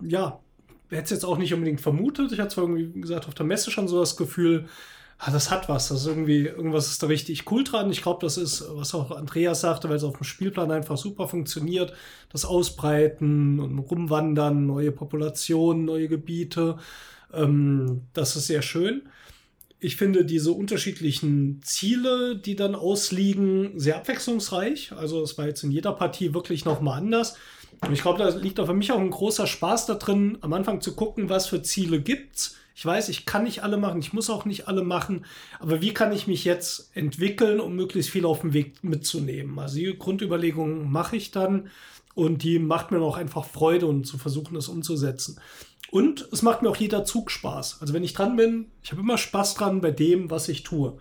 ja, hätte es jetzt auch nicht unbedingt vermutet. Ich hatte zwar irgendwie wie gesagt auf der Messe schon so das Gefühl, ah, das hat was. Das ist irgendwie, irgendwas ist da richtig cool dran. Ich glaube, das ist, was auch Andreas sagte, weil es auf dem Spielplan einfach super funktioniert. Das Ausbreiten und Rumwandern, neue Populationen, neue Gebiete. Ähm, das ist sehr schön. Ich finde diese unterschiedlichen Ziele, die dann ausliegen, sehr abwechslungsreich. Also es war jetzt in jeder Partie wirklich nochmal anders. Und ich glaube, da liegt auch für mich auch ein großer Spaß da drin, am Anfang zu gucken, was für Ziele gibt's. Ich weiß, ich kann nicht alle machen, ich muss auch nicht alle machen, aber wie kann ich mich jetzt entwickeln, um möglichst viel auf dem Weg mitzunehmen? Also die Grundüberlegungen mache ich dann und die macht mir auch einfach Freude und zu versuchen, das umzusetzen. Und es macht mir auch jeder Zug Spaß. Also wenn ich dran bin, ich habe immer Spaß dran bei dem, was ich tue.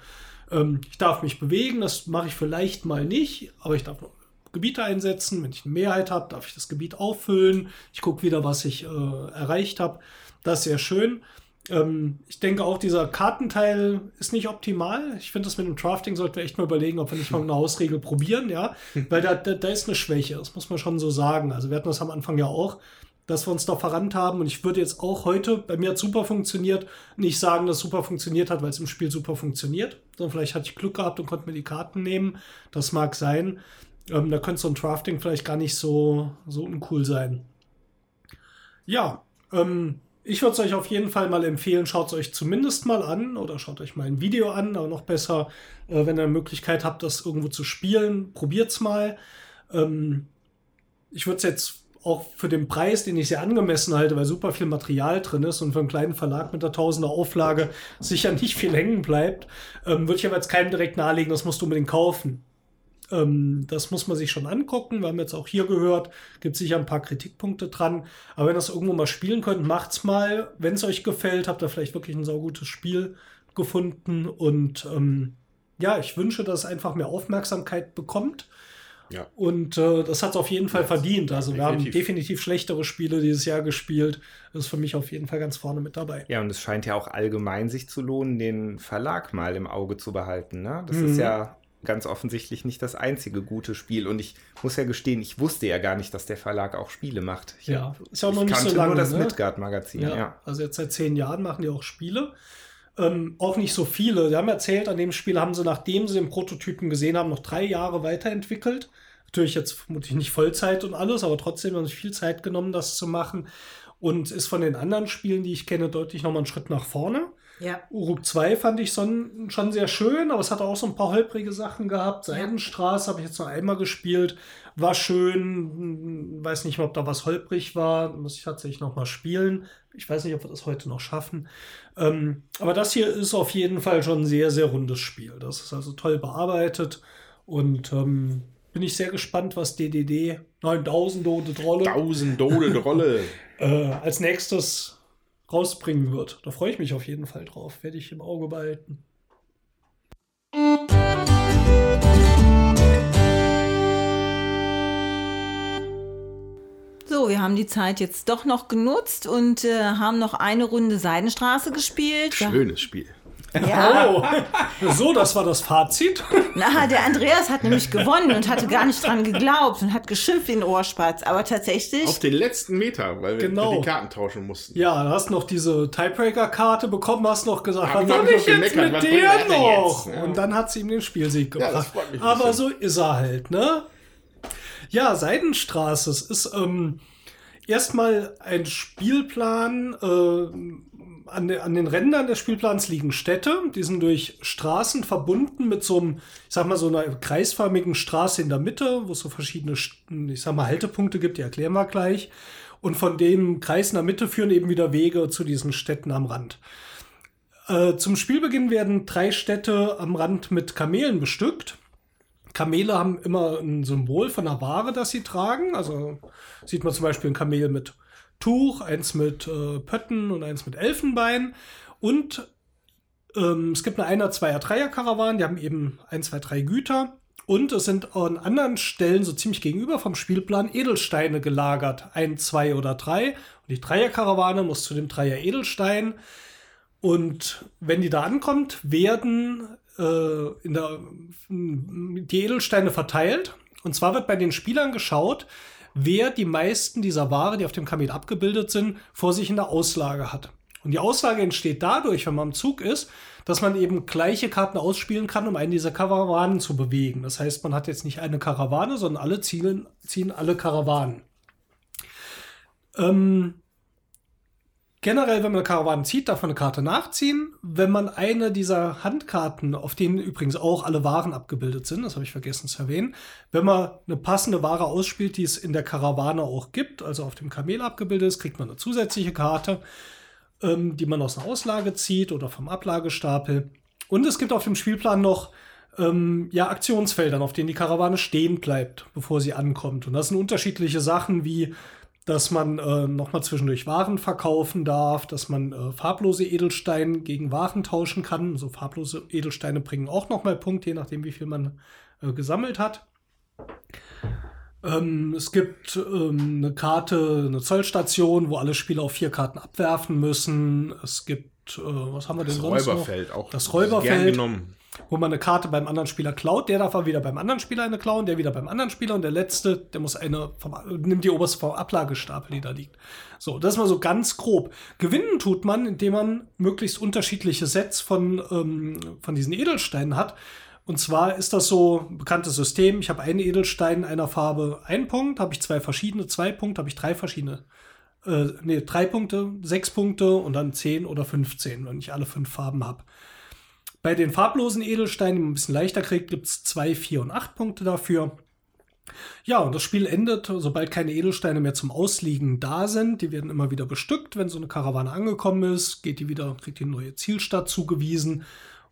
Ähm, ich darf mich bewegen, das mache ich vielleicht mal nicht, aber ich darf noch Gebiete einsetzen. Wenn ich eine Mehrheit habe, darf ich das Gebiet auffüllen. Ich gucke wieder, was ich äh, erreicht habe. Das ist sehr schön. Ähm, ich denke auch, dieser Kartenteil ist nicht optimal. Ich finde, das mit dem Drafting sollten wir echt mal überlegen, ob wir nicht mal eine Hausregel probieren, ja. (laughs) Weil da, da, da ist eine Schwäche, das muss man schon so sagen. Also wir hatten das am Anfang ja auch dass wir uns da verrannt haben. Und ich würde jetzt auch heute, bei mir hat super funktioniert, nicht sagen, dass super funktioniert hat, weil es im Spiel super funktioniert. Sondern vielleicht hatte ich Glück gehabt und konnte mir die Karten nehmen. Das mag sein. Ähm, da könnte so ein Drafting vielleicht gar nicht so, so uncool sein. Ja, ähm, ich würde es euch auf jeden Fall mal empfehlen, schaut es euch zumindest mal an oder schaut euch mal ein Video an, aber noch besser, äh, wenn ihr eine Möglichkeit habt, das irgendwo zu spielen, probiert es mal. Ähm, ich würde es jetzt auch für den Preis, den ich sehr angemessen halte, weil super viel Material drin ist und für einen kleinen Verlag mit der Tausender Auflage sicher nicht viel hängen bleibt, ähm, würde ich aber jetzt keinem direkt nahelegen, das musst du unbedingt kaufen. Ähm, das muss man sich schon angucken. Wir haben jetzt auch hier gehört, gibt sicher ein paar Kritikpunkte dran. Aber wenn ihr das irgendwo mal spielen könnt, macht's mal. Wenn es euch gefällt, habt ihr vielleicht wirklich ein saugutes Spiel gefunden. Und ähm, ja, ich wünsche, dass es einfach mehr Aufmerksamkeit bekommt. Ja. Und äh, das hat es auf jeden Fall ja, verdient. Also ja, wir haben definitiv schlechtere Spiele dieses Jahr gespielt. Das ist für mich auf jeden Fall ganz vorne mit dabei. Ja, und es scheint ja auch allgemein sich zu lohnen, den Verlag mal im Auge zu behalten. Ne? Das mhm. ist ja ganz offensichtlich nicht das einzige gute Spiel. Und ich muss ja gestehen, ich wusste ja gar nicht, dass der Verlag auch Spiele macht. Ich, ja, ist ja auch noch nicht so lange. nur das ne? Midgard-Magazin. Ja, ja, also jetzt seit zehn Jahren machen die auch Spiele. Ähm, auch nicht so viele. Sie haben erzählt, an dem Spiel haben sie, nachdem sie den Prototypen gesehen haben, noch drei Jahre weiterentwickelt. Natürlich jetzt vermutlich nicht Vollzeit und alles, aber trotzdem haben sie viel Zeit genommen, das zu machen. Und ist von den anderen Spielen, die ich kenne, deutlich nochmal einen Schritt nach vorne. Ja. Uruk 2 fand ich schon, schon sehr schön, aber es hat auch so ein paar holprige Sachen gehabt. Seidenstraße ja. habe ich jetzt noch einmal gespielt. War schön. Weiß nicht mehr, ob da was holprig war. Muss ich tatsächlich noch mal spielen. Ich weiß nicht, ob wir das heute noch schaffen. Ähm, aber das hier ist auf jeden Fall schon ein sehr, sehr rundes Spiel. Das ist also toll bearbeitet. Und ähm, bin ich sehr gespannt, was DDD 9000 Dode Rolle 1000 Dode Rolle (laughs) äh, als nächstes rausbringen wird. Da freue ich mich auf jeden Fall drauf. Werde ich im Auge behalten. So, wir haben die Zeit jetzt doch noch genutzt und äh, haben noch eine Runde Seidenstraße gespielt. Schönes Spiel. Ja. (laughs) Oh. So, das war das Fazit. Na, der Andreas hat nämlich gewonnen und hatte gar nicht dran geglaubt und hat geschimpft wie ein Ohrspatz. Aber tatsächlich. Auf den letzten Meter, weil wir genau. die Karten tauschen mussten. Ja, du hast noch diese Tiebreaker-Karte bekommen, hast noch gesagt, was soll ich jetzt mit der noch? Ja. Und dann hat sie ihm den Spielsieg gebracht. Ja, Aber so ist er halt, ne? Ja, Seidenstraße, es ist ähm, erstmal ein Spielplan, äh, an, de, an den Rändern des Spielplans liegen Städte, die sind durch Straßen verbunden mit so einem, ich sag mal, so einer kreisförmigen Straße in der Mitte, wo es so verschiedene, ich sag mal, Haltepunkte gibt, die erklären wir gleich. Und von dem Kreis in der Mitte führen eben wieder Wege zu diesen Städten am Rand. Äh, zum Spielbeginn werden drei Städte am Rand mit Kamelen bestückt. Kamele haben immer ein Symbol von der Ware, das sie tragen. Also sieht man zum Beispiel ein Kamel mit Tuch, eins mit äh, Pötten und eins mit Elfenbein. Und ähm, es gibt eine Einer-, Zweier-, Dreier-Karawan, die haben eben ein, zwei, drei Güter. Und es sind an anderen Stellen, so ziemlich gegenüber vom Spielplan, Edelsteine gelagert. Ein, zwei oder drei. Und die Dreier-Karawane muss zu dem Dreier-Edelstein. Und wenn die da ankommt, werden äh, in der, die Edelsteine verteilt. Und zwar wird bei den Spielern geschaut, wer die meisten dieser Ware, die auf dem Kamel abgebildet sind, vor sich in der Auslage hat. Und die Auslage entsteht dadurch, wenn man im Zug ist, dass man eben gleiche Karten ausspielen kann, um einen dieser Karawanen zu bewegen. Das heißt, man hat jetzt nicht eine Karawane, sondern alle ziehen, ziehen alle Karawanen. Ähm, generell, wenn man eine Karawane zieht, darf man eine Karte nachziehen. Wenn man eine dieser Handkarten, auf denen übrigens auch alle Waren abgebildet sind, das habe ich vergessen zu erwähnen, wenn man eine passende Ware ausspielt, die es in der Karawane auch gibt, also auf dem Kamel abgebildet ist, kriegt man eine zusätzliche Karte, ähm, die man aus einer Auslage zieht oder vom Ablagestapel. Und es gibt auf dem Spielplan noch ähm, ja, Aktionsfeldern, auf denen die Karawane stehen bleibt, bevor sie ankommt. Und das sind unterschiedliche Sachen wie dass man äh, nochmal zwischendurch Waren verkaufen darf, dass man äh, farblose Edelsteine gegen Waren tauschen kann. So farblose Edelsteine bringen auch nochmal Punkte, je nachdem, wie viel man äh, gesammelt hat. Ähm, es gibt ähm, eine Karte, eine Zollstation, wo alle Spieler auf vier Karten abwerfen müssen. Es gibt, äh, was haben wir denn Das sonst Räuberfeld noch? auch. Das Gern Räuberfeld genommen. Wo man eine Karte beim anderen Spieler klaut, der darf aber wieder beim anderen Spieler eine klauen, der wieder beim anderen Spieler und der letzte, der muss eine vom, nimmt die oberste vom Ablagestapel, die da liegt. So, das ist mal so ganz grob. Gewinnen tut man, indem man möglichst unterschiedliche Sets von, ähm, von diesen Edelsteinen hat. Und zwar ist das so ein bekanntes System. Ich habe einen Edelstein einer Farbe ein Punkt, habe ich zwei verschiedene, zwei Punkte, habe ich drei verschiedene. Äh, nee, drei Punkte, sechs Punkte und dann zehn oder 15, wenn ich alle fünf Farben habe. Bei den farblosen Edelsteinen, die man ein bisschen leichter kriegt, gibt es 2, 4 und 8 Punkte dafür. Ja, und das Spiel endet, sobald keine Edelsteine mehr zum Ausliegen da sind. Die werden immer wieder bestückt. Wenn so eine Karawane angekommen ist, geht die wieder, kriegt die eine neue Zielstadt zugewiesen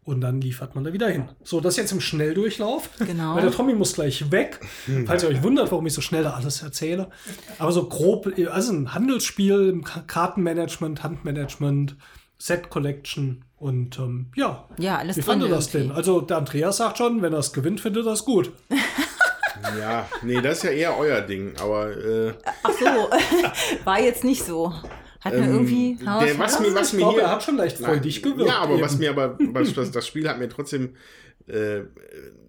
und dann liefert man da wieder hin. So, das jetzt im Schnelldurchlauf. Genau. Weil der Tommy muss gleich weg. Falls ihr euch wundert, warum ich so schnell da alles erzähle. Aber so grob, also ein Handelsspiel, Kartenmanagement, Handmanagement, Set Collection und ähm, ja. Ja, alles Wie fand ihr das irgendwie. denn? Also der Andreas sagt schon, wenn er es gewinnt, findet er das gut. (laughs) Ja, nee, das ist ja eher euer Ding, aber äh, Ach so, (laughs) war jetzt nicht so. Hat mir irgendwie. Ähm, der, was mir, was Ich mir glaube, hier, er hat schon leicht freudig gewirkt. Ja, aber was eben. mir aber, (laughs) was, das, das Spiel hat mir trotzdem, äh, äh,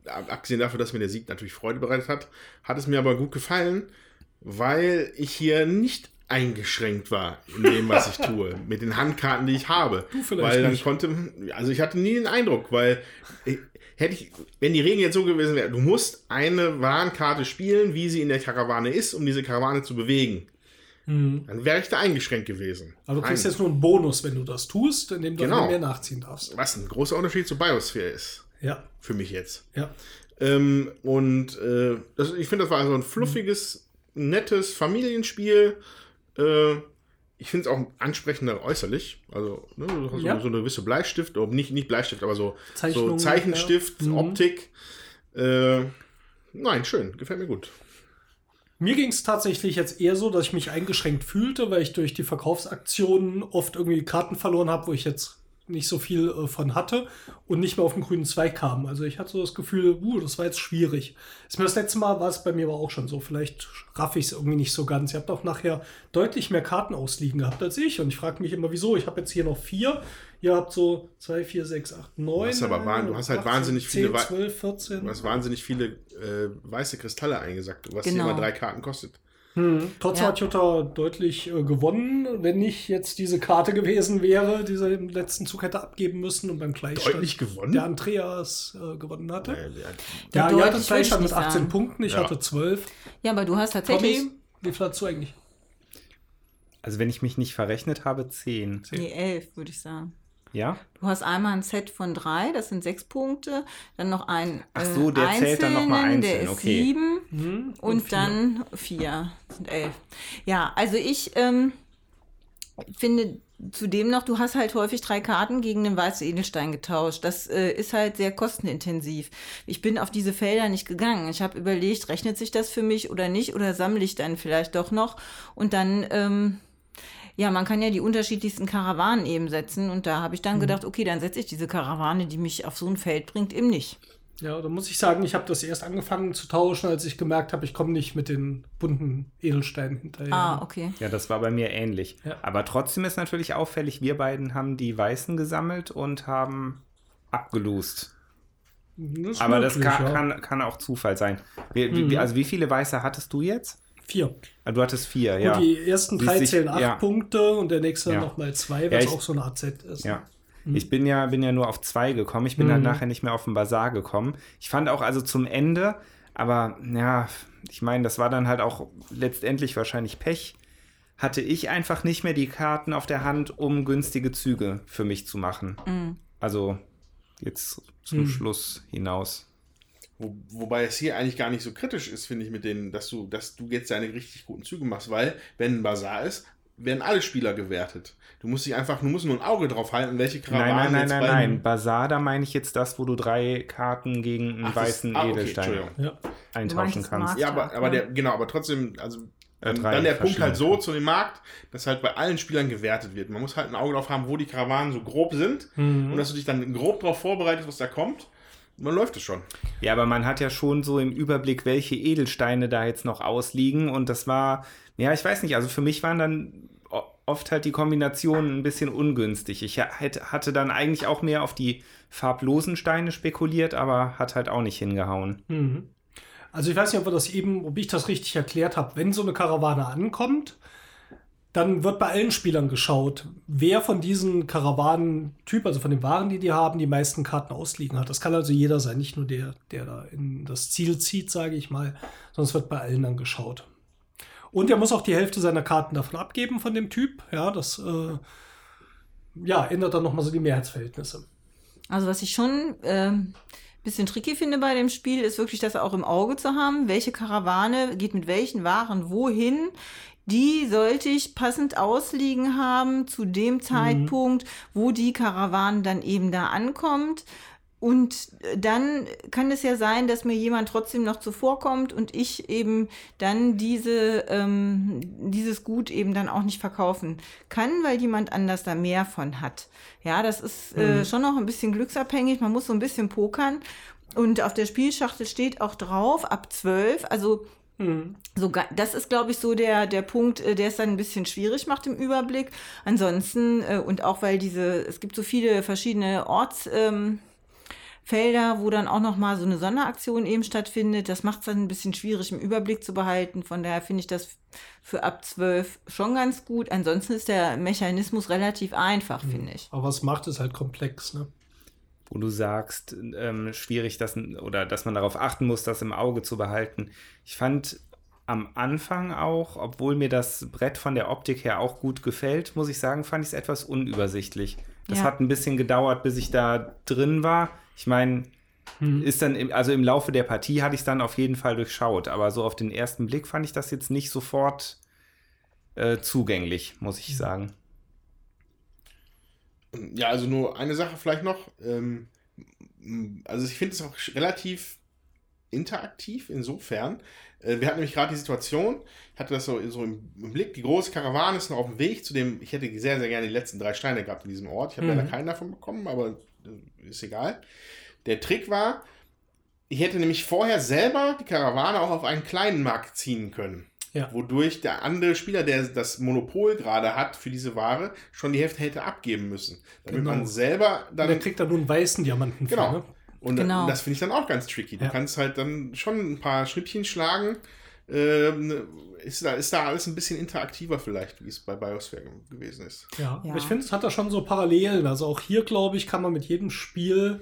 abgesehen davon, dass mir der Sieg natürlich Freude bereitet hat, hat es mir aber gut gefallen, weil ich hier nicht eingeschränkt war in dem, was ich tue, (laughs) mit den Handkarten, die ich habe. Du vielleicht weil dann nicht. konnte, also ich hatte nie den Eindruck, weil ich, hätte ich, wenn die Regeln jetzt so gewesen wären, du musst eine Warenkarte spielen, wie sie in der Karawane ist, um diese Karawane zu bewegen. Dann wäre ich da eingeschränkt gewesen. Also du kriegst Nein. jetzt nur einen Bonus, wenn du das tust, indem du Genau. mehr nachziehen darfst. Was ein großer Unterschied zu Biosphere ist. Ja, Für mich jetzt. ja. Ähm, und äh, das, ich finde, das war so ein fluffiges, nettes Familienspiel. Äh, ich finde es auch ansprechender äußerlich. Also ne, hast Ja. so, so eine gewisse Bleistift, oder nicht, nicht Bleistift, aber so, so Zeichenstift, ja. Mhm. Optik. Äh, nein, schön, gefällt mir gut. Mir ging es tatsächlich jetzt eher so, dass ich mich eingeschränkt fühlte, weil ich durch die Verkaufsaktionen oft irgendwie Karten verloren habe, wo ich jetzt nicht so viel äh, von hatte und nicht mehr auf den grünen Zweig kam. Also ich hatte so das Gefühl, uh, das war jetzt schwierig. Ist mir das letzte Mal war es bei mir aber auch schon so. Vielleicht raff ich es irgendwie nicht so ganz. Ihr habt auch nachher deutlich mehr Karten ausliegen gehabt als ich. Und ich frage mich immer, wieso. Ich habe jetzt hier noch vier. Ihr habt so zwei, vier, sechs, acht, neun. hast aber wahn- du hast halt wahnsinnig viele 10, Wa- 12, 14. Du hast wahnsinnig viele äh, weiße Kristalle eingesackt, was Genau. hier immer drei Karten kostet. Hm. Trotzdem Ja. hat Jutta deutlich äh, gewonnen, wenn nicht jetzt diese Karte gewesen wäre, die sie im letzten Zug hätte abgeben müssen und beim Gleichstand Deutlich gewonnen? der Andreas äh, gewonnen hatte. Äh, ja, ja, würde ich Gleichstand mit nicht 18 sagen. Punkten, ich Ja. hatte 12. Ja, aber du hast tatsächlich. Tommy, wie viel hast du eigentlich? Also wenn ich mich nicht verrechnet habe, 10. Nee, elf, würde ich sagen. Ja? Du hast einmal ein Set von drei, das sind sechs Punkte. Dann noch ein Ach so, der zählt dann noch mal einzelnen, der einzeln, ist okay. sieben. Hm, Und, vier. dann vier. Das sind elf. Ja, also ich ähm, finde zudem noch, du hast halt häufig drei Karten gegen einen weißen Edelstein getauscht. Das äh, ist halt sehr kostenintensiv. Ich bin auf diese Felder nicht gegangen. Ich habe überlegt, rechnet sich das für mich oder nicht? Oder sammle ich dann vielleicht doch noch? Und dann, ähm, ja, man kann ja die unterschiedlichsten Karawanen eben setzen. Und da habe ich Mhm. dann gedacht, okay, dann setze ich diese Karawane, die mich auf so ein Feld bringt, eben nicht. Ja, da muss ich sagen, ich habe das erst angefangen zu tauschen, als ich gemerkt habe, ich komme nicht mit den bunten Edelsteinen hinterher. Ah, okay. Ja, das war bei mir ähnlich. Ja. Aber trotzdem ist natürlich auffällig, wir beiden haben die Weißen gesammelt und haben abgelost. Das Aber das möglich, kann, ja. kann, kann auch Zufall sein. Wie, wie, also wie viele Weiße hattest du jetzt? Vier. Ah, du hattest vier, ja. Und die ersten Die drei sich- zählen acht ja. Punkte und der nächste Ja. dann nochmal zwei, Ja, was ich- auch so eine Art Set ist. Ja. Ich bin ja, bin ja nur auf zwei gekommen. Ich bin dann Mhm. nachher nicht mehr auf den Bazar gekommen. Ich fand auch also zum Ende, aber ja, ich meine, das war dann halt auch letztendlich wahrscheinlich Pech. Hatte ich einfach nicht mehr die Karten auf der Hand, um günstige Züge für mich zu machen. Also jetzt zum Mhm. Schluss hinaus. Wo, wobei es hier eigentlich gar nicht so kritisch ist, finde ich, mit denen, dass du, dass du jetzt deine richtig guten Züge machst, weil, wenn ein Bazar ist, werden alle Spieler gewertet. Du musst dich einfach, du musst nur ein Auge drauf halten, welche Nein, Karawanen nein, nein, jetzt nein, bei- nein. Bazar, da meine ich jetzt das, wo du drei Karten gegen einen Ach, das- weißen ah, okay, Edelstein. Ja. eintauschen kannst. Ja, aber, aber der, genau, aber trotzdem, also Äh, dann, dann der Punkt halt so zu dem Markt, dass halt bei allen Spielern gewertet wird. Man muss halt ein Auge drauf haben, wo die Karawanen so grob sind Mhm. und dass du dich dann grob darauf vorbereitest, was da kommt. Dann läuft es schon. Ja, aber man hat ja schon so im Überblick, welche Edelsteine da jetzt noch ausliegen. Und das war, ja, ich weiß nicht, also für mich waren dann oft halt die Kombinationen ein bisschen ungünstig. Ich hätte, hatte dann eigentlich auch mehr auf die farblosen Steine spekuliert, aber hat halt auch nicht hingehauen. Mhm. Also ich weiß nicht, ob wir das eben, ob ich das richtig erklärt habe. Wenn so eine Karawane ankommt, dann wird bei allen Spielern geschaut, wer von diesen Karawanentyp, also von den Waren, die die haben, die meisten Karten ausliegen hat. Das kann also jeder sein, nicht nur der, der da in das Ziel zieht, sage ich mal, sondern es wird bei allen dann geschaut. Und er muss auch die Hälfte seiner Karten davon abgeben von dem Typ. Ja, das äh, ja, ändert dann nochmal so die Mehrheitsverhältnisse. Also was ich schon ähm, bisschen tricky finde bei dem Spiel, ist wirklich das auch im Auge zu haben. Welche Karawane geht mit welchen Waren wohin? Die sollte ich passend ausliegen haben zu dem Zeitpunkt, wo die Karawane dann eben da ankommt. Und äh, dann kann es ja sein, dass mir jemand trotzdem noch zuvorkommt und ich eben dann diese, ähm, dieses Gut eben dann auch nicht verkaufen kann, weil jemand anders da mehr von hat. Ja, das ist äh, schon noch ein bisschen glücksabhängig. Man muss so ein bisschen pokern. Und auf der Spielschachtel steht auch drauf, ab 12. Also so, ga- das ist, glaube ich, so der, der Punkt, äh, der es dann ein bisschen schwierig macht im Überblick. Ansonsten, äh, und auch weil diese, es gibt so viele verschiedene Orts, ähm, Felder, wo dann auch noch mal so eine Sonderaktion eben stattfindet. Das macht es dann ein bisschen schwierig im Überblick zu behalten. Von daher finde ich das für ab 12 schon ganz gut. Ansonsten ist der Mechanismus relativ einfach, finde ich. Aber was macht es halt komplex, ne? Wo du sagst, ähm, schwierig, dass, oder dass man darauf achten muss, das im Auge zu behalten. Ich fand am Anfang auch, obwohl mir das Brett von der Optik her auch gut gefällt, muss ich sagen, fand ich es etwas unübersichtlich. Das Ja. hat ein bisschen gedauert, bis ich da drin war. Ich meine, ist dann, im, also im Laufe der Partie hatte ich es dann auf jeden Fall durchschaut, aber so auf den ersten Blick fand ich das jetzt nicht sofort äh, zugänglich, muss ich sagen. Ja, also nur eine Sache vielleicht noch. Ähm, also ich finde es auch relativ interaktiv insofern. Äh, wir hatten nämlich gerade die Situation, ich hatte das so, so im, im Blick, die große Karawane ist noch auf dem Weg zu dem, ich hätte sehr, sehr gerne die letzten drei Steine gehabt in diesem Ort. Ich habe Mhm. leider keinen davon bekommen, aber äh, ist egal. Der Trick war, ich hätte nämlich vorher selber die Karawane auch auf einen kleinen Markt ziehen können. Ja. Wodurch der andere Spieler, der das Monopol gerade hat für diese Ware, schon die Hälfte hätte abgeben müssen. Damit Genau. man selber dann. Der kriegt dann nur einen weißen Diamanten für, genau. ne? Und Genau. das finde ich dann auch ganz tricky. Du Ja. kannst halt dann schon ein paar Schnippchen schlagen. Ähm, ist, da, ist da alles ein bisschen interaktiver vielleicht, wie es bei Biosphere gewesen ist. Ja, Ja. aber ich finde, es hat da schon so Parallelen. Also auch hier, glaube ich, kann man mit jedem Spiel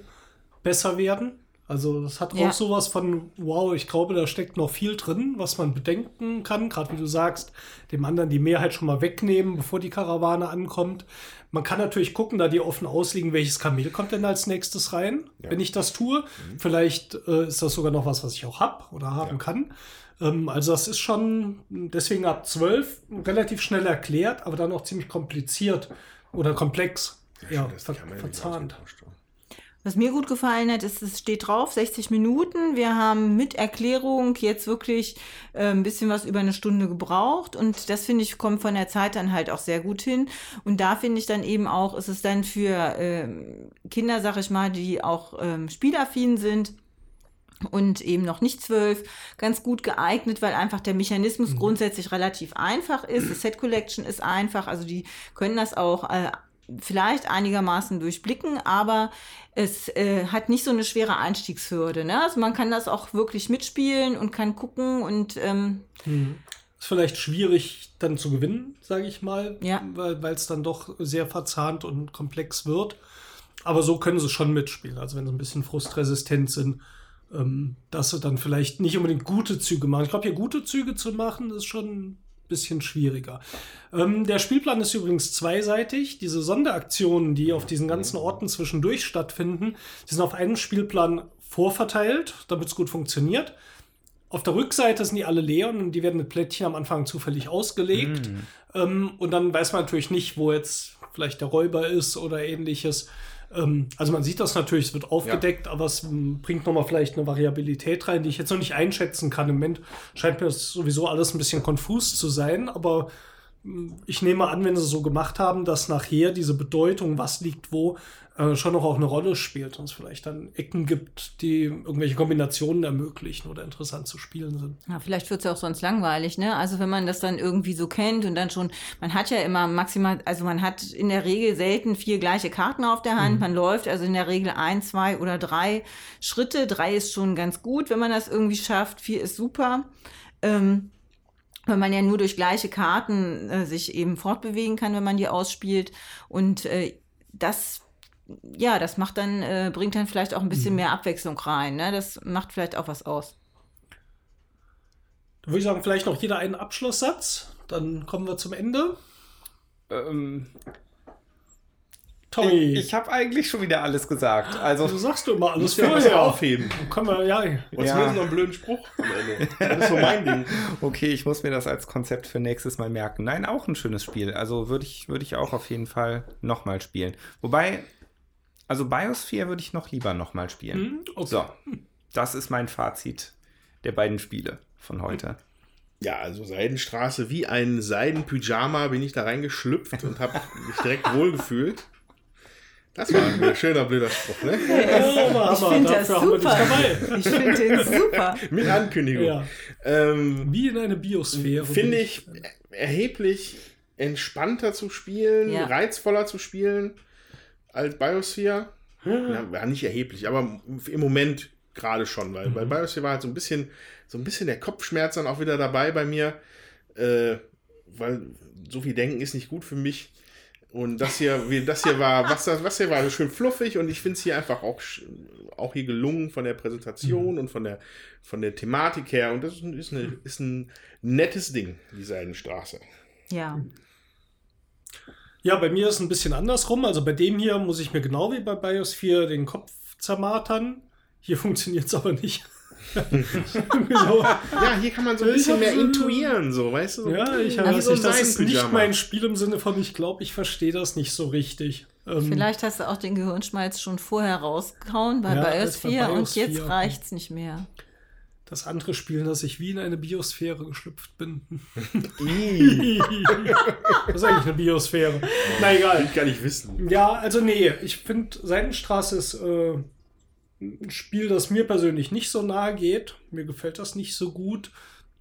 besser werden. Also das hat Ja. auch sowas von, wow, ich glaube, da steckt noch viel drin, was man bedenken kann. Gerade wie du sagst, dem anderen die Mehrheit schon mal wegnehmen, bevor die Karawane ankommt. Man kann natürlich gucken, da die offen ausliegen, welches Kamel kommt denn als nächstes rein, wenn ich das tue. Vielleicht äh, ist das sogar noch was, was ich auch habe oder haben kann. Ähm, also das ist schon deswegen ab 12 relativ schnell erklärt, aber dann auch ziemlich kompliziert oder komplex. Ja, ver ja nicht verzahnt. haben. Was mir gut gefallen hat, ist, es steht drauf, 60 Minuten. Wir haben mit Erklärung jetzt wirklich äh, ein bisschen was über eine Stunde gebraucht. Und das finde ich, kommt von der Zeit dann halt auch sehr gut hin. Und da finde ich dann eben auch, ist es dann für ähm, Kinder, sag ich mal, die auch ähm, spielaffin sind, und eben noch nicht zwölf, ganz gut geeignet, weil einfach der Mechanismus grundsätzlich relativ einfach ist. Das Set Collection ist einfach, also die können das auch äh, vielleicht einigermaßen durchblicken, aber es äh, hat nicht so eine schwere Einstiegshürde. Ne? Also man kann das auch wirklich mitspielen und kann gucken und ähm, Ist vielleicht schwierig dann zu gewinnen, sage ich mal, Ja. weil es dann doch sehr verzahnt und komplex wird. Aber so können sie schon mitspielen. Also wenn sie ein bisschen frustresistent sind, ähm, dass sie dann vielleicht nicht unbedingt gute Züge machen. Ich glaube, hier gute Züge zu machen, ist schon bisschen schwieriger. Ähm, der Spielplan ist übrigens zweiseitig. Diese Sonderaktionen, die auf diesen ganzen Orten zwischendurch stattfinden, die sind auf einen Spielplan vorverteilt, damit es gut funktioniert. Auf der Rückseite sind die alle leer und die werden mit Plättchen am Anfang zufällig ausgelegt. Ähm, und dann weiß man natürlich nicht, wo jetzt vielleicht der Räuber ist oder ähnliches. Ähm, also man sieht das natürlich, es wird aufgedeckt, aber es m, bringt nochmal vielleicht eine Variabilität rein, die ich jetzt noch nicht einschätzen kann. Im Moment scheint mir das sowieso alles ein bisschen konfus zu sein, aber m, ich nehme an, wenn sie es so gemacht haben, dass nachher diese Bedeutung, was liegt wo, äh, schon noch auch eine Rolle spielt und es vielleicht dann Ecken gibt, die irgendwelche Kombinationen ermöglichen oder interessant zu spielen sind. Ja, vielleicht wird es ja auch sonst langweilig, ne? Also wenn man das dann irgendwie so kennt und dann schon, man hat ja immer maximal, also man hat in der Regel selten vier gleiche Karten auf der Hand. Man läuft also in der Regel ein, zwei oder drei Schritte. Drei ist schon ganz gut, wenn man das irgendwie schafft. Vier ist super. Ähm, weil man ja nur durch gleiche Karten äh, sich eben fortbewegen kann, wenn man die ausspielt. Und äh, das, ja, das macht dann, äh, bringt dann vielleicht auch ein bisschen mehr Abwechslung rein. Ne? Das macht vielleicht auch was aus. Da würde ich sagen, vielleicht noch jeder einen Abschlusssatz. Dann kommen wir zum Ende. Ähm, Tommy, ich ich habe eigentlich schon wieder alles gesagt. Also, du sagst du immer alles was vorher. aufheben. Können wir, ja, Was Ja. willst du noch einen blöden Spruch? (laughs) Das ist so mein Ding. okay, ich muss mir das als Konzept für nächstes Mal merken. Nein, auch ein schönes Spiel. Also würde ich, würde ich auch auf jeden Fall nochmal spielen. Wobei, also Biosphere würde ich noch lieber nochmal spielen. Hm, okay. So, das ist mein Fazit der beiden Spiele von heute. Ja, also Seidenstraße, wie ein Seidenpyjama bin ich da reingeschlüpft und habe mich direkt wohlgefühlt. Das war ein schöner, blöder Spruch, ne? Hammer, Ich finde das super. Ich finde den super. Mit Ankündigung. Ja. Ähm, Wie in eine Biosphäre. Finde ich erheblich entspannter zu spielen, Ja. reizvoller zu spielen als Biosphere. Ja, war nicht erheblich, aber im Moment gerade schon, weil bei Biosphere war halt so ein bisschen, so ein bisschen der Kopfschmerz dann auch wieder dabei bei mir, äh, weil so viel Denken ist nicht gut für mich. Und das hier, wie, das hier war, was, das, was hier war, schön fluffig und ich finde es hier einfach auch, auch hier gelungen von der Präsentation und von der, von der Thematik her. Und das ist, ein- ist, eine, ist ein nettes Ding, die Seidenstraße. Ja. Ja, bei mir ist es ein bisschen andersrum. Also bei dem hier muss ich mir genau wie bei Biosphere den Kopf zermartern. Hier (laughs) funktioniert es aber nicht. (laughs) (laughs) So. Ja, hier kann man so ein bisschen mehr so- intuieren, so, weißt du? So, Ja, ich habe wie das ist nicht mein Spiel im Sinne von, ich glaube, ich verstehe das nicht so richtig. Ähm, Vielleicht hast du auch den Gehirnschmalz schon vorher rausgehauen bei Ja, als bei Biosphere und jetzt reicht's nicht mehr. Das andere Spiel, dass ich wie in eine Biosphäre geschlüpft bin. (laughs) (laughs) Das ist eigentlich eine Biosphäre. Na egal. ich gar nicht wissen. Ja, also nee, ich finde, Seidenstraße ist äh, ein Spiel, das mir persönlich nicht so nahe geht. Mir gefällt das nicht so gut.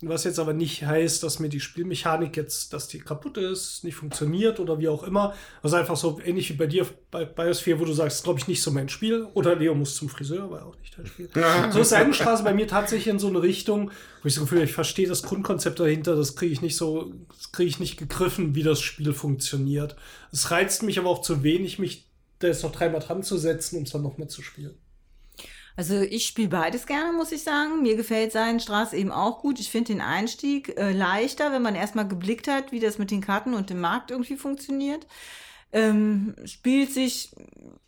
Was jetzt aber nicht heißt, dass mir die Spielmechanik jetzt, dass die kaputt ist, nicht funktioniert oder wie auch immer. Also einfach so ähnlich wie bei dir bei Biosphere, wo du sagst, glaube ich, nicht so mein Spiel. Oder Leo muss zum Friseur, war auch nicht dein Spiel. (laughs) so ist Seidenstraße bei mir tatsächlich in so eine Richtung, wo ich so Gefühl habe, ich verstehe das Grundkonzept dahinter, das kriege ich nicht so, das kriege ich nicht gegriffen, wie das Spiel funktioniert. Es reizt mich aber auch zu wenig, mich da jetzt noch dreimal dran zu setzen, um es dann nochmal zu spielen. Also ich spiele beides gerne, muss ich sagen. Mir gefällt Seidenstraße eben auch gut. Ich finde den Einstieg äh, leichter, wenn man erstmal geblickt hat, wie das mit den Karten und dem Markt irgendwie funktioniert. Ähm, spielt sich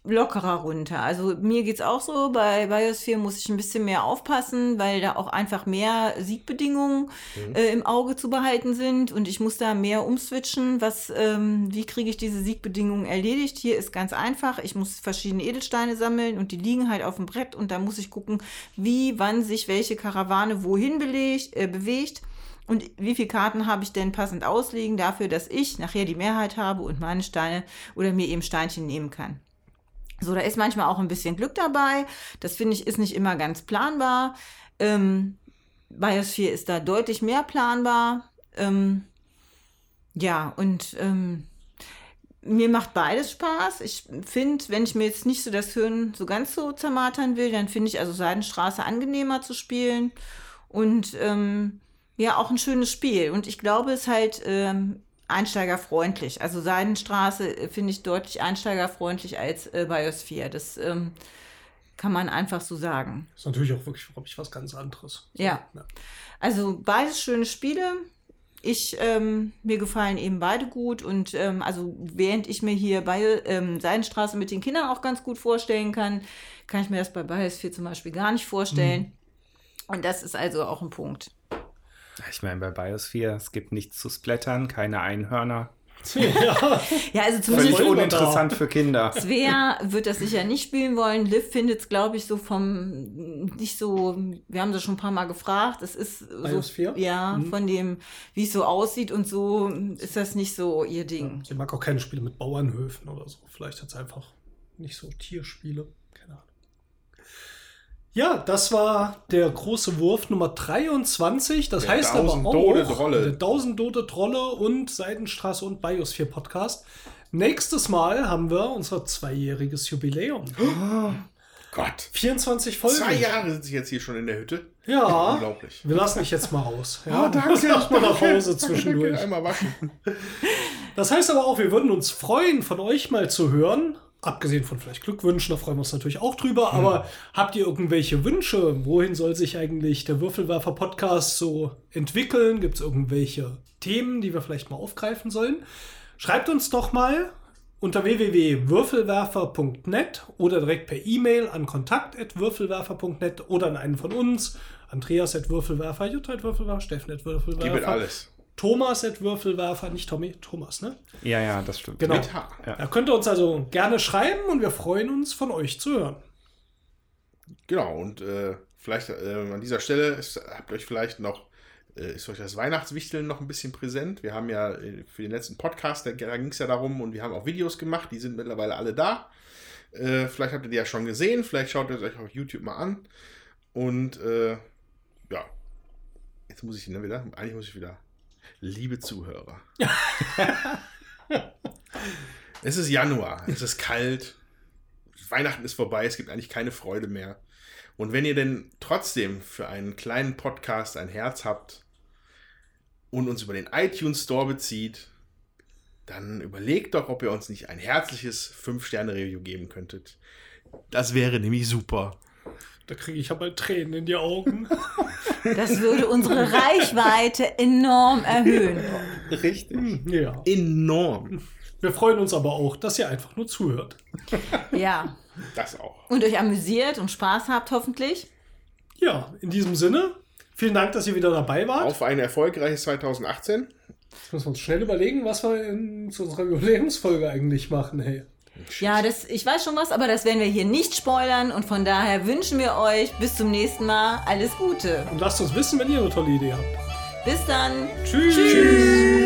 lockerer runter. Also mir geht's auch so. Bei Biosphere muss ich ein bisschen mehr aufpassen, weil da auch einfach mehr Siegbedingungen äh, im Auge zu behalten sind und ich muss da mehr umswitchen. Was, ähm, wie kriege ich diese Siegbedingungen erledigt? Hier ist ganz einfach. Ich muss verschiedene Edelsteine sammeln und die liegen halt auf dem Brett und da muss ich gucken, wie, wann sich welche Karawane wohin belegt, äh, bewegt. Und wie viele Karten habe ich denn passend ausliegen dafür, dass ich nachher die Mehrheit habe und meine Steine oder mir eben Steinchen nehmen kann. So, da ist manchmal auch ein bisschen Glück dabei. Das finde ich ist nicht immer ganz planbar. Ähm, Biosphere ist da deutlich mehr planbar. Ähm, ja, und ähm, mir macht beides Spaß. Ich finde, wenn ich mir jetzt nicht so das Hirn so ganz so zermartern will, dann finde ich also Seidenstraße angenehmer zu spielen. Und ähm, ja auch ein schönes Spiel. Und ich glaube, es ist halt ähm, einsteigerfreundlich. Also Seidenstraße äh, finde ich deutlich einsteigerfreundlich als äh, Biosphere. Das ähm, kann man einfach so sagen. Ist natürlich auch wirklich, glaube ich, was ganz anderes. So, Ja. Also beides schöne Spiele. Ich, ähm, mir gefallen eben beide gut und ähm, also während ich mir hier bei ähm, Seidenstraße mit den Kindern auch ganz gut vorstellen kann, kann ich mir das bei Biosphere zum Beispiel gar nicht vorstellen. Und das ist also auch ein Punkt. Ich meine, bei Biosphere, es gibt nichts zu splattern, keine Einhörner. ja, Ja, also Völlig zumindest wir uninteressant für Kinder. Svea wird das sicher nicht spielen wollen. Liv findet es, glaube ich, so vom, nicht so, wir haben das schon ein paar Mal gefragt. Es ist so, Biosphere? ja, Mhm. von dem, wie es so aussieht und so, ist das nicht so ihr Ding. sie mag auch keine Spiele mit Bauernhöfen oder so. Vielleicht hat sie einfach nicht so Tierspiele. Keine Ahnung. Ja, das war der große Wurf Nummer 23. Das Der heißt aber auch Tausend-Dode-Drolle. der Tausend-Dode-Drolle und Seidenstraße und Biosphere Podcast. Nächstes Mal haben wir unser zweijähriges Jubiläum. Gott. 24 Folgen. Zwei Jahre sind sie jetzt hier schon in der Hütte. Ja. Unglaublich. Wir lassen dich jetzt mal raus. Ja, Oh, danke. Mach mal nach Hause Danke, zwischendurch. Einmal waschen. Das heißt aber auch, wir würden uns freuen, von euch mal zu hören. Abgesehen von vielleicht Glückwünschen, da freuen wir uns natürlich auch drüber. Aber habt ihr irgendwelche Wünsche? Wohin soll sich eigentlich der Würfelwerfer-Podcast so entwickeln? Gibt es irgendwelche Themen, die wir vielleicht mal aufgreifen sollen? Schreibt uns doch mal unter www.würfelwerfer.net oder direkt per E-Mail an kontakt.würfelwerfer.net oder an einen von uns. Andreas at Würfelwerfer, Jutta at Würfelwerfer, Steffen at Würfelwerfer. Gib it alles. Thomas at Würfelwerfer, nicht Tommy, Thomas, ne? Ja, ja, das stimmt. Genau. Mit H. Da könnt ihr uns also gerne schreiben und wir freuen uns, von euch zu hören. Genau, und äh, vielleicht äh, an dieser Stelle ist, habt euch vielleicht noch, äh, ist euch das Weihnachtswichteln noch ein bisschen präsent. Wir haben ja äh, für den letzten Podcast, da, da ging es ja darum und wir haben auch Videos gemacht, die sind mittlerweile alle da. Äh, vielleicht habt ihr die ja schon gesehen, vielleicht schaut ihr es euch auf YouTube mal an. Und äh, ja, jetzt muss ich ne, wieder, eigentlich muss ich wieder. Liebe Zuhörer. (laughs) es ist Januar, es ist kalt, Weihnachten ist vorbei, es gibt eigentlich keine Freude mehr. Und wenn ihr denn trotzdem für einen kleinen Podcast ein Herz habt und uns über den iTunes Store bezieht, dann überlegt doch, ob ihr uns nicht ein herzliches 5-Sterne-Review geben könntet. Das wäre nämlich super. Da kriege ich aber Tränen in die Augen. (laughs) Das würde unsere Reichweite enorm erhöhen. Richtig. ja. Enorm. Wir freuen uns aber auch, dass ihr einfach nur zuhört. Ja. Das auch. Und euch amüsiert und Spaß habt, hoffentlich. Ja, in diesem Sinne, vielen Dank, dass ihr wieder dabei wart. Auf ein erfolgreiches 2018. Jetzt müssen wir uns schnell überlegen, was wir in, zu unserer Jubiläumsfolge eigentlich machen. Hey. Ja, das, ich weiß schon was, aber das werden wir hier nicht spoilern. Und von daher wünschen wir euch bis zum nächsten Mal alles Gute. Und lasst uns wissen, wenn ihr eine tolle Idee habt. Bis dann. Tschüss.